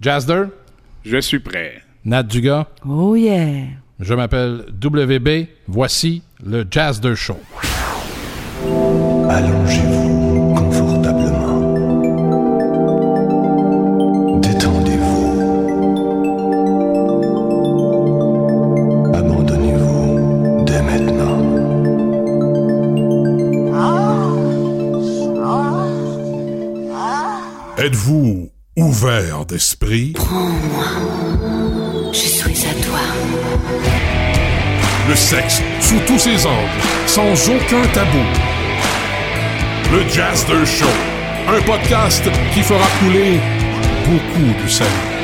Jazder, Je suis prêt. Nat Dugas, Oh yeah! je m'appelle WB. Voici le Jazder Show. Allongez-vous d'esprit? Je suis à toi. Le sexe sous tous ses angles, sans aucun tabou. Le Jazzer Show, un podcast qui fera couler beaucoup de salive.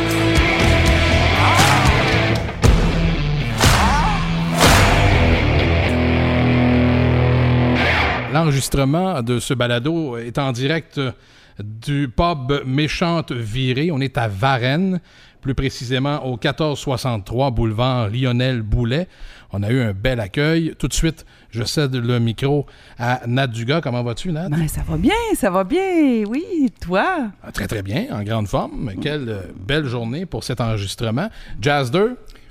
L'enregistrement de ce balado est en direct du pub Méchante Virée. On est à Varennes, plus précisément au 1463 boulevard Lionel Boulet. On a eu un bel accueil. Tout de suite, je cède le micro à Nat Dugas. Comment vas-tu, Nat? Ben, ça va bien, ça va bien. Oui, toi? Ah, Très, très bien, en grande forme. Quelle belle journée pour cet enregistrement. Jazzer,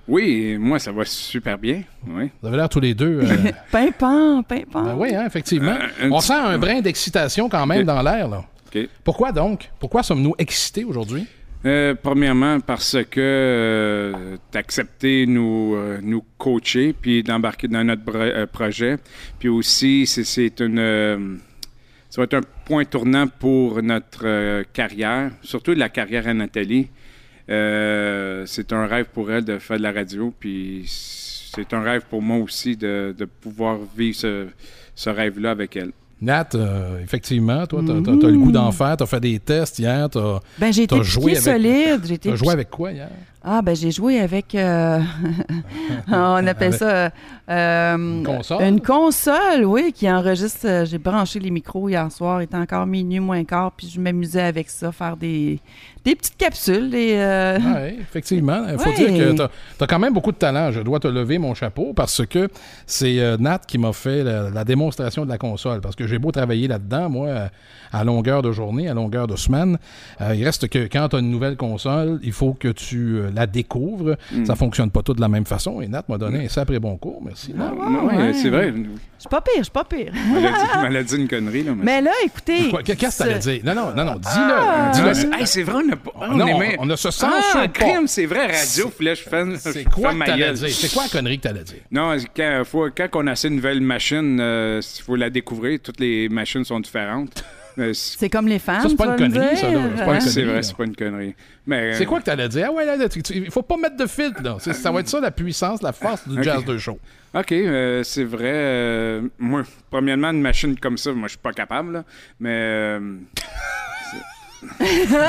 Oui, moi, ça va super bien. Oui. vous avez l'air tous les deux... euh, Pimpant, pimpant. ben oui, hein, effectivement. Un On petit sent un brin d'excitation quand même dans l'air, là. OK. Pourquoi donc? Pourquoi sommes-nous excités aujourd'hui? Euh, premièrement, parce que tu as accepté nous, euh, nous coacher puis d'embarquer dans notre euh, projet. Puis aussi, c'est- c'est une. euh, ça va être un point tournant pour notre euh, carrière, surtout la carrière à Nathalie. Euh, c'est un rêve pour elle de faire de la radio, puis c'est un rêve pour moi aussi de, de pouvoir vivre ce, ce rêve-là avec elle. Nat, euh, effectivement, toi, t'as, t'as- t'as le goût d'en faire. T'as fait des tests hier. T'as, Ben, j'ai été T'as joué avec- solide. J'ai été t'as joué avec quoi hier? Ah, ben, j'ai joué avec. euh, on appelle ça. euh, Une console? Une console, oui, qui enregistre. euh, J'ai branché les micros hier soir. Il était encore minuit moins quart, puis je m'amusais avec ça, faire des, des petites capsules. Euh, Oui, effectivement. Il faut Ouais. dire que t'as, t'as quand même beaucoup de talent. Je dois te lever mon chapeau parce que c'est euh, Nat qui m'a fait la, la démonstration de la console. Parce que j'ai beau travailler là-dedans, moi, euh, à longueur de journée, à longueur de semaine. euh, il reste que quand tu as une nouvelle console, il faut que tu euh, la découvres. Ça fonctionne pas tout de la même façon. Et Nat m'a donné un sacré bon cours. Merci. Oui, ouais. c'est vrai. Je suis pas pire, je suis pas pire. Elle a dit, a une connerie. Là, mais- Mais là, écoutez. Qu'est-ce que t'allais ce- dire? Non, non, non, non, dis-le. Ah! dis-le. Ah, c'est- hey, c'est vrai, on a pas. on non, aimait- on ne se censure ah, crime, c'est vrai, radio, je fasse. C'est quoi que t'allais dire? C'est quoi la connerie que t'allais dire? Non, quand, faut, quand on a une nouvelle machine, il faut la découvrir. Toutes les machines sont différentes. Euh, c'est comme les femmes. Ça, c'est pas une connerie, dire. ça, là. C'est connerie. vrai, c'est pas une connerie. Mais, C'est euh, quoi que t'allais dire? Ah ouais, là, là, tu- tu- il faut pas mettre de filtre, là. Ça va être ça, la puissance, la force du jazz de show. OK, euh, c'est vrai. euh, moi, premièrement, une machine comme ça, moi, je suis pas capable. là, mais euh, C'est même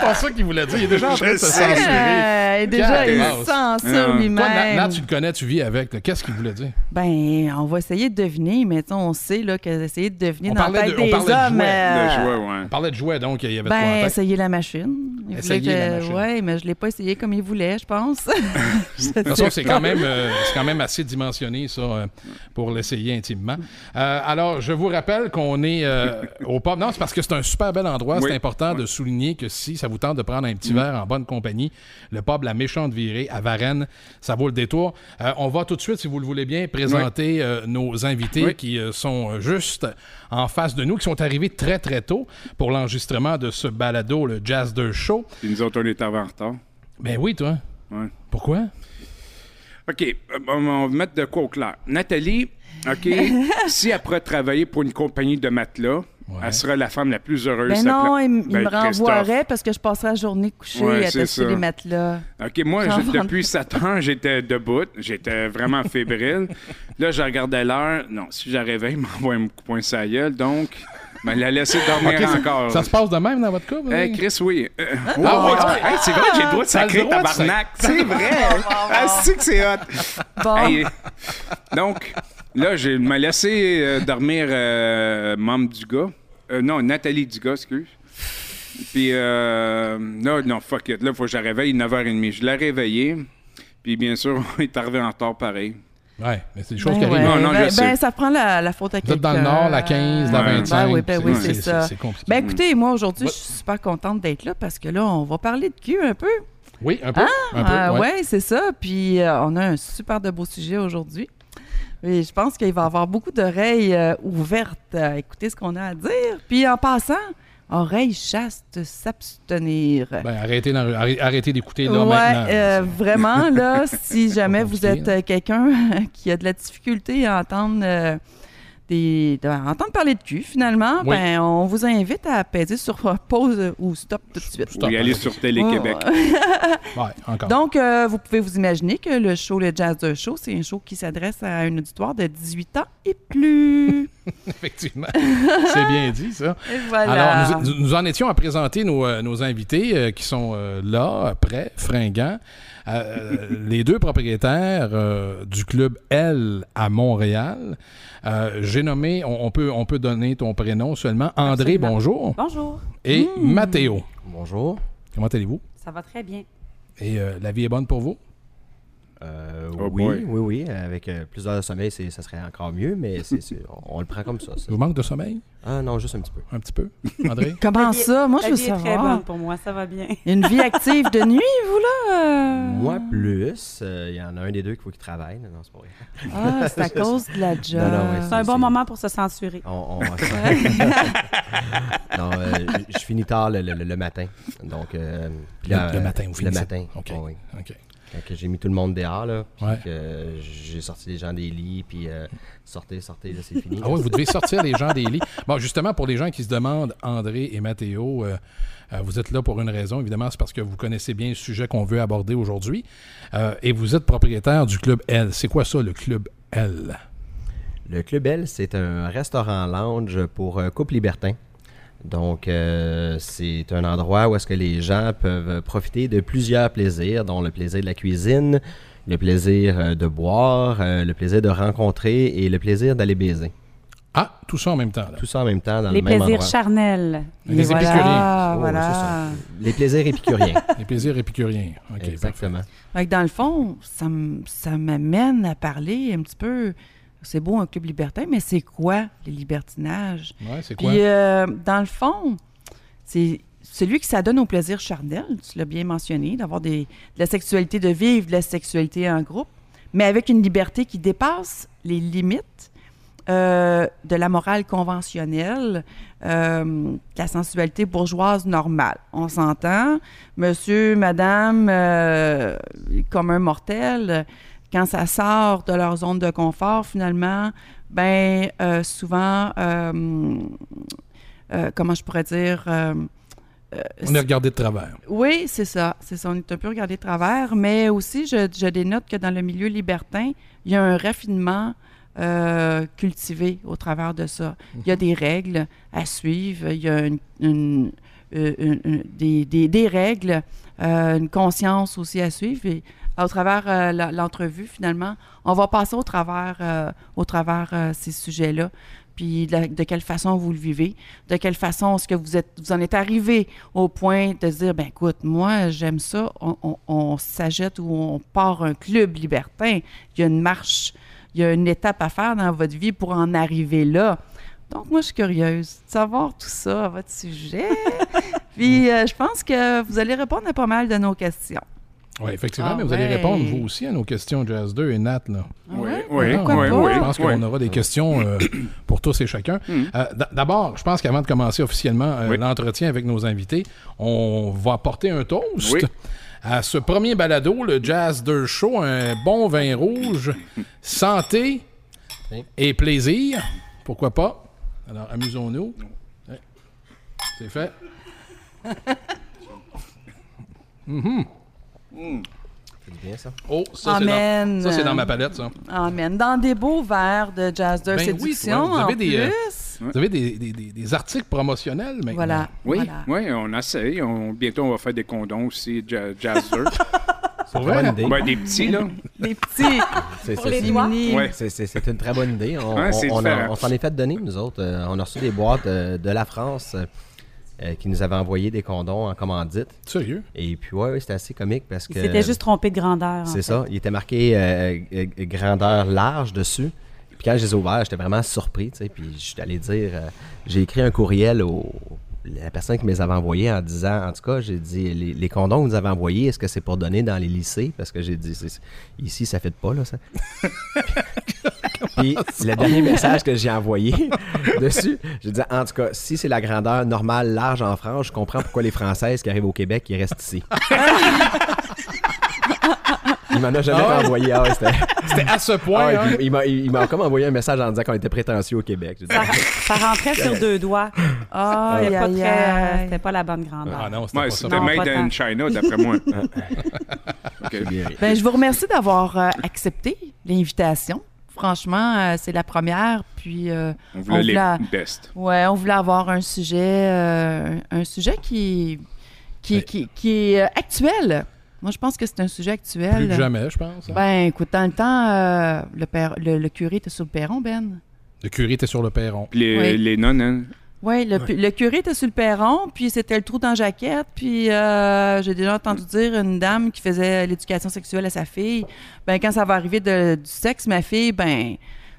pas ça qu'il voulait dire. Il est déjà en train de se censurer. Euh, déjà, il Non. censure Non. Toi, Nat, lui-même. Nat, tu le connais, tu vis avec. Qu'est-ce qu'il voulait dire? Ben, on va essayer de deviner, mais on sait là, que essayer de deviner On dans la parlait tête de- on des parlait de jouets, euh, le jouet, ouais. On parlait de jouets, donc il y avait de quoi en Ben, tête. essayer la machine. Il Essayer voulait la que- machine. Ouais, mais je l'ai pas essayé comme il voulait, je pense. De toute façon, c'est quand même, euh, c'est quand même assez dimensionné, ça, euh, pour l'essayer intimement. Euh, alors, je vous rappelle qu'on est euh, au pub. Non, c'est parce que c'est un super bel endroit. Oui. C'est important de souligner que si ça vous tente de prendre un petit verre en bonne compagnie, le pub La Méchante Virée à Varennes, ça vaut le détour. Euh, on va tout de suite, si vous le voulez bien, présenter euh, nos invités Oui. qui euh, sont juste en face de nous, qui sont arrivés très, très tôt pour l'enregistrement de ce balado, le Jazz de Show. Puis nous autres, on est en retard. Ben oui, toi. Ouais. Pourquoi? OK, on va mettre de quoi au clair. Nathalie, OK, si pourrait travailler pour une compagnie de matelas, Ouais. elle serait la femme la plus heureuse. ben non, pla- il, Ben, me Christophe. renvoierait parce que je passerais la journée couchée Ouais, à tester les matelas. OK, moi, vends- depuis 7 ans, j'étais debout. J'étais vraiment fébrile. Là, je regardais l'heure. Non, si je réveille, il m'envoie un coup de poing sur la gueule. Donc, ben, la laisser dormir encore. Ça se passe de même dans votre couple? Hey, hein? Chris, oui. Euh, Ah, wow, ouais, wow. ouais. Hey, c'est vrai que j'ai le droit de sacrer tabarnak. C'est vrai. Ah, c'est que c'est hot. Bon, Hey, donc, là, je me laissé euh, dormir euh, membre du gars. Euh, non, Nathalie Dugas, excuse. Puis, euh, non, non, fuck it. Là, il faut que je la réveille 9h30. Je l'ai réveillée. Puis, bien sûr, on est arrivé en retard pareil. Ouais, mais c'est des choses Ben qui arrivent. ouais, Non, non, je ben, sais. ben, ça prend la, la faute à Vous êtes quelqu'un. dans le nord, la 15, la Ouais. 25. Ben oui, ben oui, c'est ça. C'est compliqué. Ben écoutez, moi aujourd'hui, je suis super contente d'être là parce que là, on va parler de cul un peu. oui, un peu. un peu, Ah, ouais. ouais, c'est ça. Puis euh, on a un super de beau sujet aujourd'hui. Et je pense qu'il va avoir beaucoup d'oreilles euh, ouvertes à écouter ce qu'on a à dire. Puis en passant, oreilles chastes s'abstenir. Ben, arrêtez, d'écouter là ouais, maintenant. euh, vraiment, là, si jamais vous êtes euh, quelqu'un qui a de la difficulté à entendre, euh, des, de- à entendre parler de cul, finalement, Oui. ben, on vous invite à peser sur pause ou stop tout de suite. Stop. Ou y aller sur Télé-Québec. Ouais, encore. Donc, euh, vous pouvez vous imaginer que le show Le Jazz de Show, c'est un show qui s'adresse à un auditoire de 18 ans et plus. Effectivement. c'est bien dit, ça. Voilà. Alors, nous, en étions à présenter nos, euh, nos invités euh, qui sont euh, là, prêts, fringants. Euh, les deux propriétaires euh, du club L à Montréal. Euh, J'ai nommé, on, on peut, on peut donner ton prénom seulement. André, Absolument. bonjour. Bonjour, Et Mathéo. Bonjour. Comment allez-vous? ça va très bien. Et euh, la vie est bonne pour vous? Euh, Oh oui, boy. oui, oui. Avec euh, plus d'heures de sommeil, ça serait encore mieux, mais on, on le prend comme ça. ça. Vous manque de sommeil? Ah non, juste un petit peu. Un petit peu, André? Comment La vie- ça? Moi, je veux est très savoir. bonne pour moi, ça va bien. Une vie active de nuit, vous, là? euh? Moi, plus. euh, Il y en a un des deux qu'il faut qu'il travaille. Non, c'est pas vrai. Ah, c'est à cause de la job. Ouais, C'est un bon moment pour se censurer. On, on- non, euh, je finis tard le, le- le matin. Donc, euh, Le- là, le matin, vous Le finissez. matin. OK. oui. OK. Quand j'ai mis tout le monde dehors, là, puis Ouais. que j'ai sorti les gens des lits, puis euh, sortez, sortez, là, c'est fini. Ah oui, vous devez sortir les gens des lits. Bon, justement, pour les gens qui se demandent, André et Mathéo, euh, euh, vous êtes là pour une raison. Évidemment, c'est parce que vous connaissez bien le sujet qu'on veut aborder aujourd'hui. Euh, et vous êtes propriétaire du Club L. C'est quoi ça, le Club L? Le Club L, c'est un restaurant lounge pour euh, couple libertin. Donc, euh, c'est un endroit où est-ce que les gens peuvent profiter de plusieurs plaisirs, dont le plaisir de la cuisine, le plaisir euh, de boire, euh, le plaisir de rencontrer et le plaisir d'aller baiser. Ah, tout ça en même temps. là. Tout ça en même temps dans Les le même plaisirs endroit. charnels. Les Et voilà, épicuriens. Oh, voilà. Les plaisirs épicuriens. Les plaisirs épicuriens. OK, Exactement. Dans le fond, ça m'amène à parler un petit peu. C'est beau un club libertin, mais c'est quoi les libertinages? parfait. Ouais, c'est quoi? Puis, euh, dans le fond, c'est celui qui s'adonne au plaisir charnel, tu l'as bien mentionné, d'avoir des, de la sexualité, de vivre de la sexualité en groupe, mais avec une liberté qui dépasse les limites euh, de la morale conventionnelle, euh, de la sensualité bourgeoise normale. On s'entend, monsieur, madame, euh, comme un mortel, quand ça sort de leur zone de confort, finalement, ben euh, souvent, euh, euh, comment je pourrais dire, On est regardé de travers. oui, c'est ça. C'est ça. On est un peu regardé de travers, mais aussi, je, je dénote que dans le milieu libertin, il y a un raffinement euh, cultivé au travers de ça. Il y a des règles à suivre, il y a une- une- une- une- des, des- des règles, euh, une conscience aussi à suivre. Et au travers euh, l'entrevue, finalement, on va passer au travers, euh, au travers euh, ces sujets-là. Puis de, quelle façon vous le vivez, de quelle façon est-ce que vous êtes, vous en êtes arrivé au point de dire, ben écoute, moi j'aime ça, on, on, ou on part un club libertin. Il y a une marche, il y a une étape à faire dans votre vie pour en arriver là. Donc moi je suis curieuse de savoir tout ça à votre sujet. Puis euh, je pense que vous allez répondre à pas mal de nos questions. Oui, effectivement, Ah mais vous allez répondre, vous aussi, à nos questions Jazz 2 et Nat. Là. Oui, oui, Pourquoi oui, pas? oui. Je pense oui. qu'on aura des questions euh, pour tous et chacun. Mm. Euh, D'abord, je pense qu'avant de commencer officiellement euh, Oui. l'entretien avec nos invités, on va apporter un toast Oui. à ce premier balado, le Jazz 2 Show, un bon vin rouge, santé et plaisir. Pourquoi pas? Alors, amusons-nous. C'est fait. C'est du bien, ça. Oh, ça, c'est dans, Amen. ça, c'est dans ma palette, ça. Amen. Dans des beaux verres de jazz de Ben séduction, vous avez en des, euh, plus. Vous avez des, des- des- des articles promotionnels maintenant. Voilà. Oui, voilà. oui, on essaye. On- bientôt, on va faire des condoms aussi, ja- Jazzer. C'est une vrai? idée. ben, des petits, là. Des petits, C'est- Pour c'est- les c'est- doigts. mini. Ouais. C'est- C'est c'est une très bonne idée. On, Ouais, c'est on- on a- différent. on s'en est fait donner, nous autres. Euh, on a reçu des boîtes euh, de la France. Euh, qui nous avait envoyé des condoms en commandite. Sérieux? Et puis, ouais, ouais, c'était assez comique parce que. s'était juste trompé de grandeur. C'est ça. Il était marqué euh, euh, grandeur large dessus. Puis quand je les ai ouverts, j'étais vraiment surpris, tu sais. Puis je suis allé dire, euh, j'ai écrit un courriel au la personne qui me les avait envoyés en disant, en tout cas, j'ai dit, les, les condoms que vous avez envoyés, est-ce que c'est pour donner dans les lycées? Parce que j'ai dit, c'est- ici, ça fait pas, là, ça. Puis le dernier message que j'ai envoyé dessus, j'ai dit, en tout cas, si c'est la grandeur normale, large en France, je comprends pourquoi les Françaises qui arrivent au Québec, ils restent ici. Il m'en a jamais Ah ouais? envoyé. Ah ouais, c'était- C'était à ce point, ah ouais, hein? puis il m'a- il m'a comme envoyé un message en disant qu'on était prétentieux au Québec. Dit, Ça, ça rentrait sur deux doigts. C'était pas, très, euh, c'était pas la bonne grandeur. Ah non, c'était Ouais, pas ça. c'était Non, made pas in. China, d'après moi. Ben, je vous remercie d'avoir euh, accepté l'invitation. Franchement, euh, c'est la première. Puis, euh, On On voulait les voulait- best. ouais, on voulait avoir un sujet, euh, un sujet qui, qui, Ouais. qui, qui est euh, actuel. Moi, je pense que c'est un sujet actuel. Plus que jamais, je pense. hein. Ben, écoute, dans le temps, euh, le, père, le, le curé était sur le perron, Ben. Le curé était sur le perron. Les, Oui. les nonnes, hein, Oui, le, le curé était sur le perron, puis c'était le trou dans la jaquette, puis euh, j'ai déjà entendu dire une dame qui faisait l'éducation sexuelle à sa fille, ben quand ça va arriver de- du sexe, ma fille, ben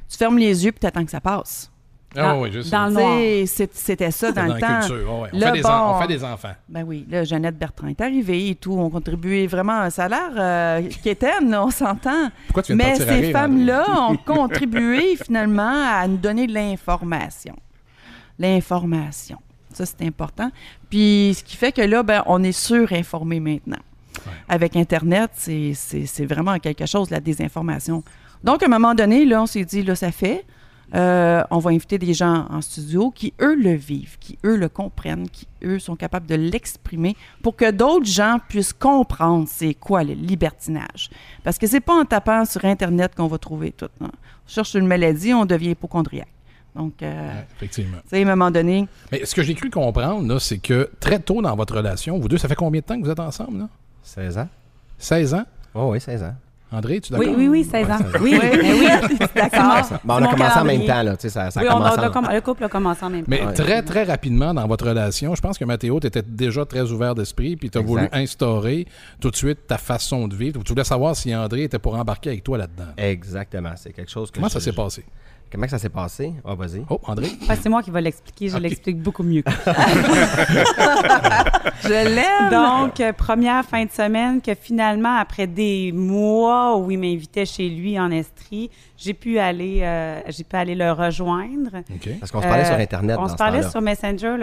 tu fermes les yeux puis t'attends que ça passe. Ah oui, juste dans le C'était ça dans, dans le la temps. culture. ouais, ouais. On, Là, fait des en- bon. on fait des enfants. Ben oui, là, Jeannette Bertrand est arrivée et tout, on contribuait vraiment à un salaire euh, quétaine, là, on s'entend. Pourquoi tu viens de Mais ces femmes-là ont contribué finalement à nous donner de l'information. L'information. Ça, c'est important. Puis, ce qui fait que là, ben, on est surinformé maintenant. Avec Internet, c'est vraiment quelque chose, la désinformation. Donc, à un moment donné, là, on s'est dit, là, ça fait. Euh, on va inviter des gens en studio qui, eux, le vivent, qui, eux, le comprennent, qui, eux, sont capables de l'exprimer pour que d'autres gens puissent comprendre c'est quoi le libertinage. Parce que c'est pas en tapant sur Internet qu'on va trouver tout. hein. On cherche une maladie, on devient hypochondriaque. Donc, euh, Ouais, effectivement. tu sais, à un moment donné, Mais ce que j'ai cru comprendre, c'est que très tôt dans votre relation, vous deux, ça fait combien de temps que vous êtes ensemble? Là? 16 ans? 16 ans? Oh oui, 16 ans. André, tu es Oui, d'accord? oui, oui, 16 ans. Ouais, 16 ans. Oui, mais oui, d'accord. Bon, on a commencé en même temps, là. Tu sais, ça, ça Oui, on a- commencé on a en- comm- le couple a commencé en même temps. Mais Ouais. très, très rapidement dans votre relation, je pense que Mathéo, tu étais déjà très ouvert d'esprit, puis tu as Exact. voulu instaurer tout de suite ta façon de vivre. Tu voulais savoir si André était pour embarquer avec toi là-dedans. Exactement. C'est quelque chose que. Comment je- ça s'est je- passé? Comment ça s'est passé? Ah, vas-y. Oh, André? C'est moi qui vais l'expliquer, je l'explique beaucoup mieux. je l'aime! Donc, euh, première fin de semaine que finalement, après des mois où il m'invitait chez lui en Estrie, j'ai pu aller, euh, j'ai pu aller le rejoindre. OK. Parce qu'on se parlait Euh, sur Internet On dans se parlait sur Messenger,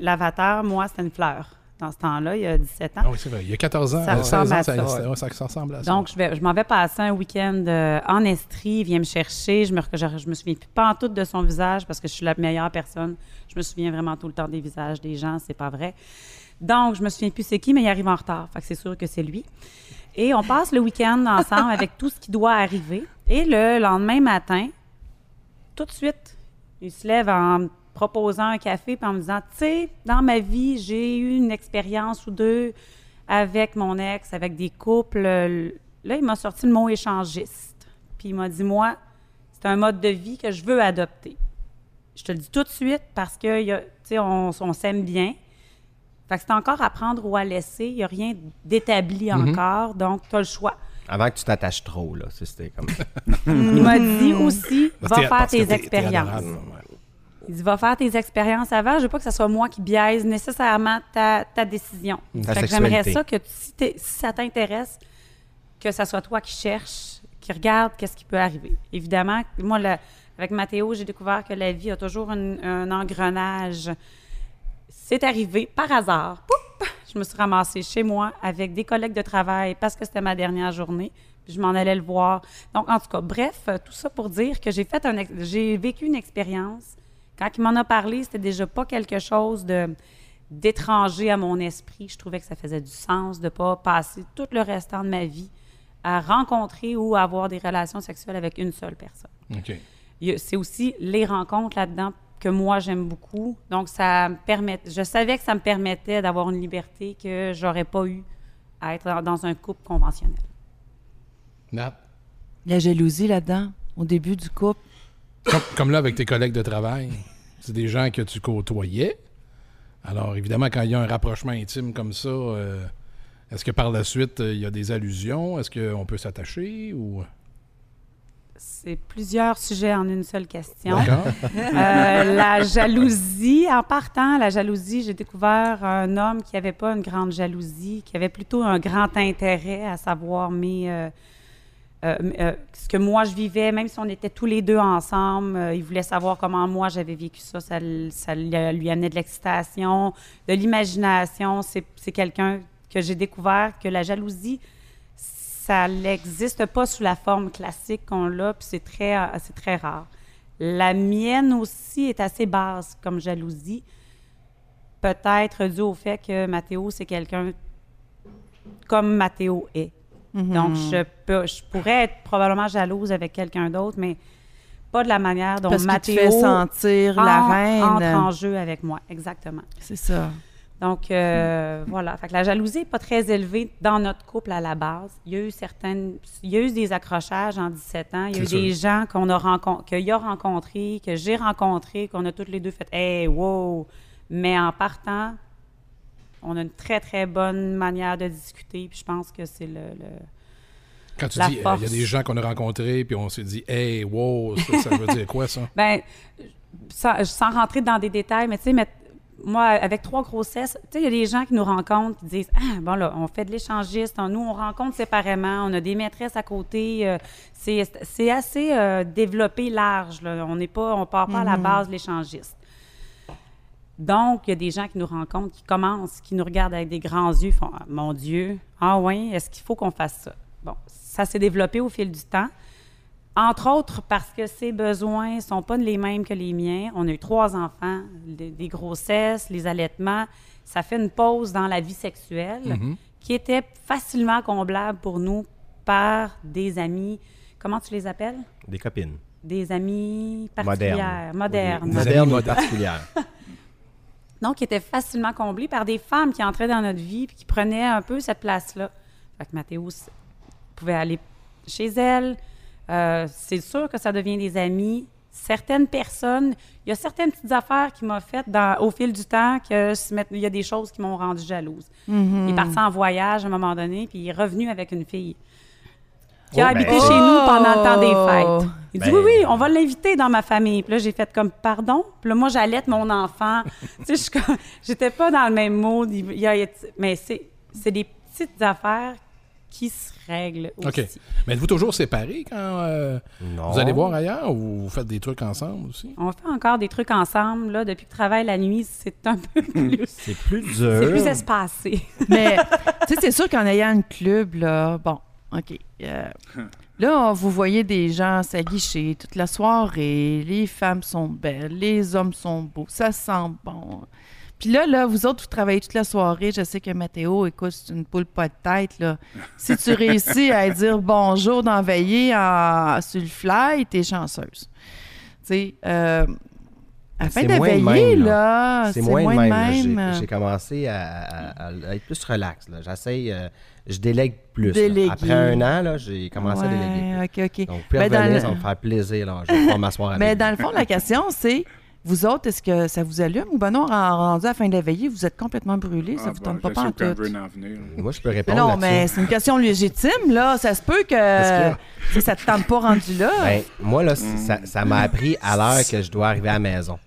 l'avatar, moi, c'était une fleur. Dans ce temps-là, il y a 17 ans. Ah oui, c'est vrai. Il y a 14 ans, Ça euh, 16 ans, ressemble à ça, ça, ça- ouais, ça- ça ressemble à ça. Donc, je, m'en vais passer un week-end euh, en Estrie. Il vient me chercher. Je me, je, je me souviens plus pas en tout de son visage parce que je suis la meilleure personne. Je me souviens vraiment tout le temps des visages des gens. C'est pas vrai. Donc, je me souviens plus c'est qui, mais il arrive en retard. Fait que c'est sûr que c'est lui. Et on passe le week-end ensemble avec tout ce qui doit arriver. Et le lendemain matin, tout de suite, il se lève en proposant un café puis en me disant, tu sais, dans ma vie, j'ai eu une expérience ou deux avec mon ex, avec des couples. Là, il m'a sorti le mot échangiste. Puis il m'a dit, moi, c'est un mode de vie que je veux adopter. Je te le dis tout de suite parce que, tu sais, on, on s'aime bien. Fait que c'est encore à prendre ou à laisser. Il n'y a rien d'établi encore, donc tu as le choix. Avant que tu t'attaches trop, là. Ça, C'était comme. Il m'a dit aussi, va faire t'es expériences. Il dit, va faire tes expériences avant. Je veux pas que ce soit moi qui biaise nécessairement ta, ta décision. Ta Fait que j'aimerais ça que si, ça t'intéresse, que ça soit toi qui cherches, qui regarde qu'est-ce qui peut arriver. Évidemment, moi, le- avec Mathéo, j'ai découvert que la vie a toujours un, un engrenage. C'est arrivé par hasard. Poup! Je me suis ramassée chez moi avec des collègues de travail parce que c'était ma dernière journée. Puis je m'en allais le voir. Donc, en tout cas, bref, tout ça pour dire que j'ai fait j'ai vécu une expérience. Quand il m'en a parlé, c'était déjà pas quelque chose de d'étranger à mon esprit. Je trouvais que ça faisait du sens de ne pas passer tout le restant de ma vie à rencontrer ou à avoir des relations sexuelles avec une seule personne. C'est aussi les rencontres là-dedans que moi j'aime beaucoup. Donc ça me permet, je savais que ça me permettait d'avoir une liberté que j'aurais pas eu à être dans- un couple conventionnel. La jalousie là-dedans, au début du couple. Comme, comme là avec tes collègues de travail, c'est des gens que tu côtoyais Alors, évidemment, quand il y a un rapprochement intime comme ça, euh, est-ce que par la suite, euh, il y a des allusions? Est-ce qu'on peut s'attacher ou... C'est plusieurs sujets en une seule question. D'accord. Euh, la jalousie, en partant, la jalousie, j'ai découvert un homme qui n'avait pas une grande jalousie, qui avait plutôt un grand intérêt à savoir mes, euh, euh, euh, ce que moi je vivais, même si on était tous les deux ensemble. euh, il voulait savoir comment moi j'avais vécu ça. Ça, lui amenait de l'excitation, de l'imagination. C'est quelqu'un que j'ai découvert que la jalousie, ça n'existe pas sous la forme classique qu'on l'a, puis c'est très, très rare. La mienne aussi est assez basse comme jalousie, peut-être dû au fait que Mathéo, c'est quelqu'un comme Mathéo est. Donc, je, peux, je pourrais être probablement jalouse avec quelqu'un d'autre, mais pas de la manière dont Parce Mathéo fais sentir la reine. entre en jeu avec moi. Exactement. C'est ça. Donc, euh, voilà. Fait que la jalousie n'est pas très élevée dans notre couple à la base. Il y a eu certaines... Il y a eu des accrochages en 17 ans. Il y a eu des gens qu'on a rencontrés, qu'il a rencontrés, que j'ai rencontrés, qu'on a toutes les deux fait « Hey, wow! » Mais en partant, on a une très, très bonne manière de discuter. Puis je pense que c'est le... le- Quand tu La dis, euh, il y a des gens qu'on a rencontrés, puis on s'est dit, hey, wow, ça, ça veut dire quoi, ça? Ben, sans, sans rentrer dans des détails, mais tu sais, mais- moi, avec trois grossesses, tu sais, il y a des gens qui nous rencontrent, qui disent Ah, bon, là, on fait de l'échangiste, nous, on rencontre séparément, on a des maîtresses à côté. euh, c'est assez euh, développé large, là. On n'est pas, on part pas à la base de l'échangiste. Donc, il y a des gens qui nous rencontrent, qui commencent, qui nous regardent avec des grands yeux, font Ah, Mon Dieu, ah oui, est-ce qu'il faut qu'on fasse ça? Bon, ça s'est développé au fil du temps. Entre autres, parce que ses besoins ne sont pas les mêmes que les miens. On a eu trois enfants, des, des grossesses, les allaitements. Ça fait une pause dans la vie sexuelle qui était facilement comblable pour nous par des amis. Comment tu les appelles? Des copines. Des amis particulières, Modernes. modernes. Des amis Modernes ou modernes. particulières. Donc, qui était facilement comblé par des femmes qui entraient dans notre vie puis qui prenaient un peu cette place-là. Fait que Mathéo pouvait aller chez elle. Euh, c'est sûr que ça devient des amis. Certaines personnes, il y a certaines petites affaires qui m'ont faites dans- au fil du temps que il y a des choses qui m'ont rendue jalouse. Il est parti en voyage à un moment donné, puis il est revenu avec une fille qui a Oh, ben. habité chez nous pendant le temps des fêtes. Il dit Ben. oui, oui, on va l'inviter dans ma famille. Puis là, j'ai fait comme pardon? Puis là, moi, j'allaite mon enfant. tu sais, je j'étais pas dans le même. Il- il a- mais c'est, c'est des petites affaires qui se règlent aussi. OK. Mais êtes-vous toujours séparés quand euh, vous allez voir ailleurs ou vous faites des trucs ensemble aussi? On fait encore des trucs ensemble. Là, depuis que je travaille la nuit, c'est un peu plus, C'est plus dur. c'est plus espacé. Mais, tu sais, c'est sûr qu'en ayant un club, là, bon, OK. euh, là, vous voyez des gens s'aguicher toute la soirée. Les femmes sont belles, les hommes sont beaux, ça sent bon. Puis là, là, vous autres, vous travaillez toute la soirée. Je sais que Mathéo, écoute, c'est une poule pas de tête, là. Si tu réussis à dire bonjour d'enveiller en, sur le fly, t'es chanceuse. Tu sais, euh, afin C'est de moins veiller, même, là, C'est moins de même. J'ai- même. J'ai commencé à, à- à être plus relax. J'essaye, euh, je délègue plus. Après un an, j'ai commencé à déléguer. OK, OK. Donc, puis revenir, le- ça va me faire plaisir. Là. Je vais pouvoir m'asseoir avec Mais dans le fond, la question, c'est vous autres, est-ce que ça vous allume? Ou ben non, en- rendu à la fin de la veillée, vous êtes complètement brûlés, ça Ah, vous bon, tente pas en tout? Moi, je peux Mais répondre non, mais c'est une question légitime, là. Ça se peut que, tu sais, ça te tente pas rendu là. Ben, moi, là, c- ça, ça m'a appris à l'heure que je dois arriver à la maison.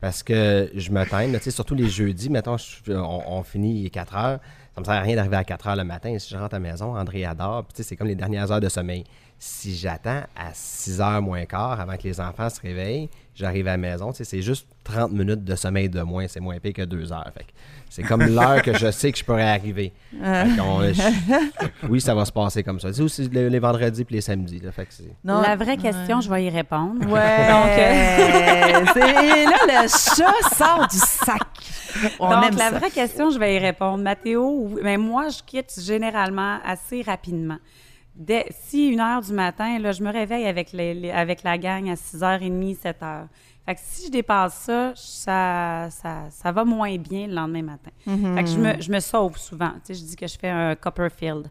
Parce que je me sais, surtout les jeudis, mettons, je- on, on finit il est 4 heures. Ça me sert à rien d'arriver à 4 heures le matin. Si je rentre à la maison, André adore. Puis, tu sais, c'est comme les dernières heures de sommeil. Si j'attends à 6 heures moins quart avant que les enfants se réveillent, j'arrive à la maison. C'est juste 30 minutes de sommeil de moins. C'est moins pire que 2 heures. Fait que c'est comme l'heure que je sais que je pourrais arriver. Fait qu'on- je- oui, ça va se passer comme ça. C'est aussi les, les vendredis puis les samedis. Là, fait que c'est... Non. La vraie question, je vais y répondre. Ouais. Donc, euh, c'est- là, le chat sort du sac. On Donc, aime la ça. vraie question, je vais y répondre. Mathéo, mais moi, je quitte généralement assez rapidement. Dès, si une heure du matin, là, je me réveille avec, les, les- avec la gang à 6h30, 7h. Fait que si je dépasse ça, ça, ça, ça va moins bien le lendemain matin. Fait que je me, je me sauve souvent. Tu sais, je dis que je fais un Copperfield.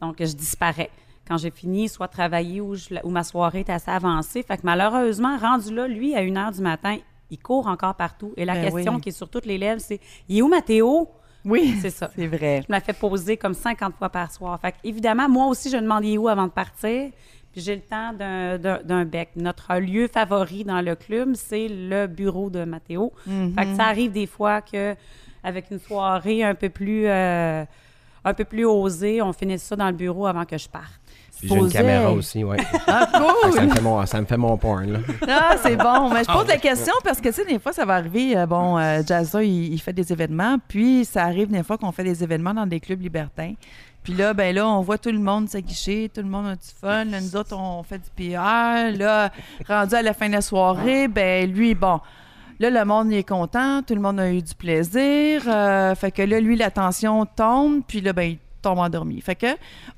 Donc, je disparais. Quand j'ai fini, soit travailler ou, je- ou ma soirée est assez avancée. Fait que malheureusement, rendu là, lui, à 1 heure du matin, il court encore partout. Et la Ben question oui. qui est sur toutes les lèvres, c'est Il est où Mathéo? Oui, C'est ça. c'est vrai. Je me la fais poser comme 50 fois par soir. Fait évidemment, moi aussi, je demande où avant de partir. Puis j'ai le temps d'un- bec. Notre lieu favori dans le club, c'est le bureau de Mathéo. Fait que ça arrive des fois que avec une soirée un peu plus euh, un peu plus osée, on finisse ça dans le bureau avant que je parte. Puis j'ai une caméra aussi, ouais. Ah, cool! ça, me fait mon, ça me fait mon porn, là. Ah, c'est bon. Mais je pose la question parce que, tu sais, des fois, ça va arriver. euh, bon, euh, Jazza, il, il fait des événements. Puis, ça arrive des fois qu'on fait des événements dans des clubs libertins. Puis là, ben là, on voit tout le monde s'aguicher, tout le monde a du fun. Là, nous autres, on fait du PR. Là, rendu à la fin de la soirée, ben lui, bon. Là, le monde il est content, tout le monde a eu du plaisir. euh, fait que là, lui, la tension tombe, puis là, ben, il tombe endormi. Fait que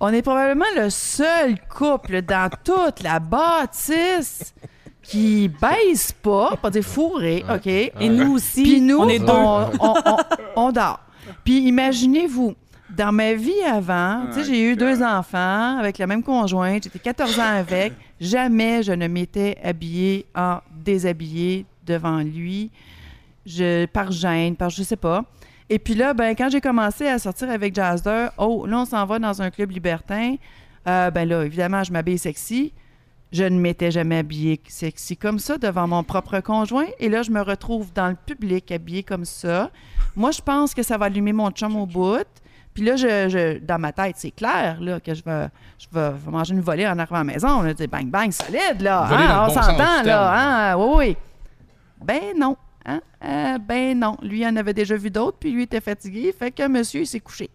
on est probablement le seul couple dans toute la bâtisse qui baisse pas, pas dire fourré, OK? Et nous aussi, Puis nous, on est deux. on, on- on- on dort. Puis imaginez-vous, dans ma vie avant, tu sais, j'ai eu deux enfants avec la même conjointe, j'étais 14 ans avec, jamais je ne m'étais habillée en déshabillé devant lui, je, par gêne, par je sais pas. Et puis là, ben, quand j'ai commencé à sortir avec Jazzer, oh, là, on s'en va dans un club libertin. Euh, ben là, évidemment, je m'habille sexy. Je ne m'étais jamais habillée sexy comme ça devant mon propre conjoint. Et là, je me retrouve dans le public habillée comme ça. Moi, je pense que ça va allumer mon chum au bout. Puis là, je, je- dans ma tête, c'est clair là, que je vais, je vais, manger une volée en arrivant à la maison. Là, Tu sais, bang, bang, solide, là. Hein, on bon s'entend, là. Hein? Oui, oui. Ben non. Hein? Euh, ben non. Lui, en avait déjà vu d'autres, puis lui était fatigué. Fait que monsieur, il s'est couché.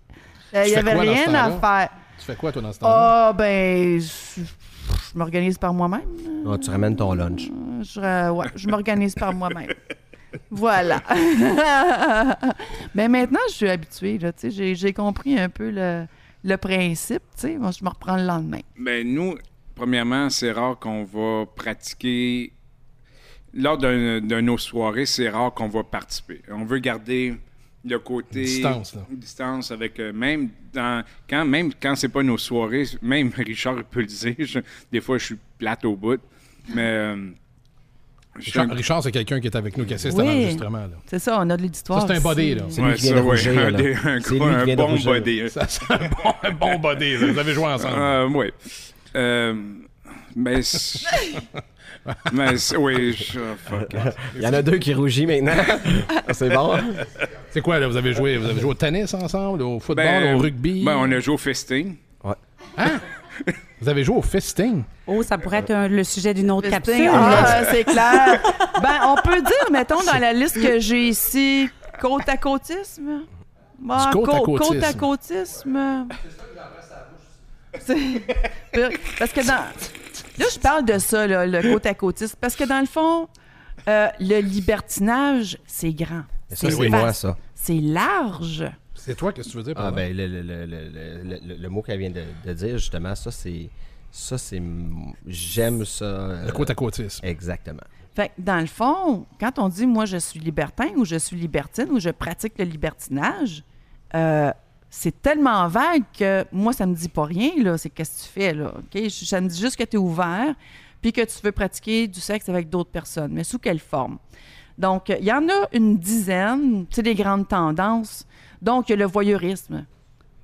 Euh, Tu il n'y fais avait quoi dans ce rien à faire. Tu fais quoi, toi, dans ce temps-là? Ah, ben, je, je m'organise par moi-même. Ah, tu ramènes ton lunch. Je, euh, ouais, je m'organise par moi-même. Voilà. Mais maintenant, je suis habituée. là, tu sais, J'ai j'ai compris un peu le, le principe. tu sais. Moi, je me reprends le lendemain. Ben, nous, premièrement, c'est rare qu'on va pratiquer. Lors d'un- de nos soirées, c'est rare qu'on va participer. On veut garder le côté. Distance, là. Distance avec. euh, même dans, quand, même quand c'est pas nos soirées, même Richard peut le dire, je- des fois, je suis plate au bout. Mais. euh, un- Richard, Richard, c'est quelqu'un qui est avec nous, qui assiste Oui. à l'enregistrement. là. C'est ça, on a de l'histoire. C'est un body, là. C'est lui Ouais, qui vient ça, de ouais, rougir, un là. un C'est un bon rougir. body. Ça, c'est un bon, un bon body. là. Vous avez joué ensemble. Euh, oui. Euh, mais. mais oui, je-. Il y en a deux qui rougit maintenant. c'est bon. hein? C'est quoi, là? Vous avez joué, vous avez joué au tennis ensemble, au football, Ben, au rugby? Ben, on a joué au festing. Vous avez joué au fisting? Oh, ça pourrait être un- le sujet d'une autre capsule. ah, c'est clair. ben, on peut dire, mettons, dans la liste que j'ai ici, côte à côtisme. Ah, Du côte à cô- côtisme. Côte à côtisme. C'est- Parce que dans. Là, je parle de ça, là, le côte à côtisme. Parce que dans le fond, euh, le libertinage, c'est grand. Ça, C'est c'est moi, vaste. ça. C'est large. C'est toi, qu'est-ce que tu veux dire par Ah, là? ben, le, le, le, le, le, le- le mot qu'elle vient de, de dire, justement, ça, c'est. Ça, c'est. J'aime ça. euh, Le côte à côtisme. Exactement. Fait que, dans le fond, quand on dit moi je suis libertin ou je suis libertine ou je pratique le libertinage, euh, c'est tellement vague que moi ça me dit pas rien là. C'est qu'est-ce que tu fais là, ok? Ça me dit juste que tu es ouvert puis que tu veux pratiquer du sexe avec d'autres personnes, mais sous quelle forme? Donc il y en a une dizaine, c'est des grandes tendances. Donc il y a le voyeurisme,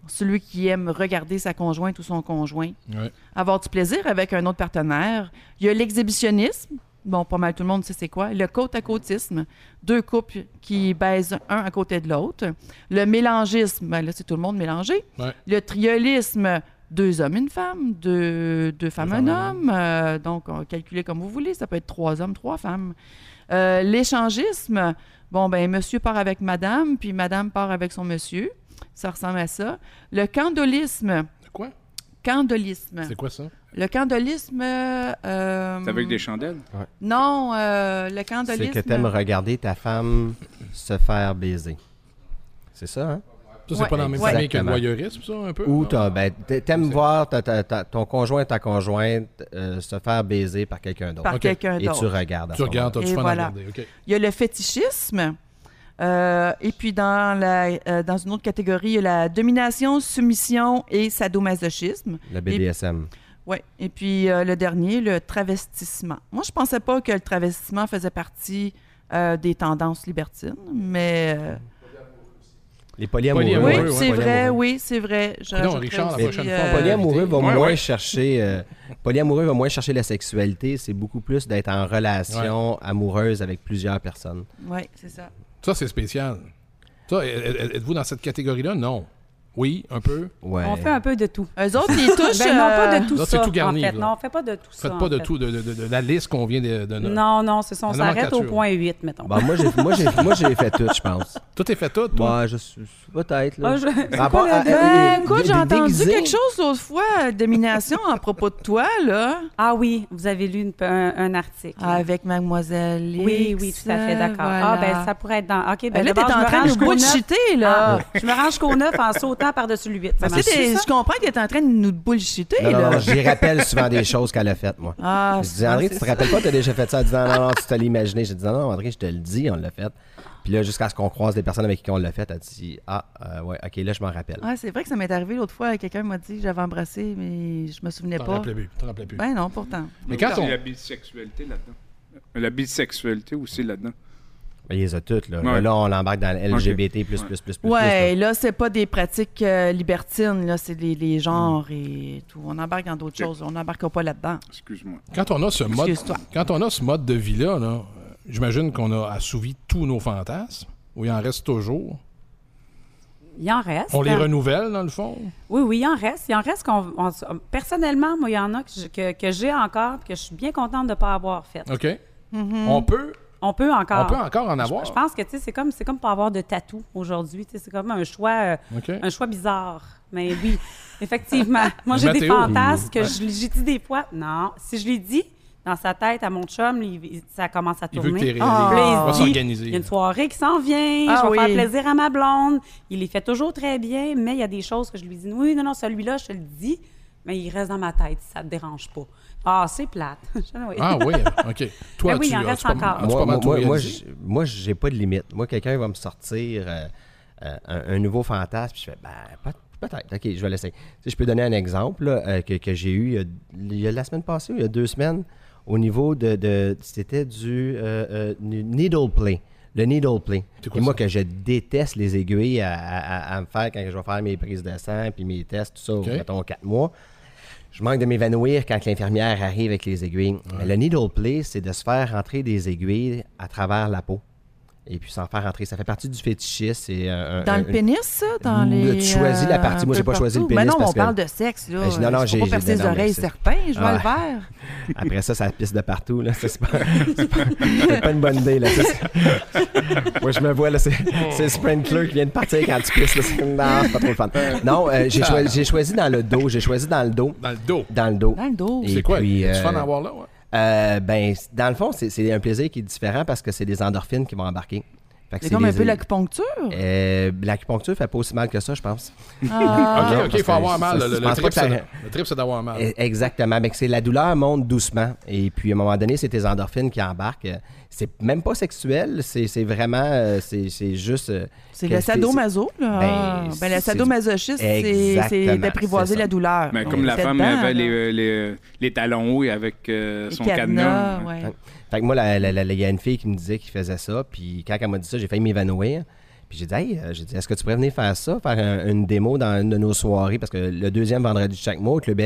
celui qui aime regarder sa conjointe ou son conjoint Ouais. avoir du plaisir avec un autre partenaire. Il y a l'exhibitionnisme. Bon, pas mal tout le monde sait c'est quoi. Le côte à côtisme. Deux couples qui baisent un à côté de l'autre. Le mélangisme. Ben là, c'est tout le monde mélangé. Ouais. Le triolisme. Deux hommes, une femme. Deux, deux femmes, un homme. Euh, donc, on calculez comme vous voulez. Ça peut être trois hommes, trois femmes. Euh, L'échangisme. Bon, ben, monsieur part avec madame, puis madame part avec son monsieur. Ça ressemble à ça. Le candolisme. Quoi? Candolisme. C'est quoi ça? Le candolisme. euh, C'est avec des chandelles? Non, euh, le candolisme. C'est que t'aimes regarder ta femme se faire baiser. C'est ça, hein? Ça, c'est Ouais, pas dans la même famille que le voyeurisme, ça, un peu? Ou ben, t'a- t'aimes voir ta- ta- ta- ton conjoint, ta conjointe euh, se faire baiser par quelqu'un d'autre. Par Ok. quelqu'un Et tu d'autre. regardes. à Tu ce regardes, t'as du fun voilà. à regarder. OK. Il y a le fétichisme. Euh, et puis, dans, la, euh, dans une autre catégorie, il y a la domination, soumission et sadomasochisme. Le BDSM. Ouais. Et puis, euh, le dernier, le travestissement. Moi, je pensais pas que le travestissement faisait partie euh, des tendances libertines. Mais euh, Les polyamoureux. Polyamoureux, oui, ouais, c'est vrai, polyamoureux. oui, c'est vrai. Je- Non, Richard, la prochaine euh, fois, Polyamoureux va Ouais, moins ouais. chercher. euh, polyamoureux va moins chercher la sexualité. C'est beaucoup plus d'être en relation amoureuse avec plusieurs personnes. Oui, c'est ça. Ça, c'est spécial. Ça, êtes- êtes-vous dans cette catégorie-là? Non. Oui, un peu. Ouais. On fait un peu de tout. Eux autres, ils touchent. Ben, non, pas euh, de tout Là, c'est ça. tout garni, en fait. là. Non, on fait pas de tout ça. Faites pas en de fait. tout, de, de- de- de la liste qu'on vient de, de Non, non, c'est ça. On s'arrête au point 8, mettons. Bon, moi, j'ai, moi, j'ai, moi, j'ai fait tout, je pense. Tout est fait tout, toi? Moi, je suis. Peut-être, là. Ah, je- À c'est part- quoi à- le- Ben, euh, écoute, j'ai entendu déguisé. quelque chose l'autre fois, euh, domination, à propos de toi, là, Ah oui, vous avez lu une- un, un article. avec Mademoiselle X. oui, oui, tout à fait, d'accord. voilà. Ah, ben ça pourrait être dans. OK, ben Ben là, t'es en train de neuf. bullshiter, là. Ah, je me range jusqu'au 9 en sautant par-dessus le 8. Ça Tu marche sais, t'es- ça? je comprends que t'es en train de nous bullshiter, Non, non, là. non, j'y rappelle souvent des choses qu'elle a faites, moi. Ah, Je dis, André, c'est tu te ça. rappelles pas, tu as déjà fait ça? Elle dit, non, non, non, tu te l'imaginé. J'ai dit, non, non, André, je te le dis, on l'a fait. Puis là, jusqu'à ce qu'on croise des personnes avec qui on l'a fait, elle dit, ah, euh, ouais, ok, là, je m'en rappelle. Ouais, c'est vrai que ça m'est arrivé l'autre fois. Quelqu'un m'a dit que j'avais embrassé, mais je me souvenais pas. rappelais plus. T'en rappelais plus. Ben non, pourtant. Mais quand C'est on... la bisexualité là-dedans. La bisexualité aussi là-dedans. Il les a toutes, là. Ouais. Là, on l'embarque dans le LGBT, plus, plus, plus, plus. Ouais, plus, là, c'est pas des pratiques euh, libertines, là, c'est les, les genres et tout. On embarque dans d'autres choses. On n'embarque pas là-dedans. Excuse-moi. Quand on a ce mode, Excuse-toi. quand on a ce mode de vie-là, là, j'imagine qu'on a assouvi tous nos fantasmes, ou il en reste toujours? Il en reste. On les hein. renouvelle, dans le fond? Oui, oui, il en reste. Il en reste qu'on. on- personnellement, moi, il y en a que, je- que, que j'ai encore et que je suis bien contente de ne pas avoir fait. OK? Mm-hmm. On peut On peut encore. on peut encore en avoir. Je pense que tu sais, c'est comme c'est comme pas avoir de tatou aujourd'hui. Tu sais, C'est comme un choix, euh, un choix bizarre. Mais oui, effectivement. Moi, j'ai des fantasmes que je- j'ai dit des fois. Non, si je l'ai dit dans sa tête à mon chum, il- ça commence à Il veut que tourner. Ah. Là, il va dit, s'organiser. Il y a une soirée qui s'en vient, Ah je vais oui. faire plaisir à ma blonde. Il les fait toujours très bien, mais il y a des choses que je lui dis oui, non, non, celui-là, je te le dis, mais il reste dans ma tête, ça te dérange pas. Ah, c'est plate. Ah oui, OK. Toi, Ben oui, tu il en reste encore. moi, moi, moi, j'ai pas de limite. Moi, quelqu'un va me sortir euh, euh, un, un nouveau fantasme, puis je fais, ben, peut- peut-être, ok, je vais l'essayer. Sais, je peux donner un exemple là, euh, que, que j'ai eu il y, a, la semaine passée, ou il y a deux semaines, au niveau de. de- C'était du euh, euh, needle play. Le needle play. C'est quoi Et moi, ça? que je déteste les aiguilles à, à- à- à me faire quand je vais faire mes prises de sang, puis mes tests, tout ça, Ok. mettons, quatre mois. Je manque de m'évanouir quand l'infirmière arrive avec les aiguilles. Mais le needle play, c'est de se faire rentrer des aiguilles à travers la peau. Et puis s'en faire rentrer. Ça fait partie du fétichisme. C'est un- Dans un- le pénis, ça? Dans Tu les. choisis la partie. Moi, j'ai pas choisi le pénis Mais non, parce on que- parle de sexe, là. Ben, non, non, Je j'ai- pas percer les oreilles certains, je vais Ah. le faire. Après ça, ça pisse de partout. Là. Ça, C'est pas, c'est pas, c'est pas une bonne idée. Là. Moi, je me vois, là, c'est, c'est le sprinkler qui vient de partir quand tu pisses. Là. C'est, non, c'est pas trop le fun. Non, euh, j'ai, choisi, j'ai choisi dans le dos. J'ai choisi dans le dos. Dans le dos. Dans le dos. Dans le dos. Et C'est quoi? puis, Tu fun euh, d'en avoir là? Ouais? Euh, ben, dans le fond, c'est un plaisir qui est différent parce que c'est des endorphines qui vont embarquer. C'est comme un peu l'acupuncture? Euh, l'acupuncture fait pas aussi mal que ça, je pense. Ah. OK, non, OK, parce il faut avoir mal. ça- Le, trip, ça- c'est le trip, c'est d'avoir mal. Eh, Exactement. Mais que c'est la douleur monte doucement. Et puis, à un moment donné, c'est tes endorphines qui embarquent. Euh, C'est même pas sexuel. C'est vraiment. euh, C'est juste. euh, C'est le sadomaso, là. Ben, Ah. Ben, le sadomasochisme, c'est d'apprivoiser la douleur. Mais Donc, comme la femme dedans, avait là. les, les, les talons hauts avec euh, son cadenas, cadenas. ouais. Fait que moi, il y a une fille qui me disait qu'il faisait ça. Puis quand elle m'a dit ça, j'ai failli m'évanouir. Puis j'ai dit, hey, euh, est-ce que tu pourrais venir faire ça, faire un- une démo dans une de nos soirées? Parce que le deuxième vendredi de chaque mois, au Club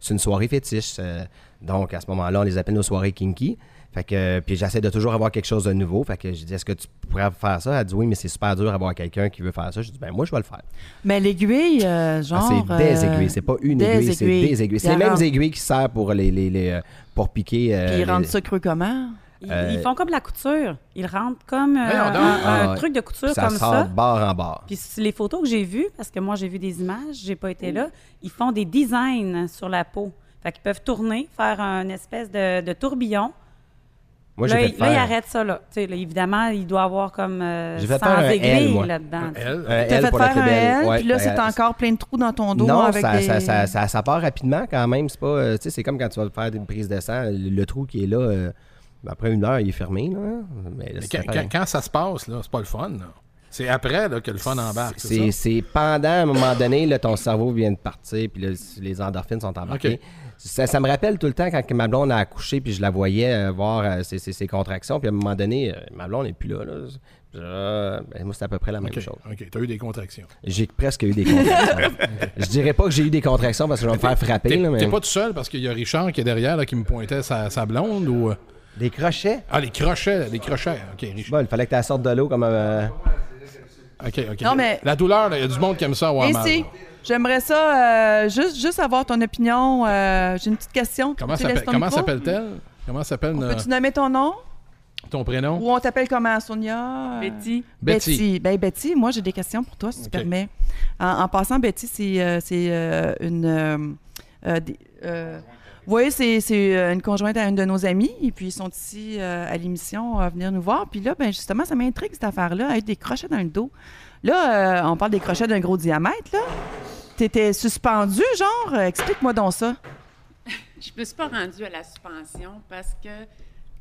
c'est une soirée fétiche. euh, donc, à ce moment-là, on les appelle nos soirées kinky. Fait que, puis j'essaie de toujours avoir quelque chose de nouveau. Fait que j'ai dit, est-ce que tu pourrais faire ça? Elle dit, oui, mais c'est super dur d'avoir quelqu'un qui veut faire ça. J'ai dit, ben moi, je vais le faire. Mais l'aiguille, euh, Ah, genre. c'est des euh, aiguilles, c'est pas une aiguille, c'est des aiguilles. C'est les mêmes aiguilles qui servent pour les, les, les, euh, pour piquer. euh, Puis ils les- rendent ça creux comment? Ils, Euh, ils font comme la couture. Ils rentrent comme euh, un, Ah, truc de couture ça comme sort ça. de bord en bord. Puis les photos que j'ai vues, parce que moi j'ai vu des images, j'ai pas été là, ils font des designs sur la peau. Fait qu'ils peuvent tourner, faire un espèce de, de tourbillon. Moi, là, j'ai il- fait là, il faire arrête ça là. Tu sais, là, évidemment, il doit avoir comme euh, J'ai fait 100 faire un L, moi. là-dedans. tu sais. Elle, un T'as L fait pour la faire un. L, Ouais, puis là, ben, c'est euh, encore plein de trous dans ton dos Non, avec ça, des... ça, ça, ça, ça part rapidement quand même. C'est pas, euh, tu sais, c'est comme quand tu vas faire une prise de sang, le, le trou qui est là, euh, après une heure, il est fermé. Là, mais quand, pareil. quand- quand ça se passe, là, c'est pas le fun. là. C'est après là, que le fun embarque, c'est C'est pendant, à un moment donné, là, ton cerveau vient de partir, puis les endorphines sont embarquées. Ok. Ça, ça me rappelle tout le temps quand ma blonde a accouché, puis je la voyais euh, voir euh, ses, ses- ses contractions, puis à un moment donné, euh, ma blonde n'est plus là. là. Je- euh, ben, moi, c'est à peu près la même chose. OK. T'as eu des contractions. J'ai presque eu des contractions. Je dirais pas que j'ai eu des contractions parce que je vais me faire frapper, T'es là, mais t'es pas tout seul parce qu'il y a Richard qui est derrière là, qui me pointait sa, sa blonde ou. des crochets? Ah, les crochets, les crochets. OK, Richard. Bon, il fallait que tu sorte de l'eau comme euh, OK, OK. Non, mais- La douleur, là, il y a du monde qui aime ça mal. si, j'aimerais ça, euh, juste, juste avoir ton opinion. euh, J'ai une petite question. Comment s'appelle-t-elle? Comment s'appelle euh, Peux-tu nommer ton nom? ton prénom? Ou on t'appelle comment, Sonia? Betty. Betty. Betty. Ben, Betty, moi, j'ai des questions pour toi, si tu permets. En, en passant, Betty, c'est euh, c'est, euh, une. euh, euh, des- euh, oui, c'est c'est, une conjointe à une de nos amies. Et puis, ils sont ici euh, à l'émission à venir nous voir. Puis là, ben, justement, ça m'intrigue cette affaire-là, avec des crochets dans le dos. Là, euh, on parle des crochets d'un gros diamètre, là. T'étais suspendu, genre? Euh, Explique-moi donc ça. Je me suis pas rendue à la suspension parce que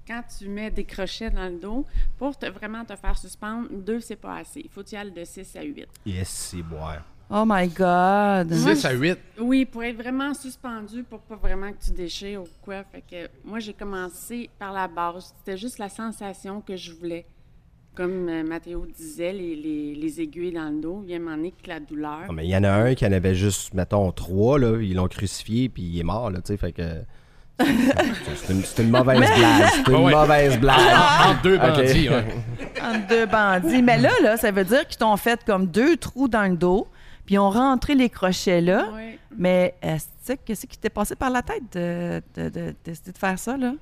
quand tu mets des crochets dans le dos, pour te, vraiment te faire suspendre, deux, c'est pas assez. Il faut que tu y ailles de 6 à 8. Yes, c'est boire. Oh my God! 6 à 8. Oui, pour être vraiment suspendu, pour pas vraiment que tu déchires ou quoi. Fait que moi, j'ai commencé par la base. C'était juste la sensation que je voulais. Comme euh, Mathéo disait, les, les, les aiguilles dans le dos, il y a un moment donné que la douleur. Non, mais il y en a un qui en avait juste, mettons, trois, là. Ils l'ont crucifié, puis il est mort, là, tu sais. Fait que. C'est une, mauvaise blague. C'est une Ouais, mauvaise blague. Entre deux bandits, ouais. Entre deux bandits. Mais là, là, ça veut dire qu'ils t'ont fait comme deux trous dans le dos, puis ils ont rentré les crochets là. Oui. Mais est-ce que qu'est-ce qui t'est passé par la tête de, de, de- décider de faire ça, là?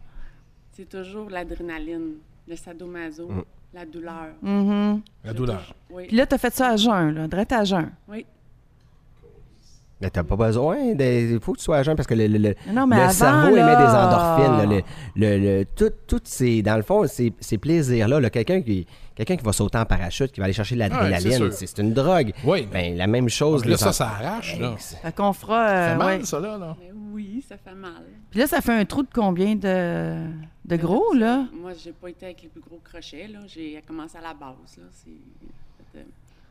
C'est toujours l'adrénaline, le sadomaso, Mm. La douleur. Mhm. La douleur. Oui. Puis là, t'as fait ça à jeun, là, direct à jeun. oui. Mais t'as pas besoin. Il faut que tu sois à jeun parce que le, le- le- Non, mais le avant, cerveau là- émet des endorphines. là. le, le, le- tout, tout ces, dans le fond, ces, ces plaisirs-là, là, quelqu'un qui, quelqu'un qui va sauter en parachute, qui va aller chercher de c'est l'adrénaline, c'est une drogue. Oui, Ben, la même chose. Là, ça, ça arrache, là. Fait qu'on fera. Ça euh, fait mal, ouais. ça, là, là. Mais oui, ça fait mal. Puis là, ça fait un trou de combien de, de gros, là? Moi, j'ai pas été avec les plus gros crochets. Là. J'ai commencé à la base. Là. C'est- fait,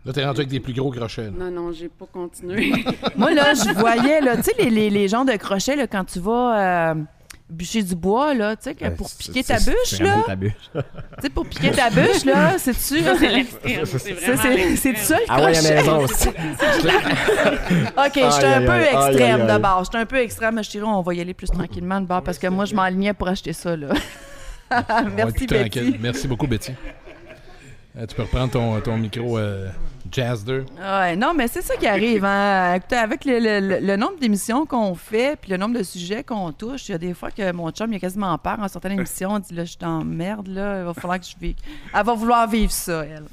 Là, t'es rendu avec des plus gros crochets. là. Non, non, j'ai pas continué. Moi, là, je voyais, là, tu sais, les, les, les genres de crochets, là, quand tu vas euh, bûcher du bois, là, tu sais, pour piquer ta bûche, là. ta bûche. Tu sais, pour piquer ta bûche, là, c'est-tu? Ça, c'est l'extrême. C'est C'est- vraiment c'est- l'extrême. C'est ça le Ah ouais, maison aussi. OK, j'étais un peu extrême de base. J'étais un peu extrême, mais je dirais, on va y aller plus tranquillement de bord parce que moi, je m'enlignais pour acheter ça, là. Merci, plus tranquille. Betty. Merci beaucoup, Betty. Euh, tu peux reprendre ton, ton micro euh, Jazz 2. Ouais, non, mais c'est ça qui arrive. Hein. Écoutez, avec le, le- le- le nombre d'émissions qu'on fait, puis le nombre de sujets qu'on touche, il y a des fois que mon chum, il a quasiment peur en sortant l'émission. Il dit là, je suis en merde, là, il va falloir que je vive. Elle va vouloir vivre ça, elle.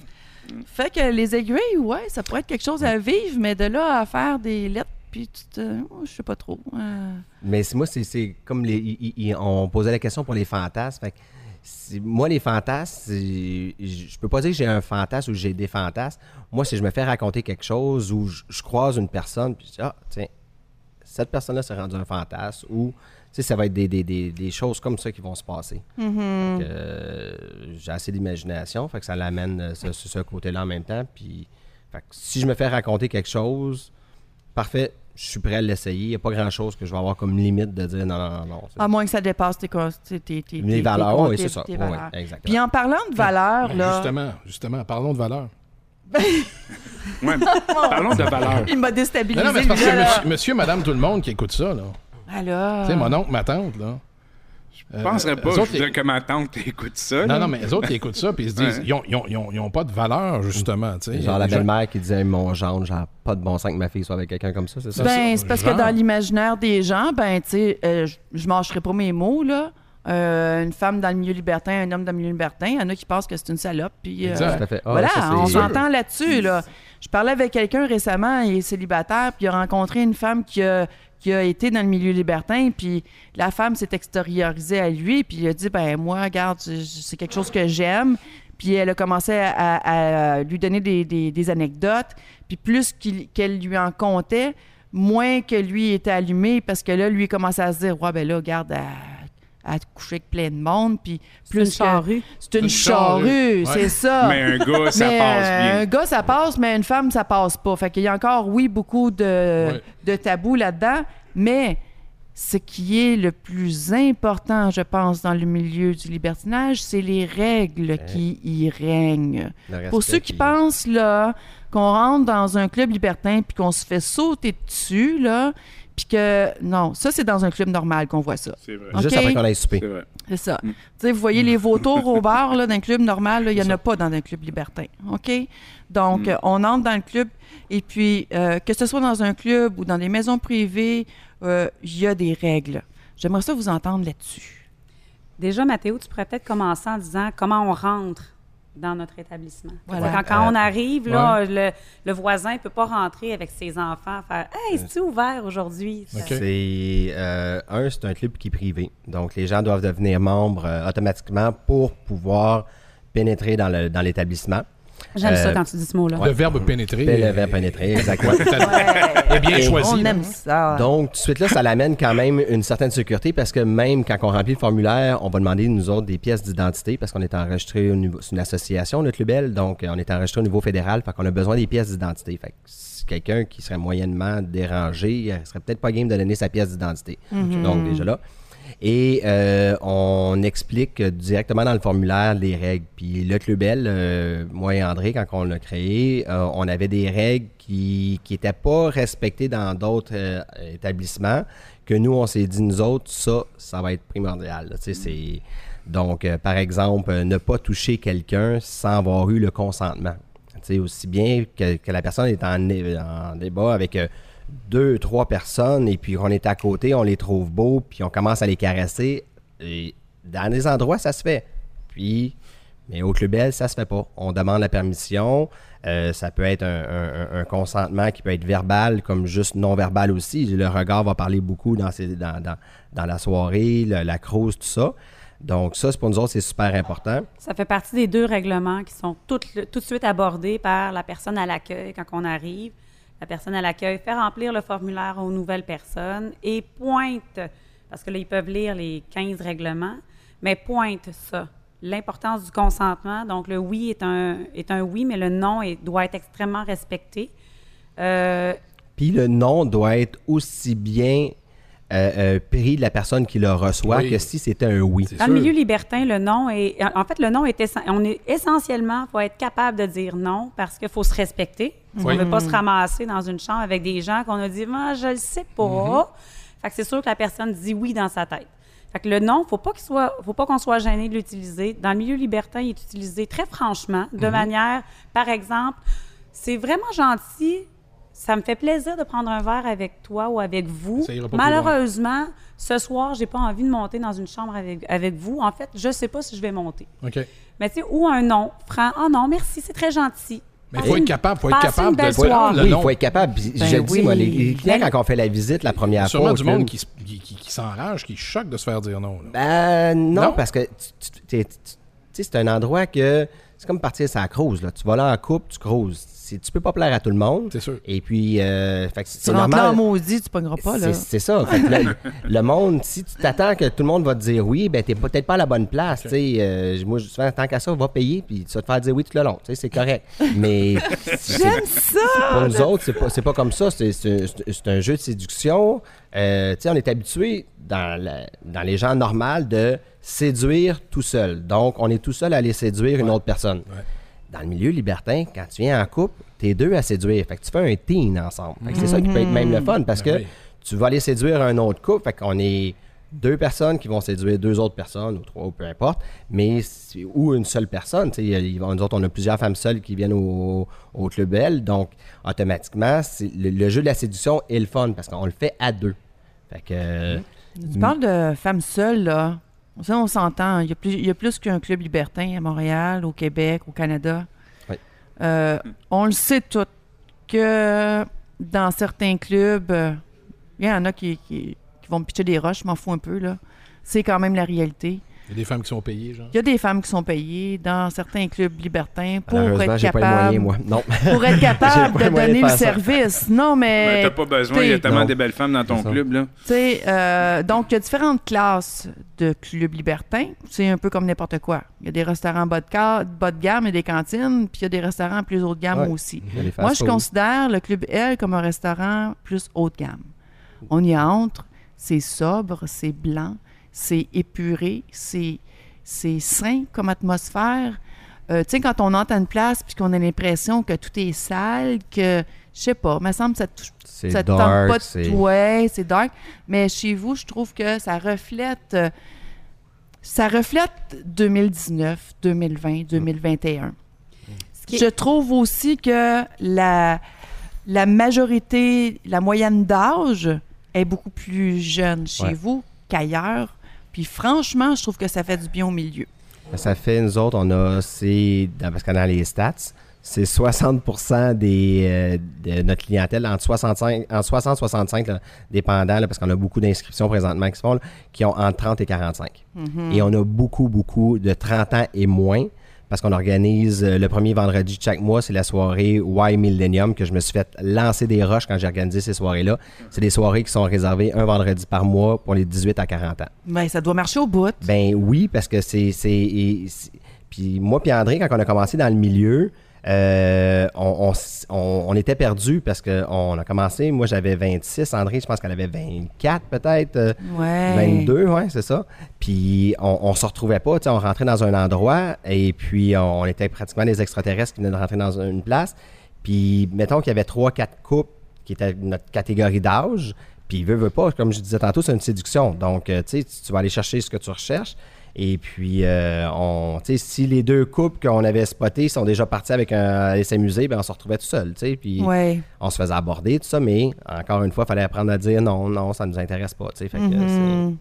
Fait que les aiguilles, ouais, ça pourrait être quelque chose à vivre, mais de là à faire des lettres, puis tu te. oh, je sais pas trop. Euh, Mais c'est- moi, c'est- comme les, on posait la question pour les fantasmes. Fait moi, les fantasmes, je peux pas dire que j'ai un fantasme ou j'ai des fantasmes. Moi, c'est je me fais raconter quelque chose ou je, je croise une personne, puis je dis, ah, tiens, cette personne-là s'est rendue un fantasme ou, tu sais, ça va être des, des- des- des choses comme ça qui vont se passer. Mm-hmm. Euh, j'ai assez d'imagination, fait que ça l'amène euh, ce, ce- ce côté-là en même temps. Puis, fait que si je me fais raconter quelque chose, parfait, je suis prêt à l'essayer. Il n'y a pas grand-chose que je vais avoir comme limite de dire non, non, non. à moins que ça dépasse tes. tes, tes, tes- Les valeurs, tes- oui, c'est ça. valeurs. oui, exactement. Puis en parlant de valeurs, Ben, là. Justement, justement, parlons de valeur. Ouais. Parlons de valeur. Il m'a déstabilisé. Non, non, mais c'est parce que monsieur, monsieur, madame, tout le monde qui écoute ça, là. Alors? Tu sais, mon oncle, ma tante, là. Je penserais pas eux je dire, que ma tante écoute ça. Non, là. non, mais les autres, ils écoutent ça, puis ils se disent, Ouais. ils, ont, ils, ont, ils, ont, ils ont pas de valeur, justement. tu sais. Genre la belle-mère qui disait mon gendre, j'ai pas de bon sens que ma fille soit avec quelqu'un comme ça, c'est ça? Ben, c'est parce genre. que dans l'imaginaire des gens, ben, tu sais, euh, je- mâcherai pas mes mots, là. Euh, une femme dans le milieu libertin, un homme dans le milieu libertin, il y en a qui pensent que c'est une salope. Puis, euh, Exact. Tout à fait. Ah, voilà, ça, on s'entend là-dessus. Là. Je parlais avec quelqu'un récemment, il est célibataire, puis il a rencontré une femme qui a, qui a été dans le milieu libertin, puis la femme s'est extériorisée à lui, puis il a dit, ben moi, regarde, c'est quelque chose que j'aime. Puis elle a commencé à, lui donner des, anecdotes, puis plus qu'elle lui en comptait, moins que lui était allumé, parce que là, lui, commençait à se dire, ouais, ben là, regarde, elle, à coucher avec plein de monde, puis C'est plus une charrue. C'est une Une charrue, charrue, ouais. c'est ça. Mais un gars, ça Mais, passe euh, bien. Un gars, ça passe, mais une femme, ça passe pas. Fait qu'il y a encore, oui, beaucoup de, Ouais. de tabous là-dedans, mais ce qui est le plus important, je pense, dans le milieu du libertinage, c'est les règles qui y règnent. Pour ceux qui puis- pensent là qu'on rentre dans un club libertin puis qu'on se fait sauter dessus là, puis que non, ça c'est dans un club normal qu'on voit ça. C'est vrai. Juste Ok. après qu'on aille souper. C'est vrai. C'est ça. Mm. Tu sais, vous voyez les vautours au bar là, d'un club normal, il n'y en a pas dans un club libertin. OK? Donc, Mm. euh, on entre dans le club et puis, euh, que ce soit dans un club ou dans des maisons privées, euh, il y a des règles. J'aimerais ça vous entendre là-dessus. Déjà, Mathéo, tu pourrais peut-être commencer en disant comment on rentre dans notre établissement. Voilà. Quand, quand Euh, on arrive, là, le, le voisin ne peut pas rentrer avec ses enfants faire Hey, c'est-tu ouvert aujourd'hui? C'est euh, un, c'est un club qui est privé. Donc les gens doivent devenir membres euh, automatiquement pour pouvoir pénétrer dans le- dans l'établissement. J'aime ça Euh, quand tu dis ce mot-là. Le verbe pénétrer. Est- verbe pénétrer, exactement. est bien Et choisi. on aime ça. Donc, tout de suite là, ça l'amène quand même une certaine sécurité parce que même quand on remplit le formulaire, on va demander, nous autres, des pièces d'identité parce qu'on est enregistré au niveau, c'est une association, notre Lubel, donc on est enregistré au niveau fédéral, fait qu'on a besoin des pièces d'identité. Fait que si quelqu'un qui serait moyennement dérangé, il serait peut-être pas game de donner sa pièce d'identité. Donc, déjà là. Et euh, on explique directement dans le formulaire les règles. Puis le Clubel, euh, moi et André, quand on l'a créé, euh, on avait des règles qui n'étaient pas respectées dans d'autres établissements, que nous, on s'est dit, nous autres, ça, ça va être primordial. là. Tu sais, c'est... Donc, par exemple, ne pas toucher quelqu'un sans avoir eu le consentement. Tu sais, aussi bien que, que la personne est en, en débat avec deux, trois personnes et puis on est à côté, on les trouve beaux, puis on commence à les caresser. Et dans des endroits, ça se fait. Puis, mais au Club Bell, ça se fait pas. On demande la permission. Euh, ça peut être un, consentement qui peut être verbal comme juste non verbal aussi. Le regard va parler beaucoup dans, dans, dans- la soirée, la crouse, tout ça. Donc ça, pour nous autres, c'est super important. Ça fait partie des deux règlements qui sont tout de suite abordés par la personne à l'accueil quand on arrive. La personne à l'accueil fait remplir le formulaire aux nouvelles personnes et pointe, parce que là, ils peuvent lire les 15 règlements, mais pointe ça. L'importance du consentement. Donc, le oui est un, est un oui, mais le non est- doit être extrêmement respecté. Euh, Puis le nom doit être aussi bien euh, euh, pris de la personne qui le reçoit Oui. que si c'était un oui. Dans sûr. le milieu libertin, le non est. En fait, le non est. On est essentiellement, faut être capable de dire non parce qu'il faut se respecter. On ne veut pas se ramasser dans une chambre avec des gens qu'on a dit, moi, je le sais pas. Mm-hmm. Fait que c'est sûr que la personne dit oui dans sa tête. Fait que le non, faut pas qu'il soit, faut pas qu'on soit gêné de l'utiliser. Dans le milieu libertin, il est utilisé très franchement, de Mm-hmm. manière, par exemple, c'est vraiment gentil. Ça me fait plaisir de prendre un verre avec toi ou avec vous. Malheureusement, ce soir, j'ai pas envie de monter dans une chambre avec, avec vous. En fait, je sais pas si je vais monter. OK. Mais tu sais, ou un non, franc. Oh non, merci, c'est très gentil. Mais il Passez faut être capable, faut être capable de le oui, il nom. faut être capable. Ben je le dis, moi, les, clients, Ben- quand on fait la visite la première Sûrement fois, au du club, monde qui, s- qui, qui- qui s'enrage, qui choque de se faire dire non. là. Ben non, Non? parce que c'est un endroit que c'est comme partir la cruise. Là. Tu vas là en couple, tu cruises. C'est- Tu peux pas plaire à tout le monde. C'est sûr. Et puis, euh, fait que Tu c'est rentres là en maudit, tu pogneras pas, là. C'est c'est ça. Fait que le, le monde, si tu t'attends que tout le monde va te dire oui, ben t'es peut-être pas à la bonne place. tu sais. Euh, moi, je souvent, tant qu'à ça, va payer, puis tu vas te faire dire oui tout le long. Tu sais, C'est correct. Mais J'aime ça! pour nous autres, c'est pas, c'est pas comme ça. C'est, c'est- c'est- c'est un jeu de séduction. Euh, tu sais, on est habitué dans, la- dans les gens normaux de séduire tout seul. Donc, on est tout seul à aller séduire une autre personne. Ouais. Dans le milieu libertin, quand tu viens en couple, t'es deux à séduire. Fait que tu fais un teen ensemble. Fait que c'est ça qui peut être même le fun parce Ben que oui. tu vas aller séduire un autre couple. Fait qu'on est deux personnes qui vont séduire deux autres personnes ou trois ou peu importe, mais ou une seule personne. Nous autres, on a plusieurs femmes seules qui viennent au, au Club Bell, donc automatiquement, c'est- le, le jeu de la séduction est le fun parce qu'on le fait à deux. Fait que Tu parles de femmes seules, là. Ça, on s'entend. Il y a plus, qu'un club libertin à Montréal, au Québec, au Canada. Oui. Euh, on le sait tout que dans certains clubs, euh, il y en a qui, qui- qui vont me pitcher des roches, je m'en fous un peu, là. C'est quand même la réalité. Il y a des femmes qui sont payées, genre. Il y a des femmes qui sont payées dans certains clubs libertins pour être j'ai pas les capable, moyens, moi. Non. pour être capable de donner le service. Non, Ben, mais t'as pas besoin, il y a tellement non. des belles femmes dans ton club, là. Tu sais, euh, donc, il y a différentes classes de clubs libertins. C'est un peu comme n'importe quoi. Il y a des restaurants bas de, ca- bas de gamme et des cantines, puis il y a des restaurants plus haut de gamme Ouais. aussi. Moi, je considère le Club L comme un restaurant plus haut de gamme. On y entre, c'est sobre, c'est blanc, c'est épuré, c'est c'est sain comme atmosphère. Euh, tu sais, quand on entre à une place puis qu'on a l'impression que tout est sale, que, je sais pas, me semble que ça te touche C'est ça te tente dark, pas de c'est... Ouais, c'est dark. Mais chez vous, je trouve que ça reflète. euh, ça reflète 2019, 2020, 2021. Ce qui est- Je trouve aussi que la, la majorité, la moyenne d'âge est beaucoup plus jeune chez Ouais. vous qu'ailleurs. Puis franchement, je trouve que ça fait du bien au milieu. Ça fait, nous autres, on a, c'est, parce qu'on a les stats, c'est 60 des, euh, de notre clientèle, entre 65, entre 60 et 65 là, dépendants, là, parce qu'on a beaucoup d'inscriptions présentement qui se font, là, qui ont entre 30 et 45. Et on a beaucoup, beaucoup de 30 ans et moins, parce qu'on organise euh, le premier vendredi de chaque mois, c'est la soirée Y Millennium, que je me suis fait lancer des roches quand j'ai organisé ces soirées-là. C'est des soirées qui sont réservées un vendredi par mois pour les 18 à 40 ans. Ben, ça doit marcher au bout. Ben oui, parce que c'est- Puis moi puis André, quand on a commencé dans le milieu, euh, on, était perdus parce qu'on a commencé. Moi, j'avais 26. André, je pense qu'elle avait 24 peut-être. euh, ouais. 22, ouais, c'est ça. Puis on, on se retrouvait pas, on rentrait dans un endroit et puis on, était pratiquement des extraterrestres qui venaient de rentrer dans une place. Puis mettons qu'il y avait trois, quatre couples qui étaient notre catégorie d'âge. Puis veut, veut pas, comme je disais tantôt, c'est une séduction. Donc, euh, tu sais, tu tu vas aller chercher ce que tu recherches. Et puis, euh, on, si les deux couples qu'on avait spotés sont déjà partis avec un, aller s'amuser, ben on se retrouvait tout seul. Puis Ouais. on se faisait aborder, tout ça. Mais encore une fois, il fallait apprendre à dire non, non, ça ne nous intéresse pas, que, Mhm.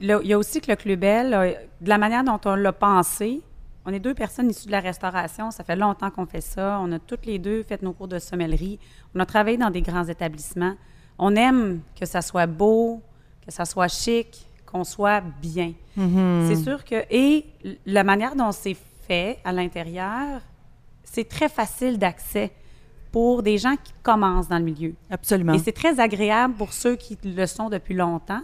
Là, il y a aussi que le Club Bell, euh, de la manière dont on l'a pensé, on est deux personnes issues de la restauration. Ça fait longtemps qu'on fait ça. On a toutes les deux fait nos cours de sommellerie. On a travaillé dans des grands établissements. On aime que ça soit beau, que ça soit chic, qu'on soit bien. C'est sûr que... Et la manière dont c'est fait à l'intérieur, c'est très facile d'accès pour des gens qui commencent dans le milieu. Absolument. Et c'est très agréable pour ceux qui le sont depuis longtemps.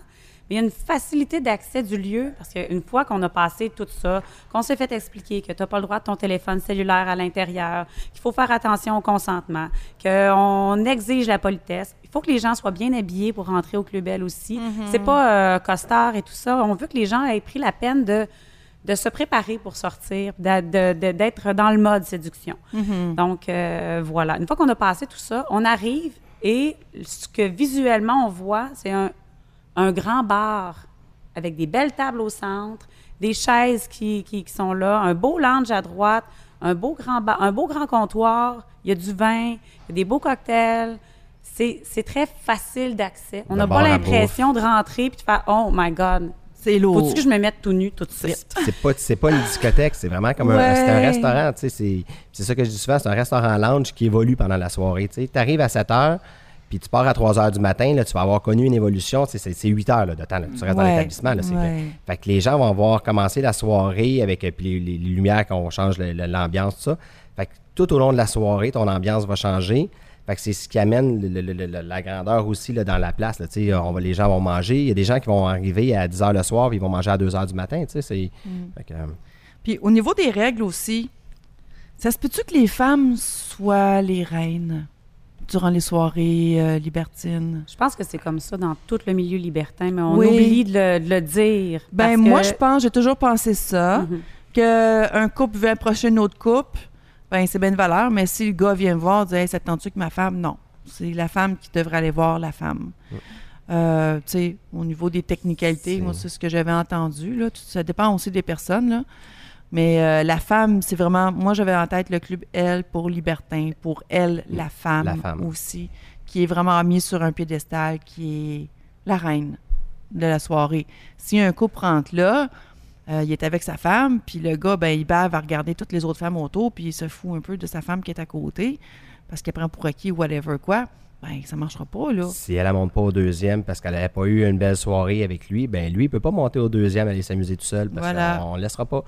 Mais il y a une facilité d'accès du lieu parce qu'une fois qu'on a passé tout ça, qu'on s'est fait expliquer que tu n'as pas le droit de ton téléphone cellulaire à l'intérieur, qu'il faut faire attention au consentement, qu'on exige la politesse, il faut que les gens soient bien habillés pour rentrer au Club Bell aussi. C'est pas euh, costard et tout ça. On veut que les gens aient pris la peine de de se préparer pour sortir, d'a- de- de- d'être dans le mode séduction. Donc, euh, voilà. Une fois qu'on a passé tout ça, on arrive et ce que visuellement on voit, c'est un, un grand bar avec des belles tables au centre, des chaises qui, qui- qui sont là, un beau lounge à droite, un beau grand, bar, un beau grand comptoir, il y a du vin, il y a des beaux cocktails. C'est c'est très facile d'accès. On n'a pas l'impression de rentrer puis de faire « Oh my God, C'est lourd. faut-tu que je me mette tout nu tout de suite? » c'est pas c'est pas une discothèque, c'est vraiment comme un, Ouais. un restaurant, tu sais, c'est c'est ça que je dis souvent, c'est un restaurant lounge qui évolue pendant la soirée, tu sais. Tu arrives à 7 heures, puis tu pars à 3 heures du matin, là, tu vas avoir connu une évolution, c'est c'est 8 heures là, de temps, là, tu restes dans l'établissement, là, c'est ouais. fait que les gens vont avoir commencé la soirée avec euh, puis les, les- lumières qu'on change l'ambiance tout ça. Fait que tout au long de la soirée, ton ambiance va changer. Fait que c'est ce qui amène le- le- le- le- la grandeur aussi là, dans la place. Là, on va, les gens vont manger. Il y a des gens qui vont arriver à 10 h le soir puis ils vont manger à 2 h du matin. que, euh, Puis au niveau des règles aussi, ça se peut-tu que les femmes soient les reines? Durant les soirées euh, libertines? Je pense que c'est comme ça dans tout le milieu libertin, mais on Oui. oublie de le, de le dire. Ben parce moi, que- je pense, j'ai toujours pensé ça, Mhm. qu'un couple veut approcher une autre couple, ben c'est bien de valeur, mais si le gars vient me voir, dit hey, ça te tente-tu que ma femme? Non. C'est la femme qui devrait aller voir la femme. Euh, tu sais, au niveau des technicalités, moi, c'est ce que j'avais entendu. Là. Tout- Ça dépend aussi des personnes. Là. Mais euh, la femme, c'est vraiment. Moi, j'avais en tête le club Elle pour Libertin, pour elle, la femme, La femme. aussi, qui est vraiment mise sur un piédestal, qui est la reine de la soirée. Si un couple rentre là, euh, il est avec sa femme, puis le gars, ben, il bave à regarder toutes les autres femmes autour, puis il se fout un peu de sa femme qui est à côté, parce qu'il prend pour acquis ou whatever quoi. ben ça marchera pas, là. Si elle ne monte pas au deuxième parce qu'elle n'avait pas eu une belle soirée avec lui, ben lui, il peut pas monter au deuxième, aller s'amuser tout seul parce Voilà. qu'on ne laissera pas.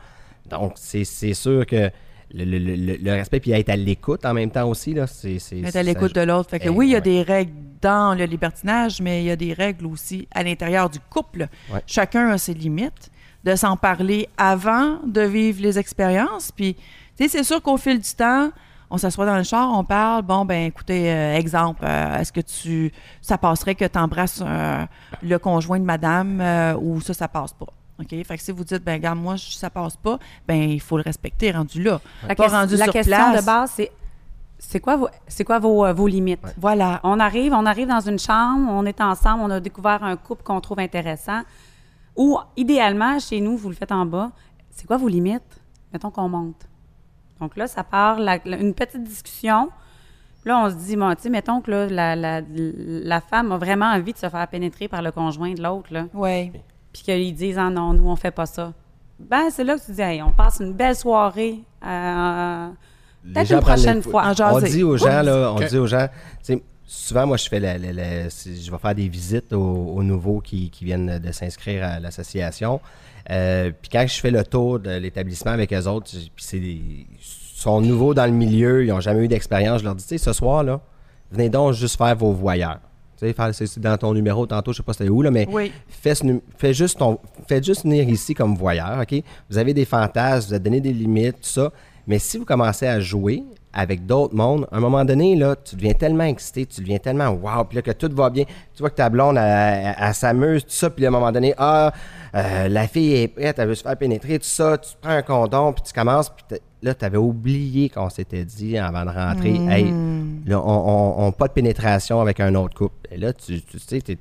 Donc, c'est sûr que le, le- le- le respect, puis être à l'écoute en même temps aussi, là, c'est... c'est- Être à l'écoute de l'autre. Fait que Eh, oui, il y a ouais. des règles dans le libertinage, mais il y a des règles aussi à l'intérieur du couple. Ouais. Chacun a ses limites, de s'en parler avant de vivre les expériences. Puis, tu sais, c'est sûr qu'au fil du temps, on s'assoit dans le char, on parle. Bon, ben, écoutez, euh, exemple, euh, est-ce que tu, ça passerait que tu embrasses le conjoint de madame euh, ou ça, ça passe pas? OK? Fait que si vous dites, ben, regarde, moi, ça passe pas, ben, il faut le respecter rendu là. La, Pas ques- rendu la sur question place. de base, c'est c'est quoi, vos, c'est quoi vos, euh, vos limites? Voilà. On arrive, on arrive dans une chambre, on est ensemble, on a découvert un couple qu'on trouve intéressant. Ou idéalement, chez nous, vous le faites en bas. C'est quoi vos limites? Mettons qu'on monte. Donc là, ça part la- la- une petite discussion. Là, on se dit, bon, tu sais, mettons que là, la, la, la femme a vraiment envie de se faire pénétrer par le conjoint de l'autre, là. Oui. Puis qu'ils disent, ah non, nous, on fait pas ça. Ben, c'est là que tu dis, hey, on passe une belle soirée. euh, Les Peut-être une prochaine les- fois. En On dit aux gens, là, on dit aux gens, tu sais, souvent, moi, je fais la, la- je vais faire des visites aux, aux nouveaux qui, qui viennent de s'inscrire à l'association. Euh, puis quand je fais le tour de l'établissement avec eux autres, puis c'est sont nouveaux dans le milieu, ils n'ont jamais eu d'expérience, je leur dis, tu sais, ce soir, là, venez donc juste faire vos voyeurs. Faire- c'est dans ton numéro tantôt, je sais pas c'était où, là, mais Oui. fais, ce nu- fais juste ton, juste venir ici comme voyeur, OK? Vous avez des fantasmes, vous avez donné des limites, tout ça. Mais si vous commencez à jouer avec d'autres mondes, à un moment donné, là, tu deviens tellement excité, tu deviens tellement wow, puis là, que tout va bien. Tu vois que ta blonde, elle, elle- elle s'amuse, tout ça, puis à un moment donné, ah, euh, la fille est prête, elle veut se faire pénétrer, tout ça, tu prends un condom, puis tu commences, puis là, tu avais oublié qu'on s'était dit avant de rentrer, hey, là, on, on- on- pas de pénétration avec un autre couple. Et là, tu, tu sais, t'es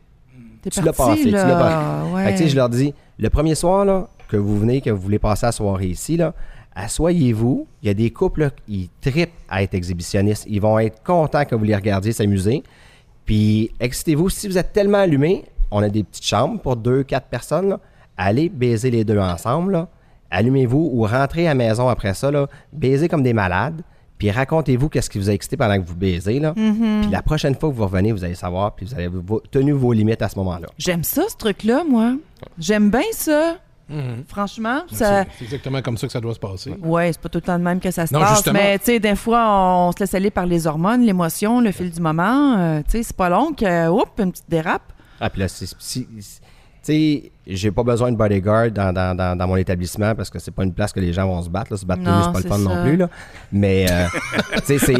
T'es tu l'as passé, tu là. l'as passé. Ouais. Fait que, tu je leur dis, le premier soir, là, que vous venez, que vous voulez passer la soirée ici, là, assoyez-vous. Il y a des couples, qui tripent à être exhibitionnistes. Ils vont être contents que vous les regardiez s'amuser. Puis, excitez-vous. Si vous êtes tellement allumés, on a des petites chambres pour deux, quatre personnes, là. Allez baiser les deux ensemble, là. Allumez-vous ou rentrez à la maison après ça, là. Baisez comme des malades. Puis racontez-vous qu'est-ce qui vous a excité pendant que vous baisez, là. Puis la prochaine fois que vous revenez, vous allez savoir, puis vous avez tenu vos limites à ce moment-là. J'aime ça, ce truc-là, moi. J'aime bien ça. Mhm. Franchement, ça. C'est exactement comme ça que ça doit se passer. Ouais, c'est pas tout le temps de même que ça se Non, passe. justement. Mais, tu sais, des fois, on se laisse aller par les hormones, l'émotion, le fil du moment. Euh, tu sais, c'est pas long que, oups, une petite dérape. Ah, puis là, si- sais, j'ai pas besoin de bodyguard dans, dans, dans, dans mon établissement parce que c'est pas une place que les gens vont se battre. Là. Se battre nu, c'est pas le fun non plus. Là. Mais, euh, tu sais, c'est-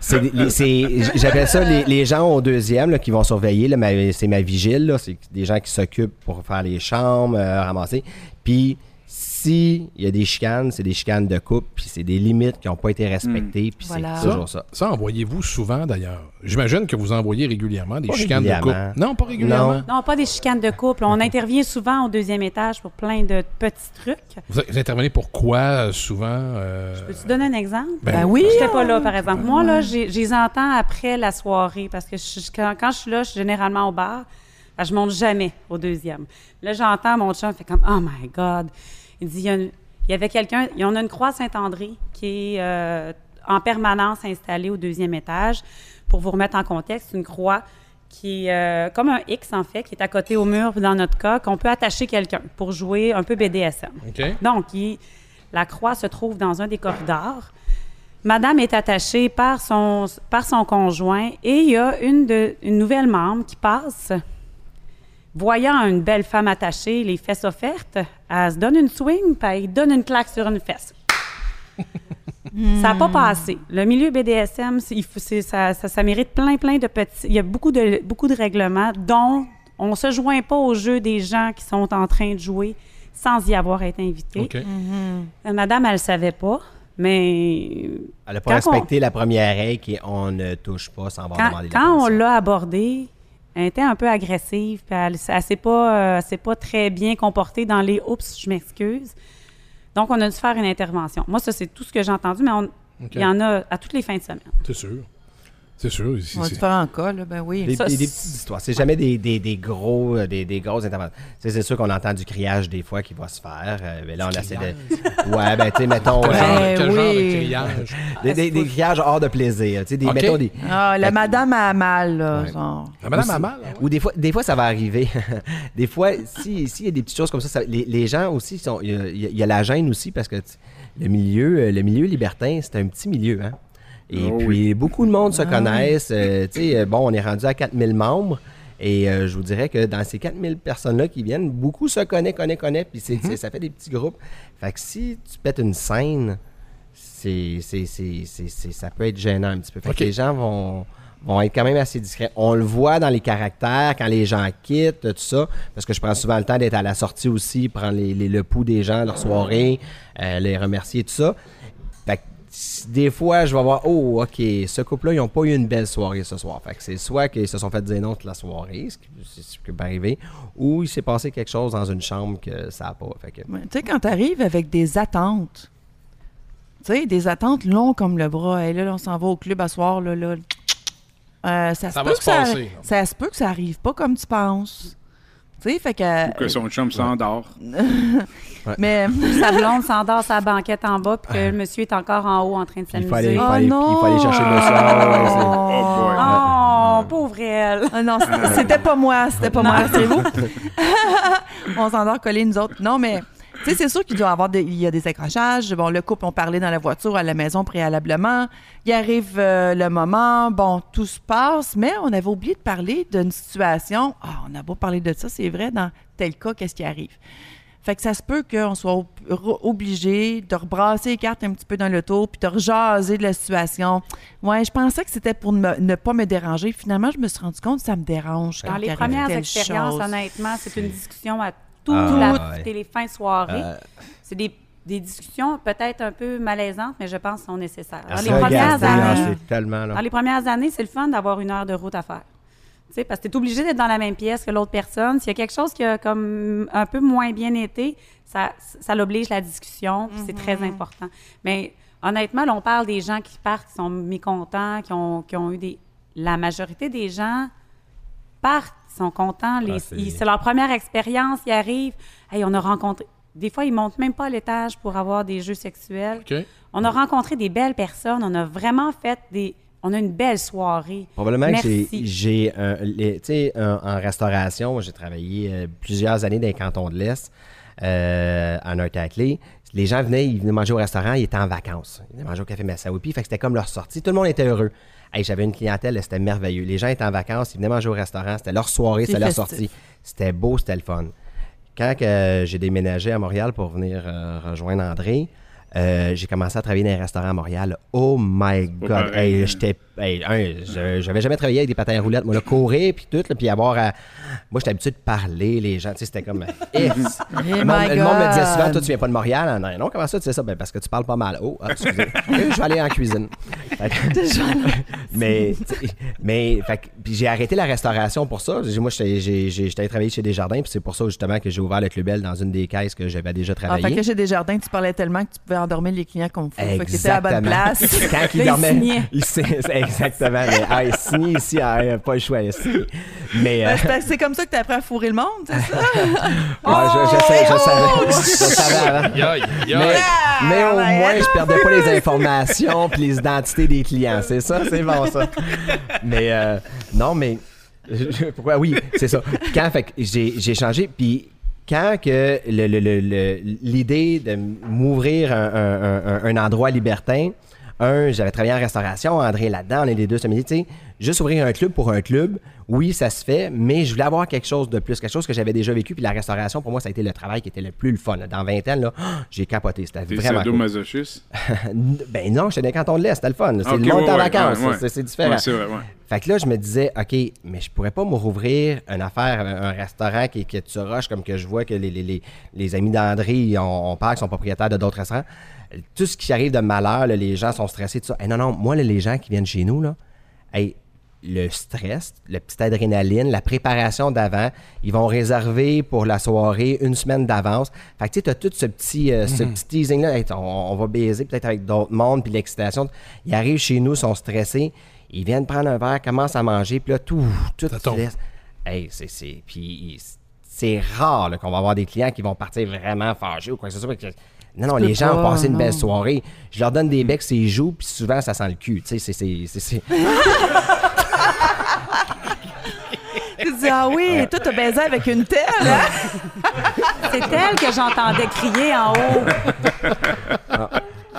c'est. les- c'est- J'appelle ça les, les gens au deuxième là, qui vont surveiller. là, ma- C'est ma vigile. C'est des gens qui s'occupent pour faire les chambres, euh, ramasser. Puis, si il y a des chicanes, c'est des chicanes de couple, puis c'est des limites qui n'ont pas été respectées, puis Voilà. c'est toujours ça. Ça, envoyez-vous souvent, d'ailleurs? J'imagine que vous envoyez régulièrement des Pas chicanes de couple. Non, pas régulièrement. Non, pas des chicanes de couple. On intervient souvent au deuxième étage pour plein de petits trucs. Vous, vous intervenez pour quoi, euh, souvent? euh, Peux-tu donner un exemple? Ben oui. J'étais pas là, par exemple. Moi, là, je les entends après la soirée parce que je- quand, quand je suis là, je suis généralement au bar. Ben, je monte jamais au deuxième. Là, j'entends mon chum fait comme Oh my God. Il dit il y, a une- il y avait quelqu'un, il y en a une croix Saint-André qui est euh, en permanence installée au deuxième étage. Pour vous remettre en contexte, une croix qui est euh, comme un X, en fait, qui est à côté au mur, dans notre cas, qu'on peut attacher quelqu'un pour jouer un peu BDSM. Donc, il- la croix se trouve dans un des corridors. Madame est attachée par son, par son conjoint et il y a une, de, une nouvelle membre qui passe. Voyant une belle femme attachée, les fesses offertes, elle se donne une swing, puis elle donne une claque sur une fesse. Ça n'a pas passé. Le milieu BDSM, il faut- ça, ça, ça mérite plein, plein de petits. Il y a beaucoup de, beaucoup de règlements, dont on ne se joint pas au jeu des gens qui sont en train de jouer sans y avoir été invité. OK. Euh, Madame, elle ne savait pas, mais Elle n'a pas on- respecté la première règle qui est on ne touche pas sans avoir quand, demandé la quand on l'a abordée, elle était un peu agressive, puis elle ne s'est pas, euh, s'est pas très bien comportée dans les « oups, je m'excuse ». Donc, on a dû faire une intervention. Moi, ça, c'est tout ce que j'ai entendu, mais on- il y en a à toutes les fins de semaine. C'est sûr. C'est sûr. ici, On a c'est- différents cas, là, ben oui. Des, Ça, des- petites histoires. C'est jamais des, des, des gros, euh, des, des grosses interventions. C'est sûr qu'on entend du criage des fois qui va se faire. euh, mais là, on essaie de. Ouais, ben, tu sais, mettons. Quel euh, genre, Ben quel genre de criage? des, des, des criages hors de plaisir. Tu sais, des, mettons, des, Ah, la Fait que- madame a mal, là. Ouais. genre. La madame a mal. ouais. Ou des fois, des fois, ça va arriver. des fois, si- s'il y a des petites choses comme ça, ça- les, les gens aussi, sont, il, y a, y la gêne aussi parce que le milieu, le milieu libertin, c'est un petit milieu. Hein? Et Oh puis, beaucoup de monde se Ah connaissent. euh, tu sais, euh, bon, on est rendu à 4000 membres. Et euh, je vous dirais que dans ces 4000 personnes-là qui viennent, beaucoup se connaissent, connaissent, connaissent. Puis c'est- c'est- ça fait des petits groupes. Fait que si tu pètes une scène, c'est, c'est, c'est, c'est- c'est- ça peut être gênant un petit peu. Fait que les gens vont, vont être quand même assez discrets. On le voit dans les caractères, quand les gens quittent, tout ça, parce que je prends souvent le temps d'être à la sortie aussi, prendre les, les- le pouls des gens, leur soirée, euh, les remercier, tout ça. Des fois, je vais voir, oh, OK, ce couple-là, ils n'ont pas eu une belle soirée ce soir. Fait que c'est soit qu'ils se sont fait dire non toute la soirée, ce qui, ce qui peut arriver, ou il s'est passé quelque chose dans une chambre que ça n'a pas. Fait que, Ouais, Tu sais, quand tu arrives avec des attentes, tu sais, des attentes longues comme le bras, et là, on s'en va au club à soir, là, là. Euh, ça, Ça se va peut se que ça, passer. ça se peut que ça arrive pas comme tu penses. Tu sais, fait que. Ou que son chum s'endort. Mais. Sa blonde s'endort sa banquette en bas, puis que le monsieur est encore en haut en train de s'amuser. il faut Oh il chercher le soir. c'est- Oh boy. Oh, pauvre elle! Ah non, c'était- c'était pas moi, c'était pas moi, c'est vous. on s'endort collés, nous autres. Non, mais, tu sais, c'est sûr qu'il doit y avoir des, il y a des accrochages. Bon, le couple, on parlait dans la voiture, à la maison préalablement. Il arrive euh, le moment, bon, tout se passe, mais on avait oublié de parler d'une situation. Ah, on a beau parler de ça, c'est vrai, dans tel cas, qu'est-ce qui arrive? Fait que ça se peut qu'on soit ob- obligé de rebrasser les cartes un petit peu dans le tour, puis de rejaser de la situation. Ouais, je pensais que c'était pour ne, ne pas me déranger. Finalement, je me suis rendu compte que ça me dérange. Dans les premières expériences, chose. honnêtement, c'est une discussion à toute Ah, la ouais. les fins de soirée. Euh, C'est des, des discussions peut-être un peu malaisantes, mais je pense qu'elles sont nécessaires. Dans les, ça, premières ah, années, c'est tellement, dans les premières années, c'est le fun d'avoir une heure de route à faire. Tu sais, parce que tu es obligé d'être dans la même pièce que l'autre personne. S'il y a quelque chose qui a comme un peu moins bien été, ça, ça l'oblige la discussion, c'est très important. Mais honnêtement, là, on parle des gens qui partent, qui sont mécontents, qui ont, qui ont eu des... La majorité des gens partent, sont contents. Les- Ah, c'est- ils- c'est leur première expérience, ils arrivent. Hey, on a rencontré... Des fois, ils montent même pas à l'étage pour avoir des jeux sexuels. On a rencontré des belles personnes. On a vraiment fait des... On a une belle soirée. Probablement que j'ai- j'ai, un- les- tu sais, un- en restauration, moi, j'ai travaillé euh, plusieurs années dans les cantons de l'Est, euh, à North-Aclay. Les gens venaient, ils venaient manger au restaurant, ils étaient en vacances. Ils venaient manger au café Massaoupi, fait que c'était comme leur sortie. Tout le monde était heureux. Hey, j'avais une clientèle, c'était merveilleux. Les gens étaient en vacances, ils venaient manger au restaurant, c'était leur soirée, c'était leur sortie. C'était beau, c'était le fun. Quand j'ai déménagé à Montréal pour venir euh, rejoindre André, euh, j'ai commencé à travailler dans un restaurant à Montréal. Oh my God! Hey, hein. j'étais, hey, un, je- j'avais jamais travaillé avec des patins à roulettes. Moi, là, courir, puis tout, là, puis avoir à... Moi, j'étais habitué de parler, les gens, tu sais, c'était comme... eh, Oh le, monde, le monde me disait souvent, toi, tu viens pas de Montréal? Ah, Non, non, comment ça, tu sais ça? Ben, parce que tu parles pas mal. Oh, ah, excusez. Eh, je vais aller en cuisine. Mais, mais, fait puis j'ai arrêté la restauration pour ça. Moi, j'étais j'ai- j'ai- j'étais allé travailler chez Desjardins, puis c'est pour ça, justement, que j'ai ouvert le Club Bell dans une des caisses que j'avais déjà Ah, fait travaillé. que chez Desjardins, tu parlais tellement que tu pouvais endormir les clients comme fou. Fait que à la bonne Exactement. place. Quand il dormait. signait. il signait, c'est exactement. Mais, ah, il signait ici, ah, pas le choix. signe. Mais. euh, Ben, c'est- c'est comme ça que tu appris à fourrer le monde, c'est ça? ouais, je, je sais, je savais. Je savais avant. Aïe, aïe, Mais, au moins, je perdais pas les informations puis les identités des clients. C'est ça, c'est bon ça. Mais euh, non, mais pourquoi? Oui, c'est ça. Quand fait que j'ai j'ai changé, puis quand que l'idée de m'ouvrir un, un- un- un endroit libertin, un, j'avais travaillé en restauration, André là-dedans, on est les deux ce midi, tu sais, juste ouvrir un club pour un club, oui, ça se fait, mais je voulais avoir quelque chose de plus, quelque chose que j'avais déjà vécu, puis la restauration, pour moi, ça a été le travail qui était le plus le fun. là. Dans 20 ans, là, j'ai capoté, c'était vraiment cool. sadomasochiste? ben non, j'étais dans les cantons de l'Est, c'était le fun. C'est le monde ouais, en ouais, vacances, ouais, c'est- différent. Vrai. Fait que là, je me disais, OK, mais je pourrais pas me rouvrir une affaire, un restaurant qui, qui est sur roche, comme que je vois que les, les, les, les amis d'André, on, on parle, qui sont propriétaires de d'autres restaurants. Tout ce qui arrive de malheur, là, les gens sont stressés, tout ça. Eh non, non, moi, là, les gens qui viennent chez nous, là, hey, le stress, le petit adrénaline, la préparation d'avant, ils vont réserver pour la soirée une semaine d'avance. Fait que tu sais, as tout ce petit, euh, ce petit teasing-là, Hey, on, on va baiser peut-être avec d'autres mondes, puis l'excitation. Ils arrivent chez nous, sont stressés. Ils viennent prendre un verre, commencent à manger, puis là, tout, tout. Hey, c'est. Puis c'est rare là, qu'on va avoir des clients qui vont partir vraiment fâchés ou quoi que ce soit. Non, non, les gens ont pas, passé une belle non. soirée. Je leur donne des becs, c'est joues, puis souvent, ça sent le cul. Tu sais, c'est- c'est. c'est- c'est- Tu dis, ah oui, toi, t'as baisé avec une telle. hein? C'est elle que j'entendais crier en haut. Ah,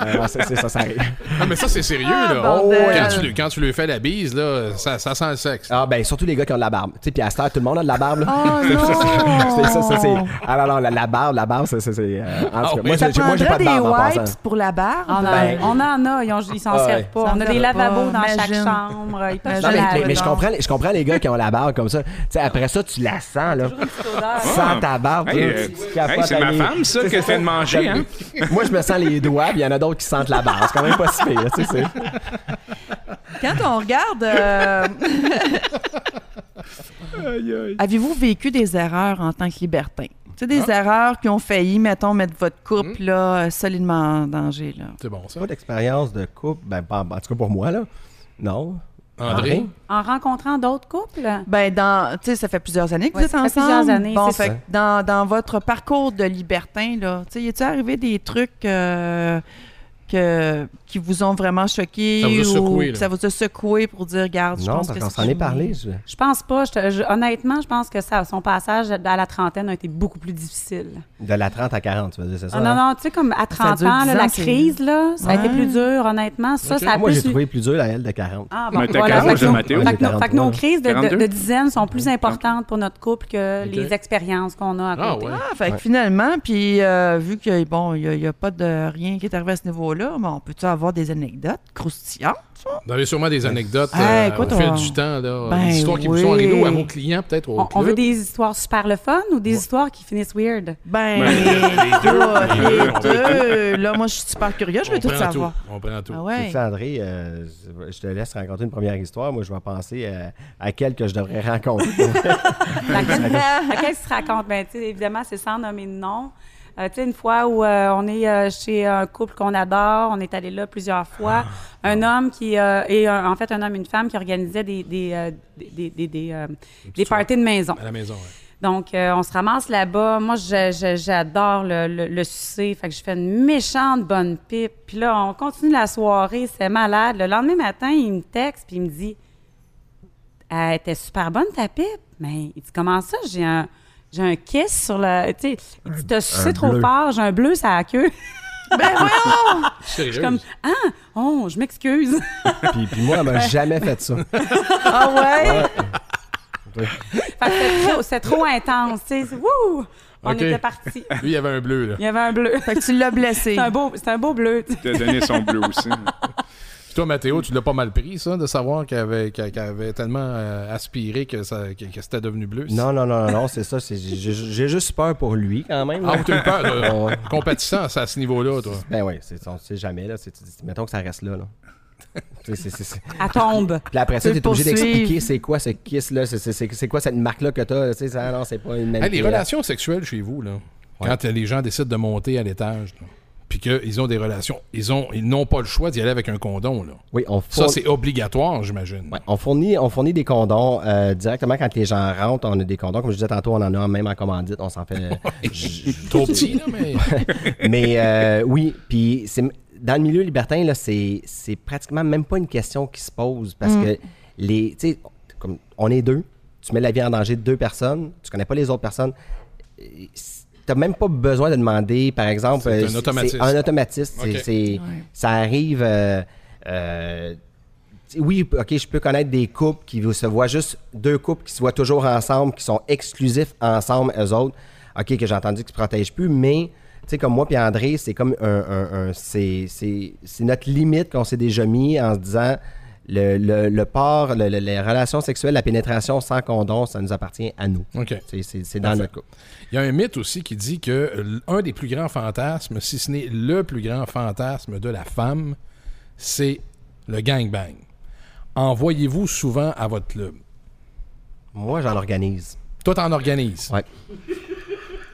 non, c'est c'est ça, ça arrive. Ah, mais ça, c'est sérieux, Ah, là. bordel. quand, tu, lui- quand tu lui fais la bise, là, ça, ça sent le sexe. Ah, ben, surtout les gars qui ont de la barbe. Tu sais, puis à cette heure, tout le monde a de la barbe, là. Oh C'est ça, non! ça, c'est. Ah non, non, la, la barbe, la barbe, c'est. c'est- c'est, euh, en tout cas, oui. moi, j'ai- moi, j'ai pas de des barbe en wipes passant. pour la barbe? On, en- Ben- on en a, ils, ont- ils s'en Ah ouais. servent pas. On a des lavabos pas, dans chaque chambre. Non, mais, je, non. comprends, je comprends les gars qui ont la barbe comme ça. Tu sais, après ça, tu la sens, là. Sans ta barbe. Euh, c'est ma femme, ça, qui fait de manger, hein? Moi, je me sens les doigts, puis il y en a d'autres qui sentent la barbe. C'est quand même pas si pire, tu sais, c'est- Quand on regarde. euh, Avez-vous vécu des erreurs en tant que libertin? Tu sais, des erreurs qui ont failli, mettons, mettre votre couple là, euh, solidement en danger. Là. C'est bon, ça. Pas d'expérience de couple, ben, en tout cas pour moi, là. Non. André? En rencontrant d'autres couples? Ben, dans, tu sais, ça fait plusieurs années que Ouais, vous êtes ça fait ensemble. plusieurs années, Bon, c'est fait ça. dans, dans votre parcours de libertin, là, tu sais, y est-il arrivé des trucs euh, que, qui vous ont vraiment choqué Ça vous a ou secoué, là? ça vous a secoué pour dire, regarde, je Non, pense parce que qu'on c'est s'en est parlé. je- Je pense pas. Je te- je- honnêtement, je pense que ça, son passage à la trentaine a été beaucoup plus difficile. De la 30 à 40, tu veux dire, c'est ça? Ah, non, non, tu sais, comme à 30 dure ans, 10 là, ans, la crise, là, ça a été Ouais. plus dur, honnêtement. Ça, ça a Moi, j'ai plus... trouvé plus dur la L de 40. Ah, Mais bon, t'as voilà. quel Fait âge que de nos- Mathéo? fait nos- J'ai fait que nos 43. crises de, de, 42? de dizaines sont plus importantes pour notre couple que les expériences qu'on a à Ah, côté. ouais. Ah, fait que finalement, puis euh, vu que bon, il n'y a, pas de rien qui est arrivé à ce niveau-là, bon, on peut-tu avoir des anecdotes croustillantes? ça? Vous avez sûrement des anecdotes Hey, euh, écoute, au fil on- du temps, là. Ben des histoires qui vous oui. sont arrivées ou à vos clients, peut-être On, veut des histoires super le fun ou des histoires qui finissent weird? Ben, Ben, les deux, Les les deux. Là, moi, je suis super curieux, je veux tout savoir. tout. On prend tout. Ah ouais. Tu sais, André, euh, je te laisse raconter une première histoire. Moi, je vais penser à, à quelle que je devrais rencontrer. Laquelle, laquelle se raconte? Ben, tu sais, évidemment, c'est sans nommer de nom. Euh, tu sais, une fois où euh, on est euh, chez un couple qu'on adore, on est allé là plusieurs fois. Un homme qui et un- en fait un homme et une femme qui organisaient des des des, des, des, parties de maison. À la maison, ouais. Donc, euh, on se ramasse là-bas. Moi, j'adore le, le, le sucer. Fait que je fais une méchante bonne pipe. Puis là, on continue la soirée. C'est malade. Le lendemain matin, il me texte puis il me dit Elle était super bonne ta pipe. Mais il dit Comment ça? J'ai un, j'ai un kiss sur le. Tu sais, il dit T'as sucé trop bleu. fort. J'ai un bleu sur la queue. ben voyons? Je suis comme Ah, oh, je m'excuse. puis, puis moi, elle m'a jamais fait ça. Ah ouais? Fait que c'était trop, intense. Tu sais, wouh On était partis. Lui, il y avait un bleu, là. Il y avait un bleu. Fait que tu l'as blessé. C'est un beau, c'est un beau bleu. tu sais. Il t'a donné son bleu aussi. Toi, Mathéo, tu l'as pas mal pris, ça, de savoir qu'elle avait, tellement euh, aspiré que, ça, que, que c'était devenu bleu? Non, non, non, non, non, c'est ça. J'ai juste peur pour lui, quand même. Ah, là. t'as eu peur, là, compatissant c'est à ce niveau-là, toi? Ben oui, c'est- on sait jamais. Là, tu mettons que ça reste là. là. Tu Elle tombe. Puis après ça, Tu tu es obligé d'expliquer c'est quoi ce kiss-là, c'est- c'est c'est- c'est quoi cette marque-là que t'as. Tu sais, ça, non, c'est pas une Hey, les relations sexuelles chez vous, là, quand les gens décident de monter à l'étage, là, puis qu'ils ont des relations, ils ont ils n'ont pas le choix d'y aller avec un condom, là. Oui, on Ça, c'est obligatoire, j'imagine. Ouais, on, fournit, on fournit des condoms euh, directement quand les gens rentrent. On a des condoms, comme je disais tantôt, on en a même en commandite. On s'en fait. Trop petit, là, mais... Mais euh, oui, puis c'est dans le milieu libertin, là, c'est, c'est pratiquement même pas une question qui se pose parce que les. Tu sais, comme on est deux, tu mets la vie en danger de deux personnes, tu connais pas les autres personnes. N'as même pas besoin de demander, par exemple. C'est euh, un automatisme. un automatisme. Ça arrive. euh, euh, oui, OK, je peux connaître des couples qui se voient juste deux couples qui se voient toujours ensemble, qui sont exclusifs ensemble, eux autres. OK, que j'ai entendu qu'ils se protègent plus, mais tu sais, comme moi puis André, c'est comme un. un- un- c'est, c'est- c'est notre limite qu'on s'est déjà mis en se disant le, le, le port, le- le- les relations sexuelles, la pénétration sans condom, ça nous appartient à nous. OK. C'est, dans notre couple. Il y a un mythe aussi qui dit que un des plus grands fantasmes, si ce n'est le plus grand fantasme de la femme, c'est le gangbang. Envoyez-vous souvent à votre club? Moi, j'en organise. Toi, t'en organises? Ouais.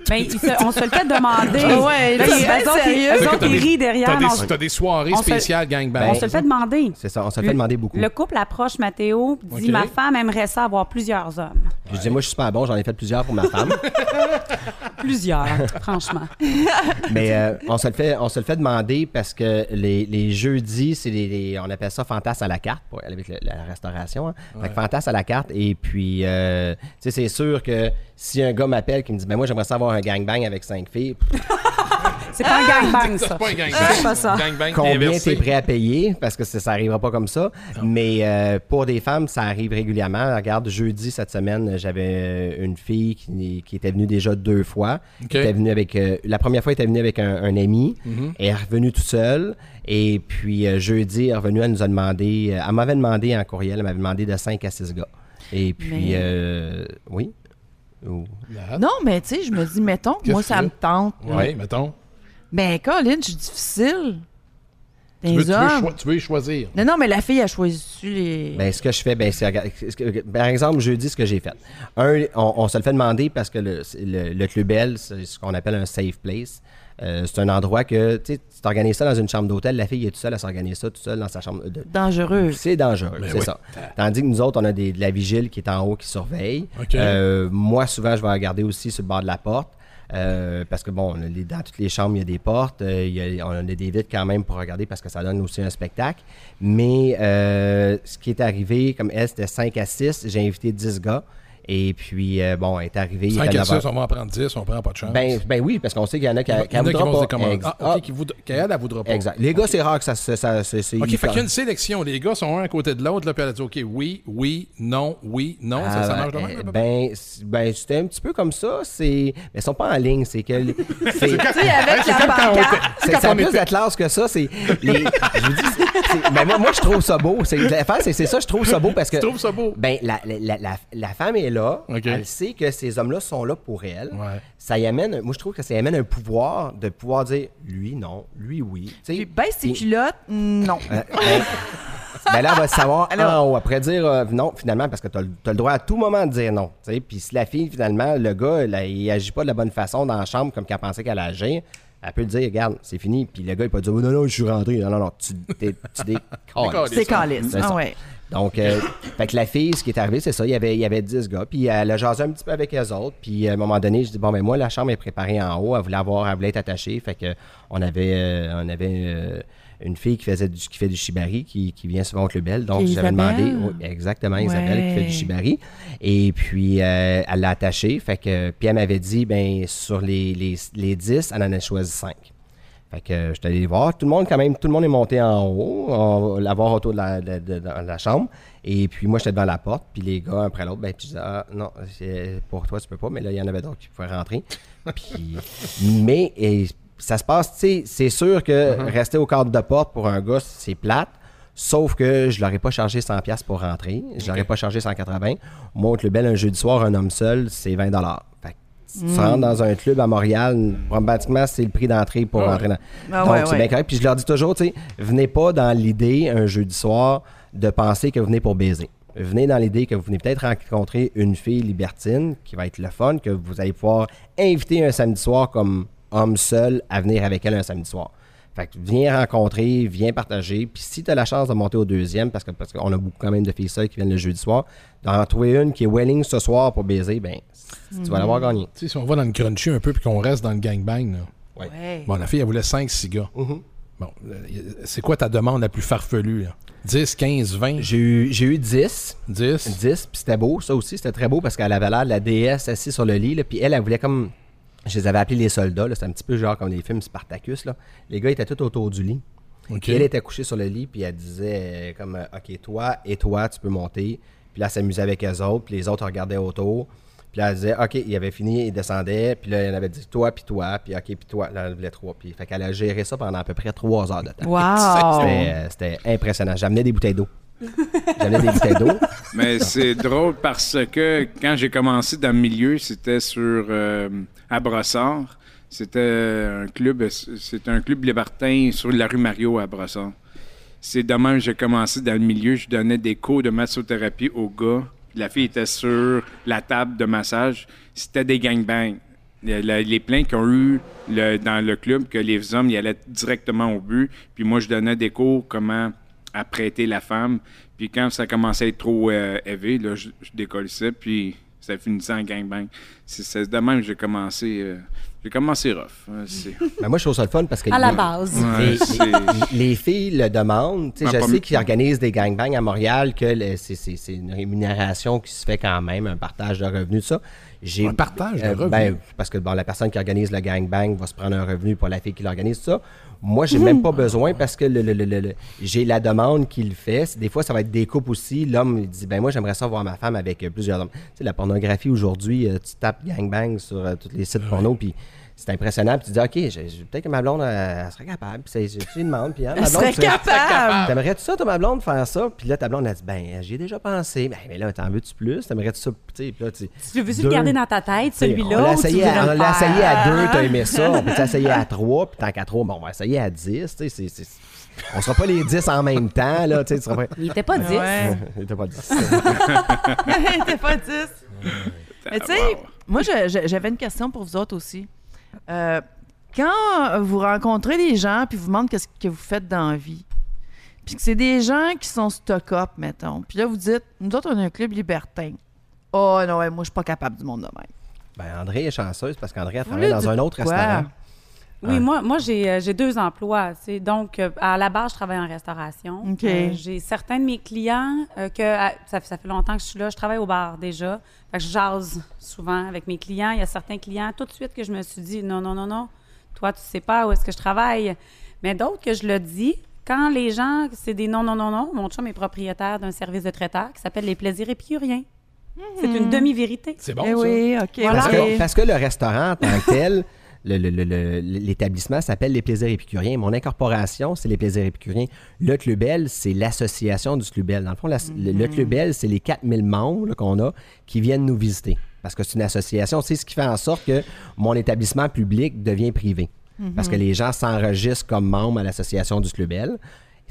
Se- on se le fait demander. Ah ouais, Là, là, ils- ben, eux autres, ils- sérieux? eux autres, ils des- rient derrière. T'as des, t'as des soirées spéciales gangbang. on se le fait demander. C'est ça, on se le fait demander beaucoup. Le couple approche Mathéo, dit. Ma femme aimerait ça avoir plusieurs hommes. Je dis, moi, je suis super bon, j'en ai fait plusieurs pour ma femme. Plusieurs, franchement. Mais euh, on, se le fait, on se le fait demander parce que les, les jeudis, c'est les, les- on appelle ça fantasme à la carte pour, avec la restauration. Hein. Fait que fantasme à la carte. Et puis, euh, tu sais, c'est sûr que si un gars m'appelle qui me dit, ben moi, j'aimerais savoir un gangbang avec cinq filles, C'est pas un gangbang, C'est ça. pas un gangbang. C'est pas ça. Gangbang combien inversé. t'es prêt à payer? Parce que ça, ça arrivera pas comme ça. Mais euh, pour des femmes, ça arrive régulièrement. Regarde, jeudi cette semaine, j'avais une fille qui, qui était venue déjà deux fois. Était venue avec, euh, la première fois, elle était venue avec un, un ami. Mm-hmm. Elle est revenue toute seule. Et puis euh, jeudi, elle est revenue, elle nous a demandé, euh, elle m'avait demandé en courriel, elle m'avait demandé de 5 à 6 gars. Et puis, Mais- euh, oui. Ou-. Non, mais tu sais, je me dis, mettons, que moi, que ça me tente. Oui, mettons. Ben, Colin, je suis difficile. Tu veux, tu, veux hommes. choi- tu veux y choisir. Non, non, mais la fille a choisi les. Ben, ce que je fais, ben, c'est, regarde, ce que- par exemple, jeudi, ce que j'ai fait. Un, on, on se le fait demander parce que le, le, le Club Bell, c'est ce qu'on appelle un safe place. Euh, c'est un endroit que, tu sais, tu t'organises ça dans une chambre d'hôtel, la fille est toute seule à s'organiser ça toute seule dans sa chambre. de- Dangereux. c'est dangereux, Ben c'est oui. ça. Tandis que nous autres, on a des, de la vigile qui est en haut qui surveille. Euh, moi, souvent, je vais regarder aussi sur le bord de la porte. euh, parce que bon, on a les- dans toutes les chambres, il y a des portes, euh, il y a- on a des vitres quand même pour regarder parce que ça donne aussi un spectacle. Mais euh, ce qui est arrivé, comme elle, c'était 5 à 6, j'ai invité 10 gars. Et puis, euh, bon, elle est arrivée. il 5 était à 9 heures. 6, on va en prendre 10, on prend pas de chance. Ben, ben oui, parce qu'on sait qu'il y en a qui il y en a qui vont se décommander. Ex- Ah, OK, qui qu'elle, elle voudra pas. Exact. Les gars, c'est rare que ça se. Ça, c'est- c'est- OK, fait qu'il y a une sélection. Les gars sont un à côté de l'autre, là, puis elle a dit OK, oui, oui, non, oui, non. ça, ça Ah, marche de même, euh, peu près? ben, ben, c'était un petit peu comme ça. C'est, mais ils sont pas en ligne. C'est que c'est, avec la c'est, ça plus classe que ça. C'est, je vous dis, ben, moi, moi, je trouve ça beau. C'est, l'affaire, c'est, c'est ça, je trouve ça beau parce que. Tu trouves ça beau? Ben, la, la, la, la- la femme est là. Elle sait que ces hommes-là sont là pour elle. Ouais. Ça y amène, moi, je trouve que ça y amène un pouvoir de pouvoir dire, lui, non, lui, oui. Puis baisse ses culottes, non. euh, ben, ben là, elle va savoir Alors- en haut. Après dire euh, non, finalement, parce que tu as, le droit à tout moment de dire non. Puis si la fille, finalement, le gars, là, il agit pas de la bonne façon dans la chambre comme qu'elle pensait qu'elle agir, elle peut le dire, regarde, c'est fini. Puis le gars, il peut dire, Oh, non, non, je suis rentré. Non, non, non, tu, t'es, tu. C'est calice. Ah ouais. Donc, euh, fait que la fille, ce qui est arrivé, c'est ça. Il y avait, il y avait 10 gars. Puis elle a jasé un petit peu avec eux autres. Puis à un moment donné, je dis, bon, ben moi, la chambre est préparée en haut. Elle voulait avoir, elle voulait être attachée. Fait que on avait, euh, on avait euh, une fille qui faisait du, qui fait du shibari, qui, qui vient souvent au Club Bell. Donc, j'avais demandé, oui, exactement, Isabelle, qui fait du shibari. Et puis, euh, elle l'a attachée. Fait que, puis elle m'avait dit, ben sur les, les, les 10, elle en a choisi 5. Fait que euh, je suis allé les voir. Tout le monde, quand même, tout le monde est monté en haut, la voir autour de la, de- de- de la chambre. Et puis moi, j'étais devant la porte, puis les gars, un après l'autre, ben, puis je disais, ah, non, pour toi, tu peux pas, mais là, il y en avait d'autres qui pouvaient rentrer. Puis, mais et ça se passe, tu sais, c'est sûr que rester au cadre de porte pour un gars, c'est plate. Sauf que je leur ai pas chargé 100$ piastres pour rentrer. Je leur ai pas chargé 180$. Moi, au Club Bell, un jeudi soir, un homme seul, c'est 20$. Fait que si tu rentres dans un club à Montréal, pratiquement, c'est le prix d'entrée pour ouais. rentrer dans. Ah Donc, ouais, c'est ouais. bien correct. Puis je leur dis toujours, tu sais, venez pas dans l'idée, un jeudi soir, de penser que vous venez pour baiser. Venez dans l'idée que vous venez peut-être rencontrer une fille libertine qui va être le fun, que vous allez pouvoir inviter un samedi soir comme homme seul à venir avec elle un samedi soir. Fait que viens rencontrer, viens partager. Puis si tu as la chance de monter au deuxième, parce que parce qu'on a beaucoup quand même de filles seules qui viennent le jeudi soir, d'en trouver une qui est willing ce soir pour baiser, ben tu vas l'avoir gagné. Tu sais, si on va dans le crunchy un peu puis qu'on reste dans le gangbang, là. Ouais. Bon, la fille, elle voulait 5-6 gars. Mhm. Bon, euh, c'est quoi ta demande la plus farfelue? là? 10, 15, 20, J'ai eu, j'ai eu 10. 10? 10, puis c'était beau, ça aussi, c'était très beau parce qu'elle avait l'air de la déesse assise sur le lit, là, puis elle, elle voulait comme. Je les avais appelés les soldats, là, c'était un petit peu genre comme les films Spartacus. Là. Les gars étaient tout autour du lit. OK. Puis elle était couchée sur le lit, puis elle disait euh, comme euh, OK, toi et toi, tu peux monter. Puis là, elle s'amusait avec eux autres, puis les autres regardaient autour. Puis là, elle disait OK, il avait fini, il descendait. Puis là, elle avait dit toi, puis toi, puis OK, puis toi. Là, elle voulait trois. Puis fait qu'elle a géré ça pendant à peu près trois heures de temps. Wow! C'était, euh, impressionnant. J'amenais des bouteilles d'eau. J'amenais des bouteilles d'eau. Mais c'est drôle parce que quand j'ai commencé dans le milieu, c'était sur euh, à Brossard. C'était un club, c'est un club libertin sur la rue Mario à Brossard. C'est de même que j'ai commencé dans le milieu. Je donnais des cours de massothérapie aux gars. La fille était sur la table de massage. C'était des gangbangs. le- le- les plaintes qu'ils ont eu dans le club, que les hommes y allaient directement au but. Puis moi, je donnais des cours comment apprêter la femme. Puis quand ça commençait à être trop euh, élevé, là, je, je décollissais, puis ça finissait en gangbang. C'est de même que j'ai commencé. euh, j'ai commencé rough. c'est- Ben, moi, je trouve ça le fun parce que À la les- base. Ouais, les, filles le demandent. Tu sais, je sais qu'ils organisent des gangbangs à Montréal, que c'est une rémunération qui se fait quand même, un partage de revenus, tout ça. J'ai- Un partage de euh, ben, parce que bon, la personne qui organise le gangbang va se prendre un revenu pour la fille qui l'organise, tout ça. Moi, j'ai même pas besoin parce que le, le- le- j'ai la demande qui le fait. Des fois, ça va être des couples aussi. L'homme il dit ben moi, j'aimerais ça voir ma femme avec euh, plusieurs hommes. Tu sais, la pornographie aujourd'hui, euh, tu tapes gangbang sur euh, tous les sites porno, puis c'est impressionnant. Puis tu dis ok, peut-être que ma blonde, elle, elle serait capable. Puis tu lui demandes, puis hein, ma Elle blonde, serait tu- capable! T'aimerais-tu ça, toi, ma blonde, faire ça? Puis là, ta blonde, elle dit, ben, j'y ai déjà pensé. Ben, mais là, t'en veux-tu plus? T'aimerais-tu ça? Tu sais, puis là, tu Tu veux-tu le garder dans ta tête, celui-là? On l'a ou tu essayé, à, deux, t'as aimé ça. On peut essayer à trois, puis tant qu'à trois, bon, on va essayer à dix. tu sais, c'est- On sera pas les dix en même temps, là. Tu sais, pas. Il était pas 10. Ouais. Il était pas dix. T'es pas 10. Mais tu sais, Wow. moi, j'avais une question pour vous autres aussi. Euh, quand vous rencontrez des gens puis vous demandez qu'est-ce que vous faites dans la vie, puis que c'est des gens qui sont stock-up, mettons, puis là, vous dites, nous autres, on a un club libertin. Oh non, ouais, moi, je suis pas capable du monde de même. Ben, André est chanceuse parce qu'André a travaillé dans un autre quoi? restaurant. Oui, moi, moi j'ai, euh, j'ai deux emplois. tu sais. Donc, euh, à la base, je travaille en restauration. OK. Euh, j'ai certains de mes clients euh, que à- ça, ça fait longtemps que je suis là. Je travaille au bar déjà. Fait que je jase souvent avec mes clients. Il y a certains clients tout de suite que je me suis dit non, non, non, non. Toi, tu sais pas où est-ce que je travaille. Mais d'autres que je le dis. Quand les gens, c'est des non, non, non, non, mon chum est propriétaire d'un service de traiteur qui s'appelle Les Plaisirs Épicuriens. C'est une demi-vérité. C'est bon, eh ça. oui, OK. Parce, que, parce que le restaurant en tant que tel, l'établissement s'appelle Les Plaisirs Épicuriens. Mon incorporation, c'est Les Plaisirs Épicuriens. Le Clubel, c'est l'association du Clubel. Dans le fond, la- le, le Clubel, c'est les 4000 membres qu'on a qui viennent nous visiter. Parce que c'est une association. C'est ce qui fait en sorte que mon établissement public devient privé. Parce que les gens s'enregistrent comme membres à l'association du Clubel.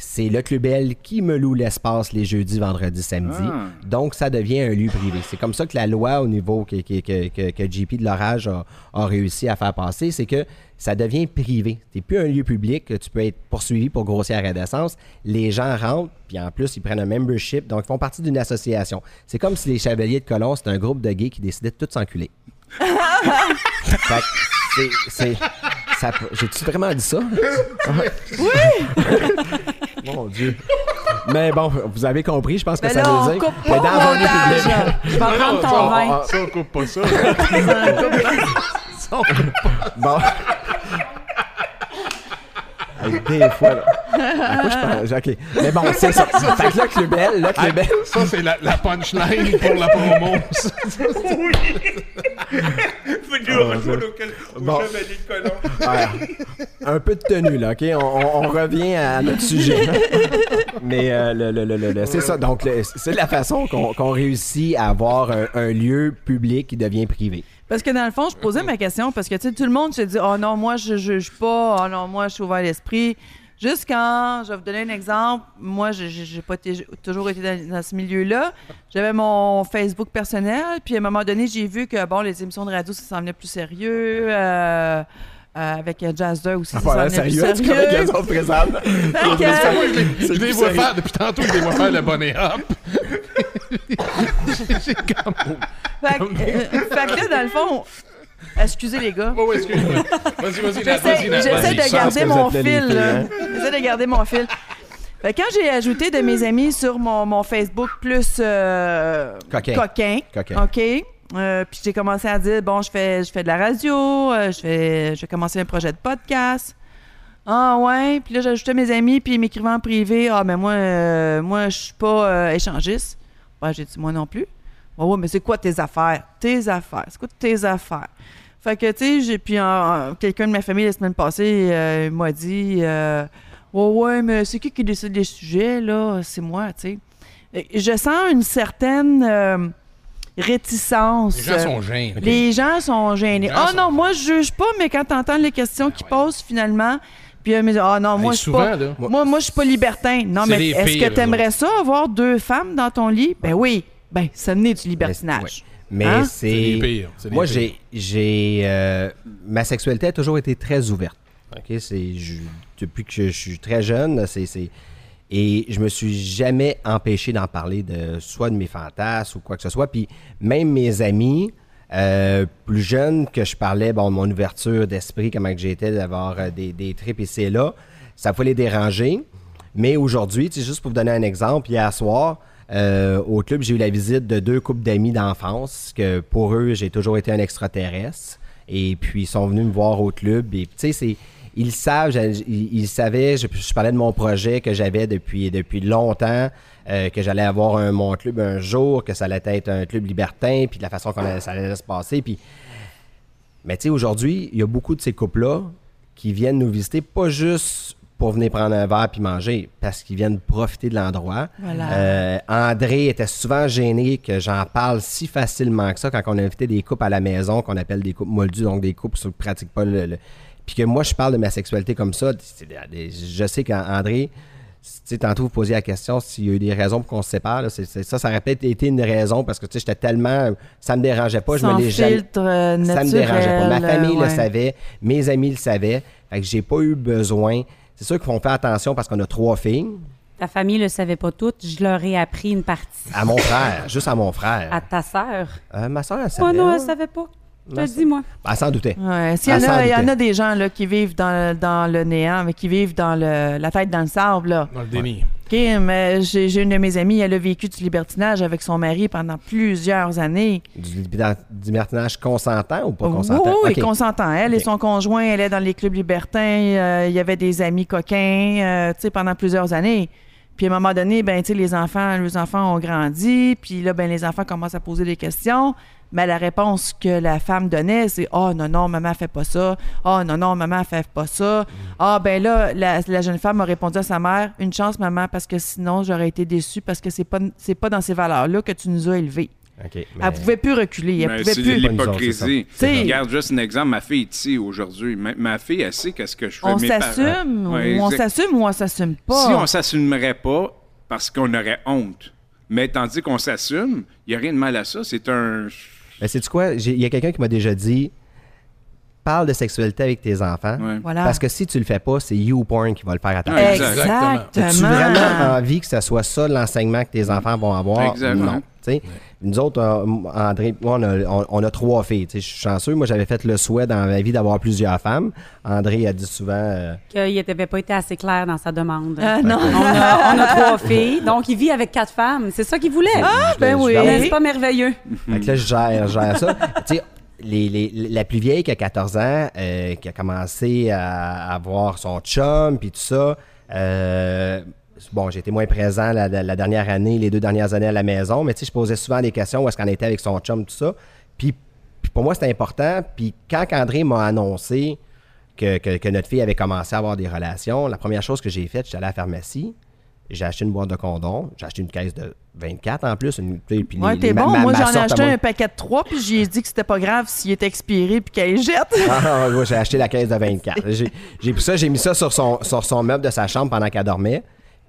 C'est le Clubel qui me loue l'espace les jeudis, vendredis, samedis. Ah. Donc, ça devient un lieu privé. C'est comme ça que la loi au niveau que, que, que, que- que JP de l'Orage a, a réussi à faire passer, c'est que ça devient privé. C'est plus un lieu public que tu peux être poursuivi pour grossière indécence. Les gens rentrent, puis en plus, ils prennent un membership, donc ils font partie d'une association. C'est comme si les Chevaliers de Colomb, c'était un groupe de gays qui décidaient de tous s'enculer. Fait que c'est... J'ai-tu vraiment dit ça? Oui! Mon Dieu. Mais bon, vous avez compris, je pense que Mais ça là, on veut dire. coupe Mais pas dans au lieu montage. public- Je vais prendre ton ça, vin. ça, on coupe pas ça. Bon. Hey, Des fois, là. À quoi je pense? OK. Mais bon, c'est ça. Fait que là, Clubel, là, Clubel. Ça, c'est la, la punchline pour la promo. Bon. Ouais. Un peu de tenue, là, OK? On, on- on revient à notre sujet. Mais euh, le, le- le- le- le- c'est ça. Donc, c'est la façon qu'on réussit à avoir un, un lieu public qui devient privé. Parce que dans le fond, je posais ma question parce que tu sais, tout le monde se dit Oh non, moi, je juge pas. Oh non, moi, je suis ouvert l'esprit. Juste quand, je vais vous donner un exemple, moi, je j'ai pas j'ai toujours été dans, dans ce milieu-là. J'avais mon Facebook personnel, puis à un moment donné, j'ai vu que, bon, les émissions de radio, ça s'en venait plus sérieux. euh, euh, avec Jazz 2 aussi, ça s'en Voilà, sérieux, tu connais. Fait que- je les, vois faire, depuis tantôt, je les vois faire le bonnet hop. C'est comme... Euh, fait que là, dans le fond, excusez les gars. Oh, excuse-moi. Vas-y, vas-y, vas-y, Nat, j'essaie vas-y. de garder mon fil. hein. J'essaie de garder mon fil. Quand j'ai ajouté de mes amis sur mon, mon Facebook plus euh, Coquin. coquin, Coquin. OK, euh, puis j'ai commencé à dire, bon, je fais, je fais de la radio, euh, je fais, je vais commencer un projet de podcast. Ah ouais, puis là j'ajoutais mes amis, puis ils m'écrivaient en privé, ah mais moi, euh, moi je suis pas euh, échangiste. Ouais, j'ai dit moi non plus. Ouais, ouais, mais c'est quoi tes affaires? Tes affaires. C'est quoi tes affaires? Fait que, tu sais, j'ai puis quelqu'un de ma famille la semaine passée euh, m'a dit euh, Ouais, ouais, mais c'est qui qui décide des sujets, là? C'est moi, tu sais. Je sens une certaine euh, réticence. Les gens sont gênés. Les gens sont gênés. Ah sont- non, moi, je juge pas, mais quand tu entends les questions qu'ils posent finalement, puis euh, mais ah non, moi, je suis souvent, pas. là, Moi, moi je suis pas libertin. Non, mais est-ce que tu aimerais ça avoir deux femmes dans ton lit? Ben oui. Ben, ça n'est du libertinage. Mais, Hein? C'est les c'est. pires. c'est les Moi, pires. j'ai. j'ai euh, ma sexualité a toujours été très ouverte. OK? C'est, je- depuis que je, je suis très jeune, c'est. c'est- et je me suis jamais empêché d'en parler, de, soit de mes fantasmes ou quoi que ce soit. Puis même mes amis, euh, plus jeunes, que je parlais, bon, de mon ouverture d'esprit, comment que j'étais, d'avoir euh, des, des trips ici et là, ça pouvait les déranger. Mais aujourd'hui, tu sais, juste pour vous donner un exemple, hier soir, euh, au club, j'ai eu la visite de deux couples d'amis d'enfance, que pour eux, j'ai toujours été un extraterrestre. Et puis, ils sont venus me voir au club. Et tu sais. Ils ils, savaient, je, parlais de mon projet que j'avais depuis, depuis longtemps, euh, que j'allais avoir un, mon club un jour, que ça allait être un club libertin, puis de la façon qu'on ça allait se passer. Puis mais tu sais, aujourd'hui, il y a beaucoup de ces couples-là qui viennent nous visiter, pas juste pour venir prendre un verre puis manger, parce qu'ils viennent profiter de l'endroit. Voilà. Euh, André était souvent gêné que j'en parle si facilement que ça quand on a invité des couples à la maison, qu'on appelle des couples moldus, donc des couples qui ne pratiquent pas le, le- Puis que moi, je parle de ma sexualité comme ça. je sais qu'André, tu sais, tantôt, vous posiez la question s'il y a eu des raisons pour qu'on se sépare. là. Ça, ça aurait peut-être été une raison parce que, tu sais, j'étais tellement... Ça me dérangeait pas. Je me filtre euh, ça naturel. me dérangeait pas. Ma famille le savait, mes amis le savaient. Fait que j'ai pas eu besoin. C'est sûr qu'il faut faire attention parce qu'on a trois filles. Ta famille le savait pas toutes. Je leur ai appris une partie. À mon frère, juste à mon frère. À ta sœur. Euh, ma soeur, elle Oh savait. non, là. elle savait pas. Je te Ma le dis, moi. Elle s'en doutait. Ouais, s'il y, Ah, y en a des gens là, qui vivent dans, dans le néant, mais qui vivent dans le, la tête dans le sable. Là. Dans le déni. Mais j'ai une de mes amies, elle a vécu du libertinage avec son mari pendant plusieurs années. Du, libertinage consentant ou pas Oui, consentant? oui, Ok. consentant. Elle et son conjoint, elle est dans les clubs libertins. euh, Il y avait des amis coquins, euh, tu sais, pendant plusieurs années. Puis à un moment donné, ben, tu sais, les enfants, les enfants ont grandi. Puis là, ben, les enfants commencent à poser des questions. Mais la réponse que la femme donnait, c'est Oh non, non, maman fait pas ça. Oh non, non, maman fait pas ça. Ah, ben là, la, la jeune femme a répondu à sa mère Une chance, maman, parce que sinon, j'aurais été déçue parce que c'est pas, c'est pas dans ces valeurs-là que tu nous as élevés. Ok, mais- Elle pouvait plus reculer. Elle Mais pouvait c'est plus. l'hypocrisie. Regarde juste un exemple. Ma fille est ici aujourd'hui. Ma, ma fille, elle sait qu'est-ce que je fais. On Mes parents- s'assume Ouais, ou on s'assume ou on s'assume pas? Si on s'assumerait pas, parce qu'on aurait honte. Mais tandis qu'on s'assume, il n'y a rien de mal à ça. C'est un. C'est quoi? J'ai- Il y a quelqu'un qui m'a déjà dit parle de sexualité avec tes enfants. Ouais. Voilà. Parce que si tu le fais pas, c'est YouPorn qui va le faire à ta place. exact. Exactement. As-tu vraiment envie que ce soit ça l'enseignement que tes enfants vont avoir? Exact, Non. ouais. Tu sais, Nous autres, euh, André, moi, on, a, on- on a trois filles. Je suis chanceux. Moi, j'avais fait le souhait dans ma vie d'avoir plusieurs femmes. André a dit souvent. euh, Qu'il n'avait pas été assez clair dans sa demande. Ah, non. On a, on a trois filles, donc il vit avec quatre femmes. C'est ça qu'il voulait. Ah, ben je oui. c'est pas merveilleux. Fait que là, je gère, je gère ça. La plus vieille qui a 14 ans, euh, qui a commencé à, avoir son chum, puis tout ça. euh, bon, été moins présent la, dernière année, les deux dernières années à la maison, mais tu sais, je posais souvent des questions où est-ce qu'on était avec son chum, tout ça. Puis, puis pour moi, c'était important. Puis quand André m'a annoncé que, que- que notre fille avait commencé à avoir des relations, la première chose que j'ai faite, j'étais allé à la pharmacie. J'ai acheté une boîte de condoms. J'ai acheté une caisse de 24 en plus. Une, puis Ouais, les- t'es bon. ma- Moi, ma j'en ai acheté moi- un paquet de trois, puis j'ai dit que c'était pas grave s'il était expiré puis qu'elle les jette. Ah, ouais, j'ai acheté la caisse de 24. J'ai j'ai pris ça, j'ai mis ça sur son, sur son meuble de sa chambre pendant qu'elle dormait.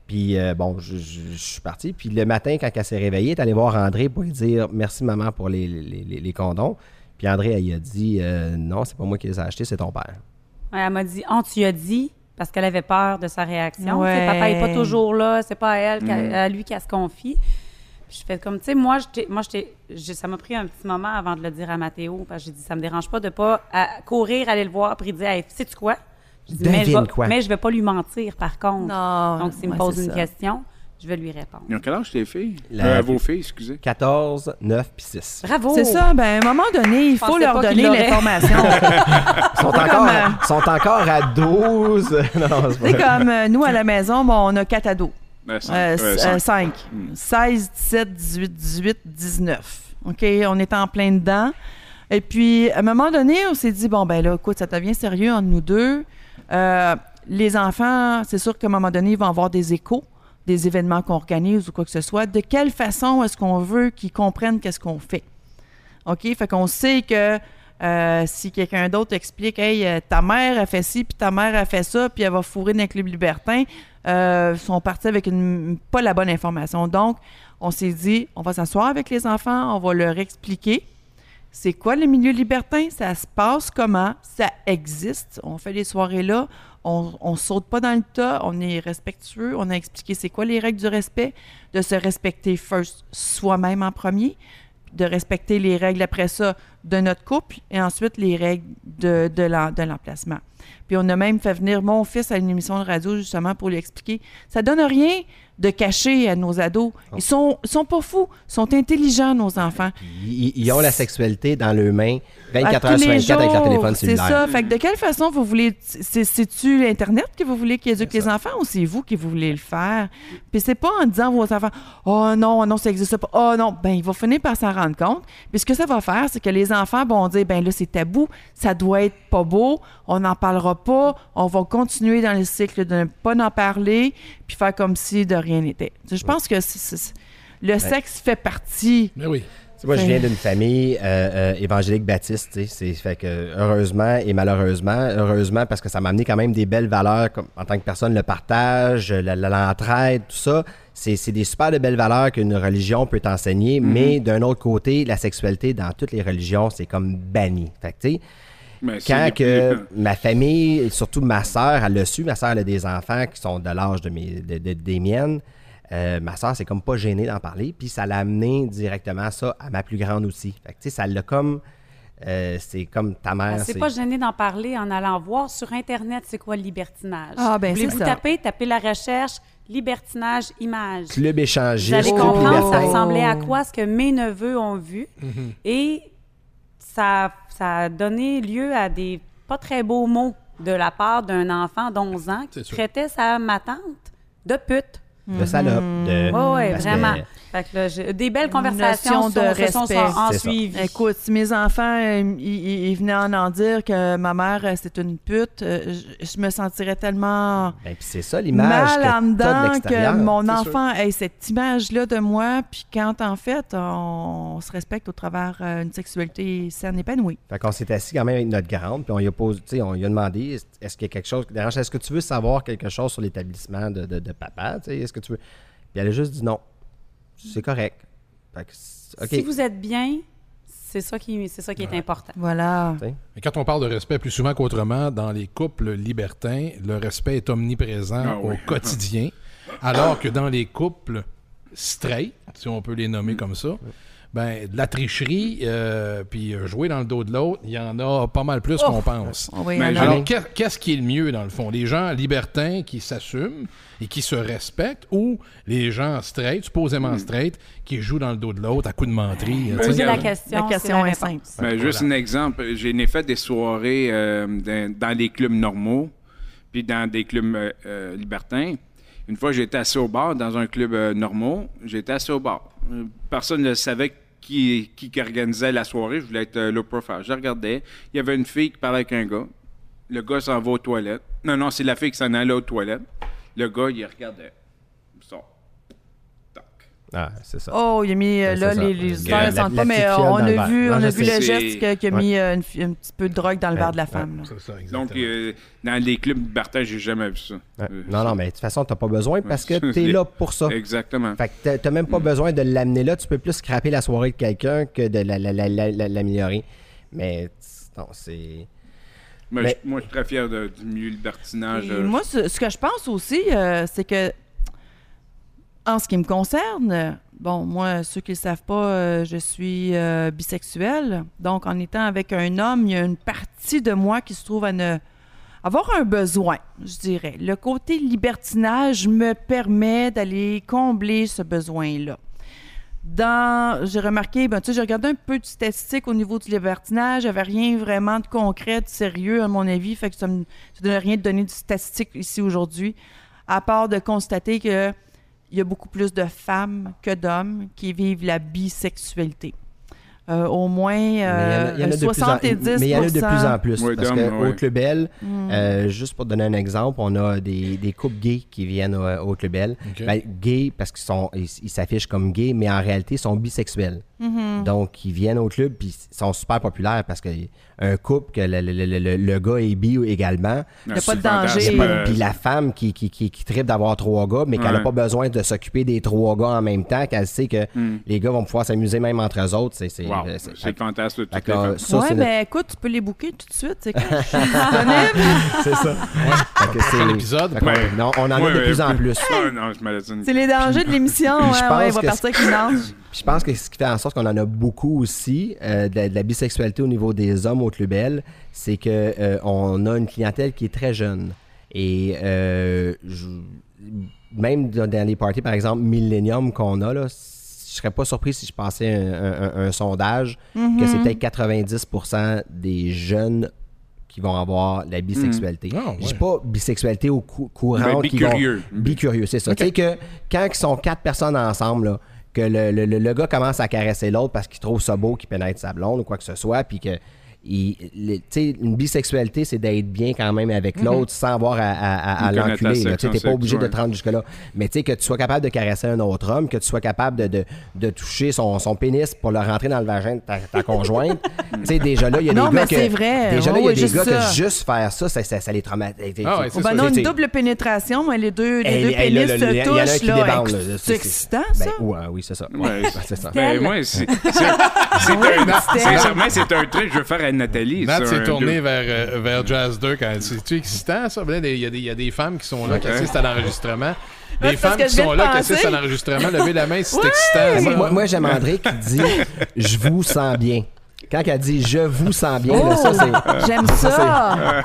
Puis euh, bon, je, je- je suis parti. Puis le matin, quand elle s'est réveillée, elle est allée voir André pour lui dire merci maman pour les, les, les- les condoms. Puis André, elle lui a dit euh, non, c'est pas moi qui les ai achetés, c'est ton père. Ouais, elle m'a dit, on tu as dit, parce qu'elle avait peur de sa réaction. Ouais. Papa n'est pas toujours là, c'est pas à elle, Mm. à lui qu'elle se confie. Puis je fais comme, tu sais, moi, moi ça m'a pris un petit moment avant de le dire à Mathéo, parce que j'ai dit, ça me dérange pas de pas à- courir, aller le voir, puis dire, hey, sais-tu quoi? J'ai dit, mais je, vais, quoi? mais je vais pas lui mentir, par contre. Non. Donc, s'il me pose une ça. question, je vais lui répondre. Ils ont quel âge tes filles? La- Euh, vos filles, excusez. 14, 9 puis 6. Bravo! C'est ça. Ben, à un moment donné, il faut leur donner l'information. Ils sont, pas encore, comme, à- sont encore à 12. non, c'est comme euh, nous, à la maison, bon, on a quatre ados. Ben, cinq. Euh, Euh, euh, cinq. 5. Hmm. 16, 17, 18, 18, 19. OK? On est en plein dedans. Et puis, à un moment donné, on s'est dit, bon, ben là, écoute, ça devient sérieux entre nous deux. Euh, les enfants, c'est sûr qu'à un moment donné, ils vont avoir des échos, des événements qu'on organise ou quoi que ce soit. De quelle façon est-ce qu'on veut qu'ils comprennent qu'est-ce qu'on fait? OK? Fait qu'on sait que euh, si quelqu'un d'autre explique, hey, euh, ta mère a fait ci, puis ta mère a fait ça, puis elle va fourrer dans le club libertin, euh, sont partis avec pas la bonne information. Donc, on s'est dit, on va s'asseoir avec les enfants, on va leur expliquer c'est quoi le milieu libertin, ça se passe comment, ça existe. On fait des soirées là, on, on saute pas dans le tas, on est respectueux, on a expliqué c'est quoi les règles du respect, de se respecter first soi-même en premier, de respecter les règles après ça de notre couple et ensuite les règles de, de l'emplacement. Puis on a même fait venir mon fils à une émission de radio justement pour lui expliquer. Ça donne rien de cacher à nos ados. Ils sont, ils sont pas fous, ils sont intelligents, nos enfants. Ils, ils ont la sexualité dans leurs mains 24 À heures sur les 24 avec leur téléphone C'est cellulaire. ça. Fait que de quelle façon vous voulez. c'est- C'est-tu l'Internet que vous voulez qu'ils éduquent les enfants ou c'est vous qui voulez le faire? Puis c'est pas en disant à vos enfants Oh non, non, ça existe pas. Oh non. Ben, il va finir par s'en rendre compte. Puis ce que ça va faire, c'est que les enfants vont dire Ben là, c'est tabou, ça doit être pas beau, on n'en parlera pas, on va continuer dans le cycle de ne pas en parler, puis faire comme si de rien n'était. Je pense que c'est- c'est- le sexe fait partie. Mais oui. Moi, je viens d'une famille euh, euh, évangélique baptiste. tu sais, C'est fait que heureusement et malheureusement, heureusement parce que ça m'a amené quand même des belles valeurs comme, en tant que personne, le partage, l'entraide, tout ça. C'est c'est des super de belles valeurs qu'une religion peut t'enseigner, mais d'un autre côté, la sexualité dans toutes les religions, c'est comme banni. Fait que, tu sais, Mais quand que plus- ma famille, et surtout ma sœur, elle l'a su, ma sœur elle a des enfants qui sont de l'âge de mes, de- de- des miennes. Euh, ma sœur, c'est comme pas gênée d'en parler, puis ça l'a amené directement ça à ma plus grande aussi. Fait que, tu sais, ça l'a comme. euh, c'est comme ta mère. C'est pas gêné d'en parler en allant voir sur Internet c'est quoi le libertinage? Ah, ben, Voulez-vous c'est ça. taper, tapez la recherche libertinage image. Club Vous échangiste, allez Oh. couple comprendre ça ressemblait à quoi ce que mes neveux ont vu. Mm-hmm. Et ça, ça a donné lieu à des pas très beaux mots de la part d'un enfant d'11 ans qui traitait sa ma tante de pute. De salope. De, Oui, oui, parce que- vraiment. Fait que là, j'ai- des belles conversations de sont- se sont respect. en suivies. Écoute, si mes enfants, euh, ils, ils- ils venaient en en dire que ma mère, euh, c'est une pute, euh, je, je me sentirais tellement Ben, c'est ça l'image mal que en de dedans que mon enfant ait cette image-là de moi, puis quand en fait, on, se respecte au travers euh, une sexualité saine épanouie. Fait qu'on s'est assis quand même avec notre grande, puis on lui a posé, tu sais, on lui a demandé est- est-ce qu'il y a quelque chose qui dérange Est-ce que tu veux savoir quelque chose sur l'établissement de, de- de papa tu sais, Est-ce que tu veux? Puis elle a juste dit non. C'est correct. Fait que. Si vous êtes bien, c'est ça qui, c'est ça qui est important. Voilà. Mais quand on parle de respect plus souvent qu'autrement, dans les couples libertins, le respect est omniprésent Ah oui. au quotidien, alors que dans les couples straight, si on peut les nommer comme ça, ben de la tricherie, euh, puis euh, jouer dans le dos de l'autre, il y en a pas mal plus qu'on pense. On va y Mais aller. Alors, qu'est- qu'est-ce qui est le mieux, dans le fond? Les gens libertins qui s'assument et qui se respectent ou les gens straight, supposément straight, qui jouent dans le dos de l'autre à coups de menterie? tu sais? Posez la question. La question est simple. Ben, juste un exemple. J'ai né fait des soirées euh, dans, dans des clubs normaux, puis dans des clubs euh, euh, libertins. Une fois, j'étais assis au bar dans un club euh, normaux. J'étais assis au bar. Personne ne savait qui, organisait la soirée. Je voulais être euh, low profile. Je regardais. Il y avait une fille qui parlait avec un gars. Le gars s'en va aux toilettes. Non, non, c'est la fille qui s'en allait aux toilettes. Le gars, il regardait. Ah, c'est ça. Oh, il a mis euh, Ouais, là ça. les, les histoires ne la- sentent la pas, mais euh, on a vu, Non, on a vu le geste qui a mis euh, un petit peu de drogue dans le Ouais, verre de la ouais. femme. ça, Donc, exactement. euh, dans les clubs libertins, j'ai jamais vu ça. Ouais. Euh, Non, non, mais de toute façon, t'as pas besoin parce que Ouais. t'es là pour ça. Exactement. Fait que t'as- même pas besoin de l'amener là. Tu peux plus scraper la soirée de quelqu'un que de la- la- la- la- la- l'améliorer. Mais non, c'est. Mais Mais- je- moi, je suis très fier de- du milieu libertinage. Euh, moi, ce, ce que je pense aussi, euh, c'est que, en ce qui me concerne, bon, moi, ceux qui ne le savent pas, euh, je suis euh, bisexuelle. Donc, en étant avec un homme, il y a une partie de moi qui se trouve à ne avoir un besoin, je dirais. Le côté libertinage me permet d'aller combler ce besoin-là. Dans, j'ai remarqué, ben, tu sais, j'ai regardé un peu de statistiques au niveau du libertinage. J'avais rien vraiment de concret, de sérieux, à mon avis. Fait que ça me, ça donne rien de donner de statistiques ici aujourd'hui, à part de constater que il y a beaucoup plus de femmes que d'hommes qui vivent la bisexualité. Euh, au moins Mais il y en a- euh, il y en a de plus en- 70% Mais il y en a de plus en plus. Ouais, parce d'hommes, que ouais. au Club Bell, Mm. euh, juste pour donner un exemple, on a des, des couples gays qui viennent au, au Club. Ok. Ben, gays parce qu'ils sont ils ils s'affichent comme gays, mais en réalité, ils sont bisexuels. Donc, ils viennent au club, puis ils sont super populaires parce qu'un couple, que le, le- le- le- le gars est bi également, y a pas de danger. Euh, puis la femme qui, qui, qui, qui tripe d'avoir trois gars, mais qu'elle n'a pas besoin de s'occuper des trois gars en même temps, qu'elle sait que les gars vont pouvoir s'amuser même entre eux autres. C'est c'est- Wow, fantastique. fait que, ça, ouais, c'est notre- mais écoute, tu peux les booker tout de suite. C'est ça. C'est- Prochain épisode? fait qu'on- Ouais. non, on en Ouais, a de ouais, plus en plus. Ah. C'est les dangers de l'émission. Il je pense que ce qui fait en sorte qu'on en a beaucoup aussi euh, de, la, de la bisexualité au niveau des hommes au Club Bell, c'est que euh, on a une clientèle qui est très jeune. Et euh, je- même dans, dans les parties, par exemple, Millennium qu'on a, là, je serais pas surpris si je passais un, un- un- un sondage que c'est peut-être 90% des jeunes qui vont avoir la bisexualité. Ah, ouais. Je dis pas bisexualité au cou- courant. Qui vont- bicurieux. Bicurieux, c'est ça. Tu sais que quand ils sont quatre personnes ensemble, là, que le, le- le- gars commence à caresser l'autre parce qu'il trouve ça beau qu'il pénètre sa blonde ou quoi que ce soit, puis que il- une bisexualité, c'est d'être bien quand même avec l'autre sans avoir à, à- à- à Une l'enculer. Tu T'es pas obligé de te rendre jusque-là. Mais tu sais, que tu sois capable de caresser un autre homme, que tu sois capable de, de, de toucher son, son pénis pour le rentrer dans le vagin de ta, ta conjointe. tu sais, déjà là, il y a Non, des gars que... vrai. Déjà là, il y Ouais, a des juste gars ça. que juste faire ça, ça, ça, ça les traumatise. Ah ouais, Oh, ben non, une double pénétration, mais les deux, les deux pénis se qui touchent. là. C'est excitant, Ben, ça? oui, c'est ça. C'est ça. Ben, moi, c'est. un- Sincèrement, c'est un truc que je veux faire à Nathalie. Nat s'est tourné vers, euh, vers Jazz 2 quand c'est excitant ça. Il y, a des- il y a des femmes qui sont là, qui assistent à l'enregistrement. Des femmes qui sont de là, qui assistent à l'enregistrement. Levez la main si c'est Ouais. excitant. moi, moi, j'aime André qui dit Je vous sens bien. Quand elle dit Je vous sens bien, là, ça, c'est. Oh, J'aime ça.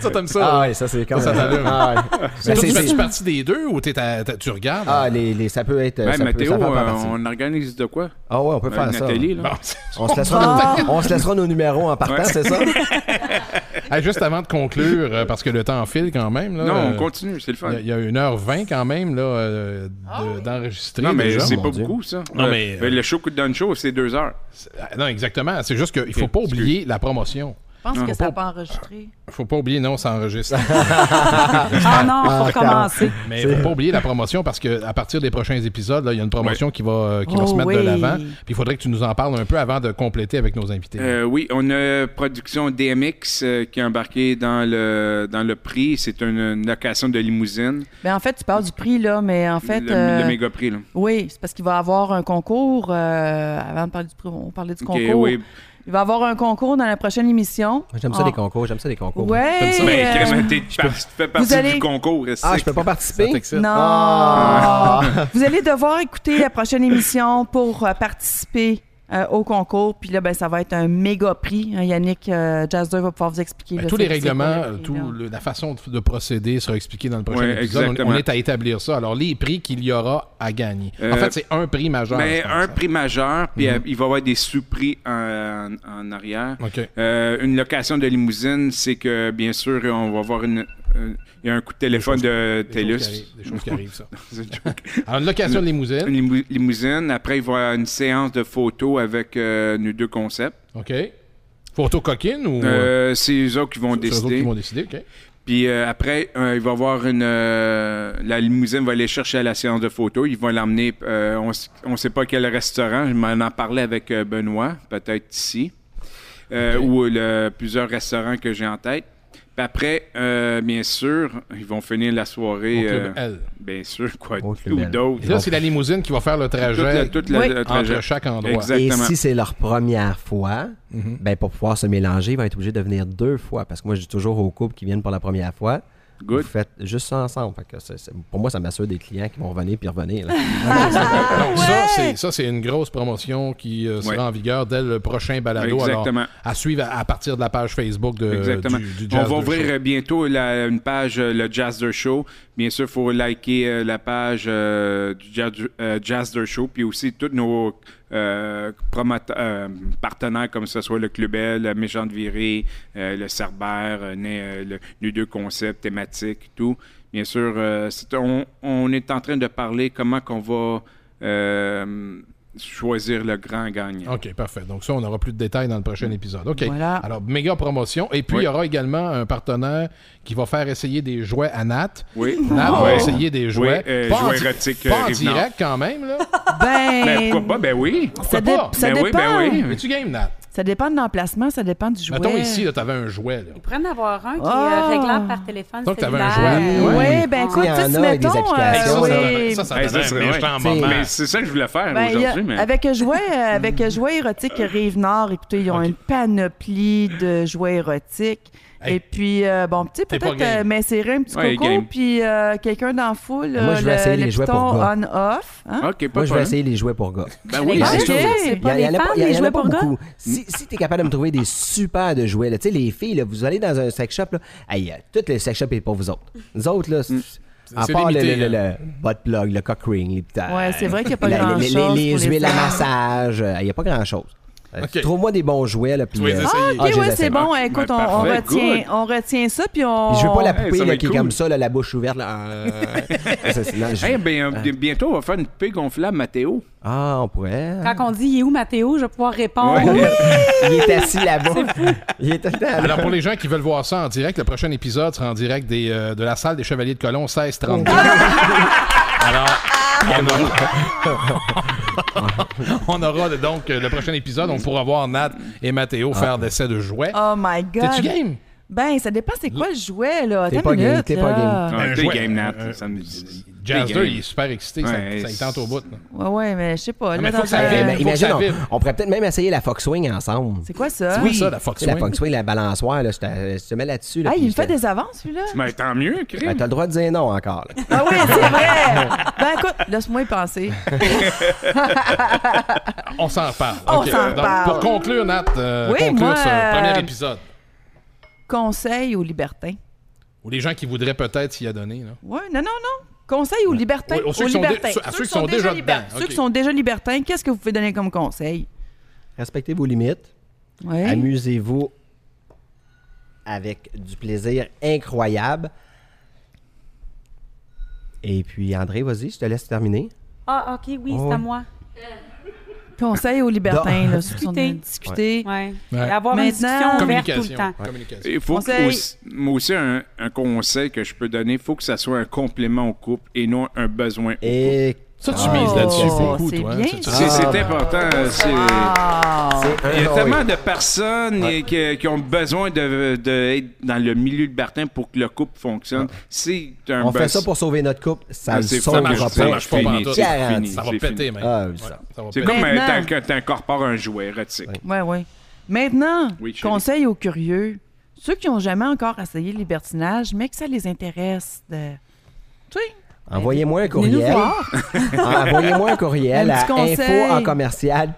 Ça, t'aimes ça? Ah, ouais, ça, c'est comme. Ça, ça t'allume. Ah, ouais. Mais Ben, tu fais partie des deux ou t'es à- tu regardes? Ah, les, les- ça peut être. Ben, ça Mathéo, ça peut euh, on organise de quoi? Ah, ouais, on peut Euh, faire ça. Nathalie, là. Bon, On se, laissera nos, on se laissera nos numéros en partant, Ouais. c'est ça? Hey, juste avant de conclure, euh, parce que le temps file quand même. Là, Non, on euh, continue, c'est le fun. Il y a- il y a 1h20 quand même là, euh, de- d'enregistrer. Non, mais c'est pas Dieu. beaucoup, ça. Non, mais, euh, euh, Le show coup de down show, c'est deux heures. Ah, Non, exactement. C'est juste qu'il faut Ok, pas oublier la promotion. Je pense Non, que faut ça n'a pas- enregistré. faut pas oublier, non, ça enregistre. Ah non, Ah, faut recommencer. Mais faut pas oublier la promotion parce que à partir des prochains épisodes, il y a une promotion qui va, euh, qui va Oh se mettre de l'avant. Puis il faudrait que tu nous en parles un peu avant de compléter avec nos invités. Euh, oui, on a production DMX euh, qui est embarqué dans le, dans le prix. C'est une, une location de limousine. Ben, en fait, tu parles du prix, là, mais en fait. le, euh, le méga prix, là. Oui, c'est parce qu'il va y avoir un concours. euh, avant de parler du prix, on parlait du concours. oui. Il va y avoir un concours dans la prochaine émission. J'aime ça, Ah. les concours, j'aime ça, les concours. Ouais. Ça. Ben, euh, Clément, tu fais partie allez- du concours. Ah, je peux pas participer? Non. Ah. Vous allez devoir écouter la prochaine émission pour euh, participer euh, au concours. Puis là, ben, ça va être un méga prix. hein, Yannick euh, Jazz 2 va pouvoir vous expliquer. Ben, là, tous les règlements, le prix, tout le- la façon de, de procéder sera expliquée dans le prochain Ouais, épisode. On- est à établir ça. Alors, les prix qu'il y aura à gagner. en Euh, fait, c'est un prix majeur. Mais un prix majeur, puis Mhm. euh, il va y avoir des sous-prix en, en arrière. OK. Euh, une location de limousine, c'est que, bien sûr, on va avoir une. Euh, Il y a un coup de téléphone choses- de TELUS. Des choses qui arrivent, ça. Une. Alors, une location de Une limousine. limou- limousine. Après, il va y avoir une séance de photos avec euh, nos deux concepts. OK. Photo coquine ou. Euh, c'est eux autres qui vont c'est eux autres décider. qui vont décider, OK. Puis euh, après, il va y avoir une. la limousine va aller chercher à la séance de photos. Ils vont l'emmener. on ne sait pas quel restaurant. Je m'en en parlais avec Benoît, peut-être ici. Ou le- plusieurs restaurants que j'ai en tête. Puis après, euh, bien sûr, ils vont finir la soirée. Au club euh, L. bien sûr, quoi. Ou d'autres. Et là, c'est la limousine qui va faire le Toute trajet la- toute la- Oui. le trajet. entre chaque endroit. Exact. Et Exactement. si c'est leur première fois, Mhm. ben pour pouvoir se mélanger, ils vont être obligés de venir deux fois. Parce que moi, je dis toujours aux couples qui viennent pour la première fois, Good. vous faites juste ça ensemble. Fait que pour moi, ça m'assure des clients qui vont revenir puis revenir. là. Donc, ça, c'est, ça, c'est une grosse promotion qui euh, sera Ouais. en vigueur dès le prochain balado. Exactement. Alors, à suivre à, à partir de la page Facebook de, Exactement. du, du On Jazz va de ouvrir Show. euh, bientôt la- une page, euh, le Jazzer Show. Bien sûr, il faut liker euh, la page euh, du Jazz, euh, Jazzer Show, puis aussi tous nos euh, euh, partenaires, comme ce soit le Club L, la Méchante Virée, euh, le Cerbère, le, les deux concepts thématiques, tout. Bien sûr, on, on est en train de parler comment qu'on va choisir le grand gagnant. OK, parfait. Donc ça, on aura plus de détails dans le prochain épisode. OK. Voilà. Alors, méga promotion. Et puis, Oui. il y aura également un partenaire qui va faire essayer des jouets à Nat. Oui. Nat va Ouais. essayer des jouets. euh, pas jouets érotiques, Pas euh, en direct quand même, là. Ben, Ben, pourquoi pas? Ben oui. ça, Pourquoi dé- pas? ça Ben oui, ben oui. Mais tu game, Nat. Ça dépend de l'emplacement, ça dépend du jouet. Mettons ici, tu avais un jouet. Là. Il pourrait en avoir un qui Ah. est réglable par téléphone Donc, t'avais un cellulaire. jouet. Oui, Ouais. ben écoute, y en tu sais, a si mettons, euh, ça, oui. ça, ça, ça ça un c'est ça que je voulais faire Ben, aujourd'hui. Mais... Avec jouets, euh, avec jouets érotiques Rive-Nord, écoutez, ils ont une panoplie de jouets érotiques. Hey. Et puis, euh, bon, tu sais, peut-être euh, m'insérer un petit Ouais, coco, game. puis euh, quelqu'un dans la foule, Moi, euh, je vais le, essayer le les jouets pour gars. on-off. Hein? Moi, je vais essayer les jouets pour gars. Ben oui, Ah, c'est ok. sûr. C'est Il y, pas les femmes, les jouets pour gars? beaucoup. Si, si tu es capable de me trouver des super de jouets, là, tu sais, les filles, là, vous allez dans un sex shop, là, hey, tout le sex shop est pour vous autres. Nous autres, là, c'est- à part le, limité, le, le, hein. le butt plug, le cock ring, les Ouais, c'est vrai qu'il n'y a pas la- grand-chose. les, les, pour les les huiles à massage, il n'y a pas grand-chose. Euh. Trouve-moi des bons jouets, là, puis... Tu euh, ah, Ok, ouais, c'est bon. Ah, Écoute, ben, on, retient, on retient ça, puis on... Je veux pas la poupée là, qui est comme ça, là, la bouche ouverte. Là. Euh, Eh bien, bientôt, on va faire une paix gonflable, Mathéo. Ah, on pourrait. Quand on dit il est où Mathéo, je vais pouvoir répondre. Ouais. Il est assis là-bas. Il est là. Alors, pour les gens qui veulent voir ça en direct, le prochain épisode sera en direct des, euh, de la salle des Chevaliers de Colomb 1632. Alors, on aura, on aura donc le prochain épisode, on pourra voir Nat et Mathéo faire d'essais de jouets. Oh my God. T'es-tu game? Ben, ça dépend c'est quoi le jouet, là? T'es pas game, t'es pas. Ah, Un t'es game, Nat. Jazz t'es 2, game. il est super excité, ça- Ouais, ça, il tente au bout. là. Ouais, ouais, mais je sais pas. Là, mais faut que ça imagine, ça on, pourrait peut-être même essayer la Foxwing ensemble. C'est quoi ça? Oui, ça, la Fox sais, la Swing. Foxwing, la balançoire, là, je te, je te mets là-dessus. Là, Ah, il me fait des avances, celui-là? Mais tant mieux, crime. Ben, t'as le droit de dire non encore. là. Ah oui, c'est vrai! Ben écoute, laisse-moi y penser. On s'en reparle. On s'en reparle. Pour conclure, Nat, euh, Oui, conclure moi, ce euh, premier épisode. Conseil aux libertins. Ou les gens qui voudraient peut-être s'y adonner. Oui, non, non, non. Conseil aux libertins? Oui, aux ceux aux qui sont dé- libertins. ceux- à ceux qui sont déjà liber- dedans, Ceux ok. qui sont déjà libertins, qu'est-ce que vous pouvez donner comme conseil? Respectez vos limites. Oui. Amusez-vous avec du plaisir incroyable. Et puis, André, vas-y, je te laisse terminer. Ah, OK, oui, Oh, c'est ouais. à moi. Conseil aux libertins, là, Discuter. discuter. Ouais. Ouais. Avoir une Maintenant- discussion ouverte tout le Communication. temps. Il faut Conseil. que aussi, moi aussi, un, un conseil que je peux donner, il faut que ça soit un complément au couple et non un besoin. au couple. Et Ça, tu Oh, mises là-dessus beaucoup, toi. hein. C'est Ah. important. c'est- Ah! c'est Il y a tellement de personnes qui, qui ont besoin de, de être dans le milieu de Bertin pour que le couple fonctionne. C'est un On fait ça pour sauver notre couple. Ça Ah, ne c'est- ça sauvera marche- pas. ça marche pas Ça va péter, même. Ah, Ouais, C'est comme euh, t'incorpores un jouet érotique. Oui, oui. Maintenant, Oui, conseil aux curieux. Ceux qui n'ont jamais encore essayé le libertinage, mais que ça les intéresse de. Tu sais, Envoyez-moi un courriel. Envoyez-moi un courriel Un à info en commercial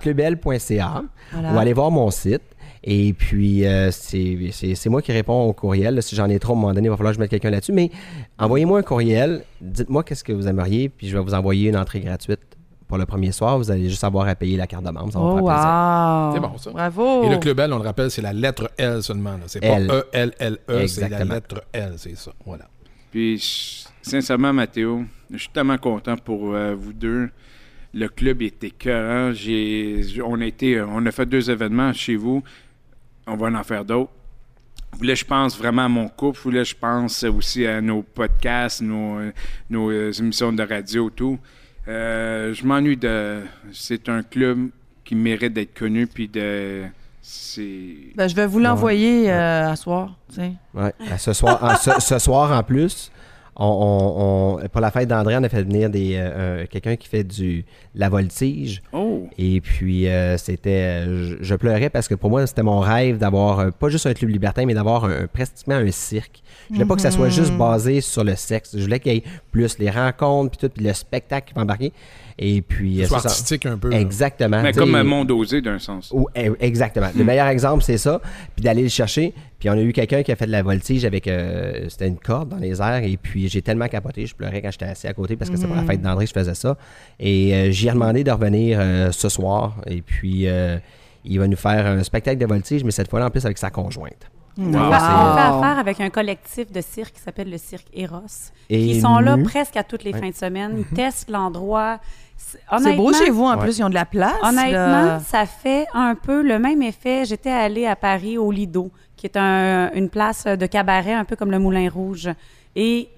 Voilà. ou allez voir mon site. Et puis, euh, c'est c'est- c'est moi qui réponds au courriel. là. Si j'en ai trop, à un moment donné, il va falloir que je mette quelqu'un là-dessus. Mais envoyez-moi un courriel. Dites-moi qu'est-ce que vous aimeriez. Puis je vais vous envoyer une entrée gratuite pour le premier soir. Vous allez juste avoir à payer la carte de membre. Ça va Oh, faire plaisir. wow! C'est bon, ça. Bravo! Et le Club L, on le rappelle, c'est la lettre L seulement. C'est pas L. E-L-L-E, c'est la lettre L, c'est ça. Voilà. Puis, je- sincèrement, Mathéo, je suis tellement content pour euh, vous deux. Le club est écœurant. J'ai, on, a fait deux événements chez vous. On va en faire d'autres. Vous voulez, je pense vraiment à mon couple? Vous voulez, je pense aussi à nos podcasts, nos, euh, euh, émissions de radio, tout? Euh, je m'ennuie de. C'est un club qui mérite d'être connu, puis de. C'est. Ben, je vais vous l'envoyer euh, à soir. tu sais. Ouais. À Ce, soir, en- ce, ce soir, en plus, on, on- on- pour la fête d'André, on a fait venir des, euh, un- quelqu'un qui fait du la voltige. Oh! Et puis, euh, c'était. Je, je pleurais parce que pour moi, c'était mon rêve d'avoir euh, pas juste un club libertin, mais d'avoir un, pratiquement un cirque. Je voulais pas que ça soit juste basé sur le sexe. Je voulais qu'il y ait plus les rencontres, puis tout, puis le spectacle qui va embarquer. Et puis. euh, Soit c'est ça. artistique un peu. Exactement. Mais comme un monde osé, d'un sens. ou- eh, exactement. Le meilleur exemple, c'est ça. Puis d'aller le chercher. Puis on a eu quelqu'un qui a fait de la voltige avec. euh, c'était une corde dans les airs. Et puis j'ai tellement capoté. Je pleurais quand j'étais assis à côté parce que c'est pour la fête d'André que je faisais ça. Et euh, j'y ai demandé de revenir euh, ce soir. Et puis euh, il va nous faire un spectacle de voltige, mais cette fois-là en plus avec sa conjointe. On, Wow. fait, on fait Wow. affaire avec un collectif de cirque qui s'appelle le Cirque Eros. Et Ils sont là presque à toutes les Ouais. fins de semaine. Ils testent l'endroit. C'est beau chez vous, en Ouais. plus, ils ont de la place. Honnêtement, là. ça fait un peu le même effet. J'étais allée à Paris au Lido, qui est un- une place de cabaret, un peu comme le Moulin Rouge. Et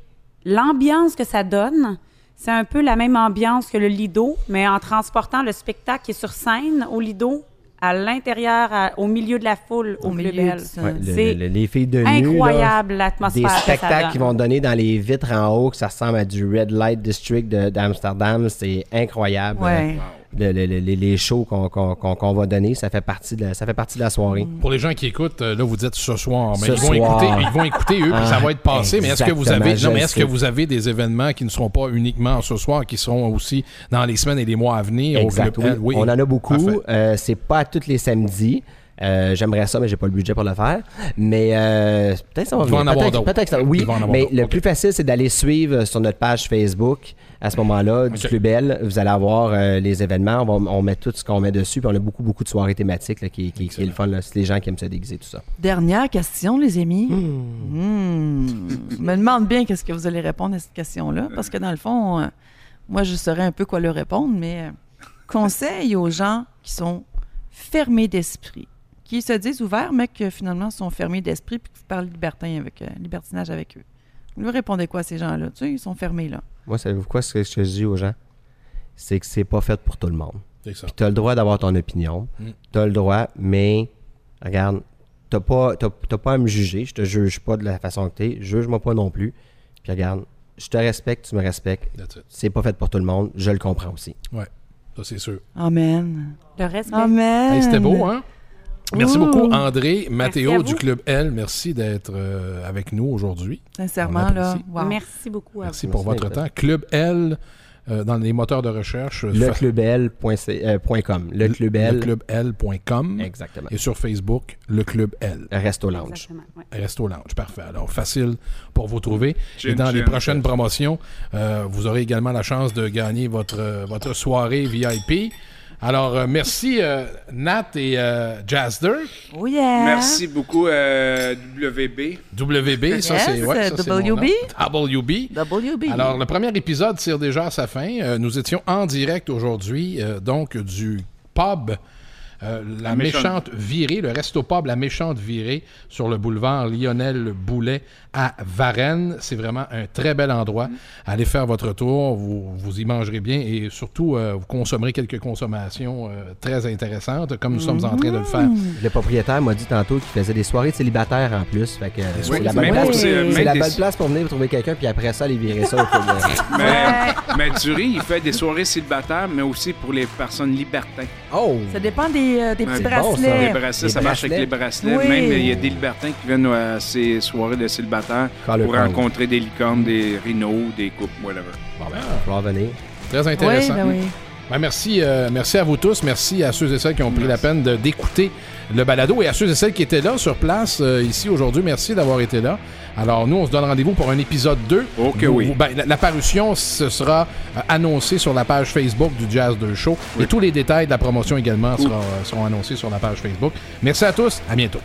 l'ambiance que ça donne, c'est un peu la même ambiance que le Lido, mais en transportant le spectacle qui est sur scène au Lido à l'intérieur, au milieu de la foule, au, au Club milieu Bell. du- Ouais, le- C'est le- les filles de Incroyable des l'atmosphère ça spectacles donne. qui vont donner dans les vitres en haut, que ça ressemble à du Red Light District de- d'Amsterdam. C'est incroyable. Ouais. Le- le- le- les, les shows qu'on qu'on- qu'on va donner, ça fait partie de la, ça fait partie de la soirée. Pour les gens qui écoutent, euh, là, vous dites ce soir, mais Ce ils vont, soir. Écouter, ils vont écouter eux, puis ça va être passé. Mais est-ce que vous avez, non, mais est-ce que vous avez des événements qui ne seront pas uniquement ce soir, qui seront aussi dans les semaines et les mois à venir? Exact, au oui. Club L? Oui. On en a beaucoup. Euh, c'est pas tous les samedis. Euh, J'aimerais ça, mais j'ai pas le budget pour le faire. Mais euh, peut-être ça va venir. Peut-être que ça- oui. Va Mais le plus facile, c'est d'aller suivre sur notre page Facebook. À ce moment-là, du. Club L, vous allez avoir euh, les événements. On, va, on met tout ce qu'on met dessus. Puis on a beaucoup, beaucoup de soirées thématiques là, qui, qui, qui est le fun. là. C'est les gens qui aiment se déguiser, tout ça. Dernière question, les amis. Hmm. Je me demande bien qu'est-ce que vous allez répondre à cette question-là, parce que dans le fond, euh, moi, je saurais un peu quoi leur répondre, mais euh, conseil aux gens qui sont fermés d'esprit, qui se disent ouverts, mais qui finalement sont fermés d'esprit, puis qui parlent libertin avec, euh, libertinage avec eux. Vous leur répondez quoi à ces gens-là? Tu sais, ils sont fermés, là. Moi, savez-vous quoi, ce que je dis aux gens? C'est que c'est pas fait pour tout le monde. Tu as le droit d'avoir ton opinion. Mm. Tu as le droit, mais regarde, tu pas, t'as- t'as pas à me juger. Je te juge pas de la façon que tu es. Juge-moi pas non plus. Puis regarde, je te respecte, tu me respectes. C'est pas fait pour tout le monde. Je le comprends aussi. Ouais, ça c'est sûr. Amen. Le respect. Amen. Hey, C'était beau, hein? Merci Ouh. beaucoup, André, Mathéo du. Club L. Merci d'être euh, avec nous aujourd'hui. Sincèrement, là. wow. Merci beaucoup à vous. Merci pour Merci votre temps. Club L, euh, dans les moteurs de recherche. euh, fa- Leclubl.com. Leclubl. leclubl.com. Exactement. Et sur Facebook, le Club L. Resto Lounge. Exactement, ouais. Resto Lounge, parfait. Alors, facile pour vous trouver. Et dans les prochaines promotions, euh, vous aurez également la chance de gagner votre, votre soirée VIP. Alors, euh, merci euh, Nat et euh, Jazder. Oh yeah. Merci beaucoup, euh, WB. WB, ça Yes, c'est ouais, ça, c'est mon WB. WB. WB. Alors, le premier épisode tire déjà à sa fin. Euh, nous étions en direct aujourd'hui, euh, donc du pub. Euh, la La méchante. méchante virée, le resto pub La méchante virée sur le boulevard Lionel Boulet à Varennes. C'est vraiment un très bel endroit. Allez faire votre tour, vous, vous y mangerez bien et surtout euh, vous consommerez quelques consommations euh, très intéressantes comme nous sommes en train de le faire. Le propriétaire m'a dit tantôt qu'il faisait des soirées célibataires en plus. Fait que euh, c'est la bonne place, c'est pour- la même bonne des- place pour venir trouver quelqu'un puis après ça aller virer ça au. Mais, mais Dury, il fait des soirées célibataires, mais aussi pour les personnes libertins. Oh! Ça dépend des, euh, des petits c'est bon, ça. bracelets. Bracelets, ça marche avec bracelets. les bracelets. Oui. Même, il y a des libertins qui viennent à ces soirées de célibataires le pour rencontrer des licornes, des rhinos, des coupes, whatever. Bon, ben, Il va venir. très Oui, intéressant. ben oui. Ben, merci, euh, merci à vous tous. Merci à ceux et celles qui ont pris la peine de- d'écouter le balado et à ceux et celles qui étaient là sur place euh, ici aujourd'hui. Merci d'avoir été là. Alors, nous, on se donne rendez-vous pour un épisode 2. Oh que Vous- oui. ben, la, la parution, ce sera euh, annoncé sur la page Facebook du Jazz 2 Show. Et tous les détails de la promotion également sera- seront annoncés sur la page Facebook. Merci à tous. À bientôt.